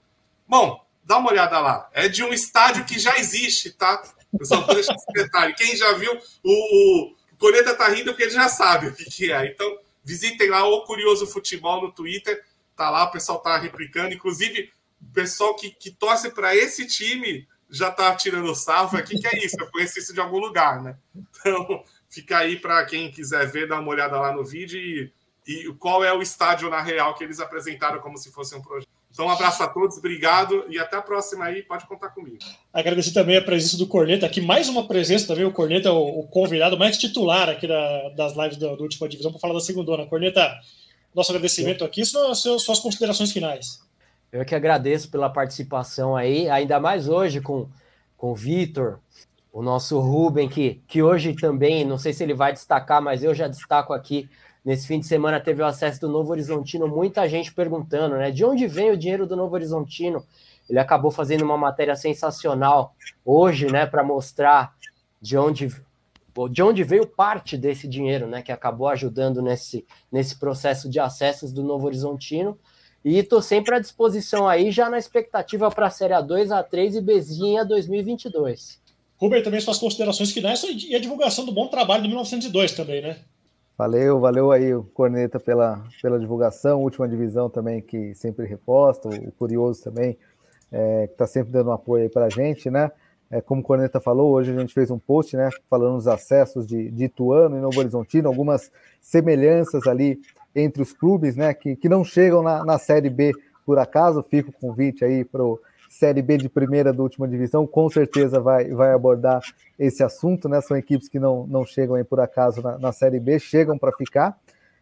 bom, dá uma olhada lá. É de um estádio que já existe, tá? Eu só vou deixar esse detalhe. Quem já viu, o, o Coreta tá rindo porque ele já sabe o que, que é. Então, visitem lá o Curioso Futebol no Twitter. Tá lá, o pessoal tá replicando. Inclusive, o pessoal que, que torce para esse time já tá tirando salvo aqui, que é isso, eu conheci isso de algum lugar, né? Então, fica aí para quem quiser ver, dá uma olhada lá no vídeo e, e qual é o estádio na real que eles apresentaram como se fosse um projeto. Então, um abraço a todos, obrigado e até a próxima aí, pode contar comigo. Agradecer também a presença do Corneta aqui, mais uma presença também, o Corneta, o, o convidado mais titular aqui da, das lives da, da última divisão, para falar da segunda. Corneta, nosso agradecimento aqui, suas, suas considerações finais. Eu que agradeço pela participação aí, ainda mais hoje com, com o Vitor, o nosso Ruben, que, que hoje também, não sei se ele vai destacar, mas eu já destaco aqui. Nesse fim de semana teve o acesso do Novo Horizontino, muita gente perguntando, né? De onde vem o dinheiro do Novo Horizontino? Ele acabou fazendo uma matéria sensacional hoje, né, para mostrar de onde de onde veio parte desse dinheiro, né, que acabou ajudando nesse, nesse processo de acessos do Novo Horizontino. E estou sempre à disposição aí, já na expectativa para a Série A2, A3 e Bezinha 2022. Rubem, também suas considerações finais e a divulgação do bom trabalho do 1902 também, né? Valeu, valeu aí o Corneta pela, pela divulgação, última divisão também que sempre reposta, o Curioso também, é, que está sempre dando um apoio aí para a gente, né? É, como o Corneta falou, hoje a gente fez um post, né, falando dos acessos de, de Ituano e Novo Horizontino, algumas semelhanças ali entre os clubes, né, que, que não chegam na, na Série B por acaso. Fica o convite aí para o Série B de primeira da última divisão, com certeza vai, vai abordar esse assunto, né? São equipes que não, não chegam aí por acaso na, na Série B, chegam para ficar.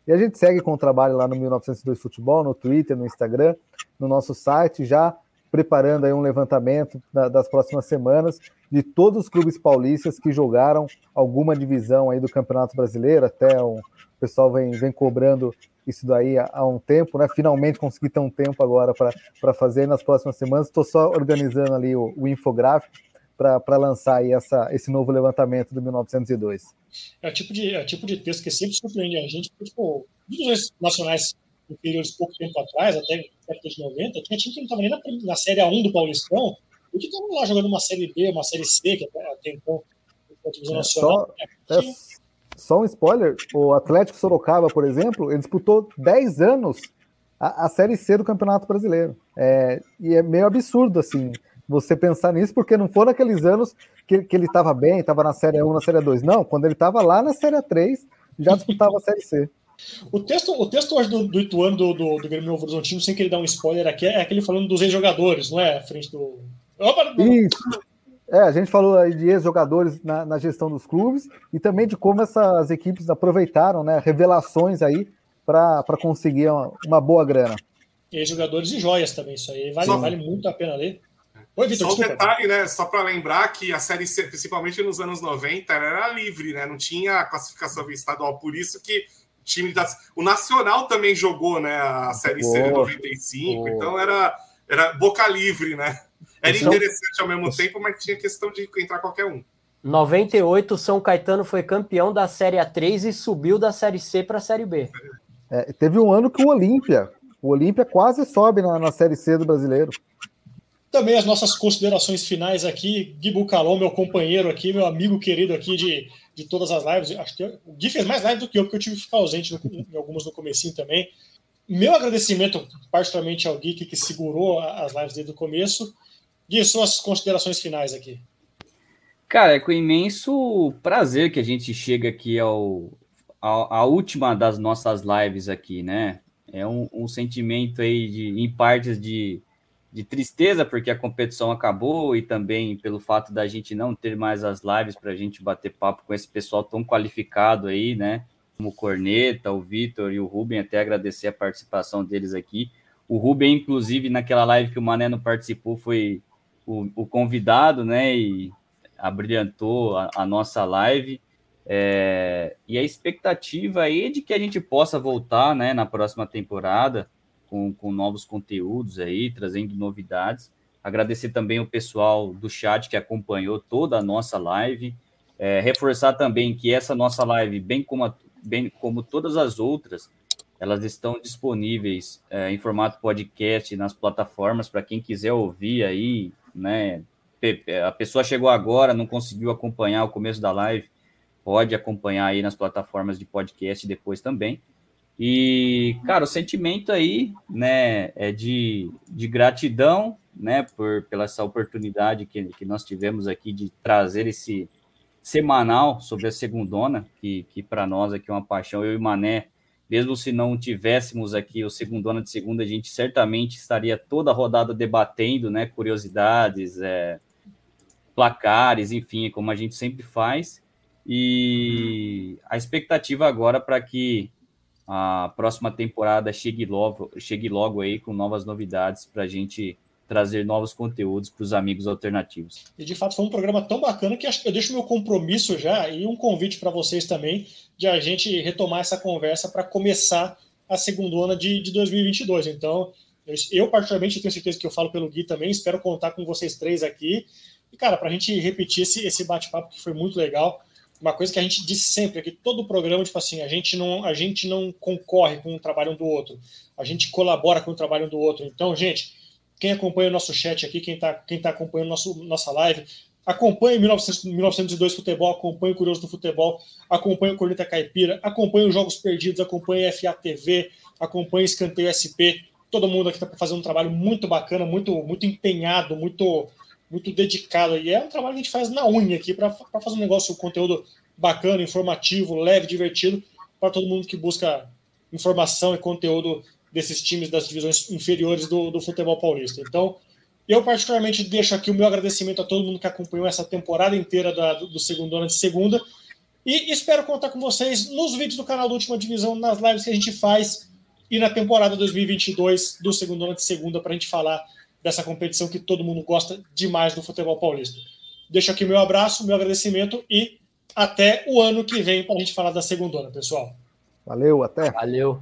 E a gente segue com o trabalho lá no 1902 Futebol, no Twitter, no Instagram, no nosso site, já preparando aí um levantamento da, das próximas semanas de todos os clubes paulistas que jogaram alguma divisão aí do Campeonato Brasileiro, até o pessoal vem, vem cobrando isso daí há, há um tempo, né? Finalmente consegui ter um tempo agora para fazer nas próximas semanas. Estou só organizando ali o, o infográfico para lançar aí essa, esse novo levantamento do 1902. É o tipo de, é o tipo de texto que sempre surpreende a gente, porque, tipo, os nacionais inferiores pouco tempo atrás, até década de 90, tinha time que não estava nem na, na Série A1 do Paulistão, e que estavam lá jogando uma Série B, uma Série C, que até, até então, a divisão é, nacional. Só, é, só um spoiler: o Atlético Sorocaba, por exemplo, ele disputou 10 anos a, a Série C do Campeonato Brasileiro. É, e é meio absurdo, assim, você pensar nisso, porque não foram aqueles anos que, que ele estava bem, estava na Série 1, na Série 2. Não, quando ele estava lá na Série 3, já disputava a Série C. O texto, o texto hoje do, do Ituano do, do, do Grêmio Novo Horizontino, sem que ele dê um spoiler aqui, é aquele falando dos ex-jogadores, não é? À frente do. Opa, Isso. É, a gente falou aí de ex-jogadores na, na, gestão dos clubes e também de como essas equipes aproveitaram, né, revelações aí para conseguir uma, uma, boa grana. Ex-jogadores e joias também, isso aí vale, só, vale muito a pena ler. Oi, Vitor, só um detalhe, né, só para lembrar que a Série C, principalmente nos anos 90, era livre, né, não tinha classificação estadual, por isso que time da... O Nacional também jogou, né, a Série C de 95, então era, era boca livre, né. Era interessante ao mesmo tempo, mas tinha questão de entrar qualquer um. 98, São Caetano foi campeão da Série A3 e subiu da Série C para a Série B. É, teve um ano que o Olímpia, o Olímpia quase sobe na, na, Série C do brasileiro. Também as nossas considerações finais aqui, Gui Bucalon, meu companheiro aqui, meu amigo querido aqui de, de todas as lives. Acho que o Gui fez mais live do que eu, porque eu tive que ficar ausente no, em algumas no comecinho também. Meu agradecimento, particularmente ao Gui, que segurou as lives desde o começo. Gui, suas considerações finais aqui. Cara, é com imenso prazer que a gente chega aqui ao, ao a última das nossas lives aqui, né? É um, um sentimento aí de, em partes de, de tristeza porque a competição acabou e também pelo fato da gente não ter mais as lives para a gente bater papo com esse pessoal tão qualificado aí, né? Como o Corneta, o Vitor e o Rubem, até agradecer a participação deles aqui. O Rubem, inclusive, naquela live que o Mané não participou, foi o, o convidado, né? E abrilhantou a, a nossa live. É, e a expectativa aí é de que a gente possa voltar né, na próxima temporada com, com novos conteúdos aí, trazendo novidades. Agradecer também o pessoal do chat que acompanhou toda a nossa live. É, reforçar também que essa nossa live, bem como, a, bem como todas as outras, elas estão disponíveis é, em formato podcast nas plataformas para quem quiser ouvir aí, né? A pessoa chegou agora, não conseguiu acompanhar o começo da live, pode acompanhar aí nas plataformas de podcast depois também. E, cara, o sentimento aí, né, é de, de gratidão, né, por, pela essa oportunidade que, que nós tivemos aqui de trazer esse semanal sobre a segundona, que, que para nós aqui é uma paixão. Eu e Mané, mesmo se não tivéssemos aqui o segundona de segunda, a gente certamente estaria toda rodada debatendo, né, curiosidades, é, placares, enfim, como a gente sempre faz. E a expectativa agora para que a próxima temporada chegue logo, chegue logo aí com novas novidades para a gente trazer novos conteúdos para os amigos alternativos. E de fato foi um programa tão bacana que eu deixo meu compromisso já e um convite para vocês também de a gente retomar essa conversa para começar a segunda de, de 2022. Então, eu, eu, particularmente tenho certeza que eu falo pelo Gui também, espero contar com vocês três aqui. E, cara, para a gente repetir esse, esse bate-papo que foi muito legal, uma coisa que a gente diz sempre é que todo programa, tipo assim, a gente não, a gente não concorre com o trabalho um do outro, a gente colabora com o trabalho um do outro. Então, gente, quem acompanha o nosso chat aqui, quem está quem tá acompanhando nosso, nossa live, acompanhe 1900, 1902 Futebol, acompanhe o Curioso do Futebol, acompanhe o Corneta Caipira, acompanhe os Jogos Perdidos, acompanhe FATV, acompanhe Escanteio SP. Todo mundo aqui está fazendo um trabalho muito bacana, muito, muito empenhado, muito, muito dedicado. E é um trabalho que a gente faz na unha aqui para fazer um negócio, um conteúdo bacana, informativo, leve, divertido, para todo mundo que busca informação e conteúdo desses times das divisões inferiores do, do futebol paulista. Então, eu particularmente deixo aqui o meu agradecimento a todo mundo que acompanhou essa temporada inteira da, do segundo ano de segunda e espero contar com vocês nos vídeos do canal da Última Divisão, nas lives que a gente faz e na temporada 2022 do segundo ano de segunda para a gente falar dessa competição que todo mundo gosta demais do futebol paulista. Deixo aqui meu abraço, meu agradecimento e até o ano que vem para a gente falar da segunda, pessoal. Valeu, até. Valeu.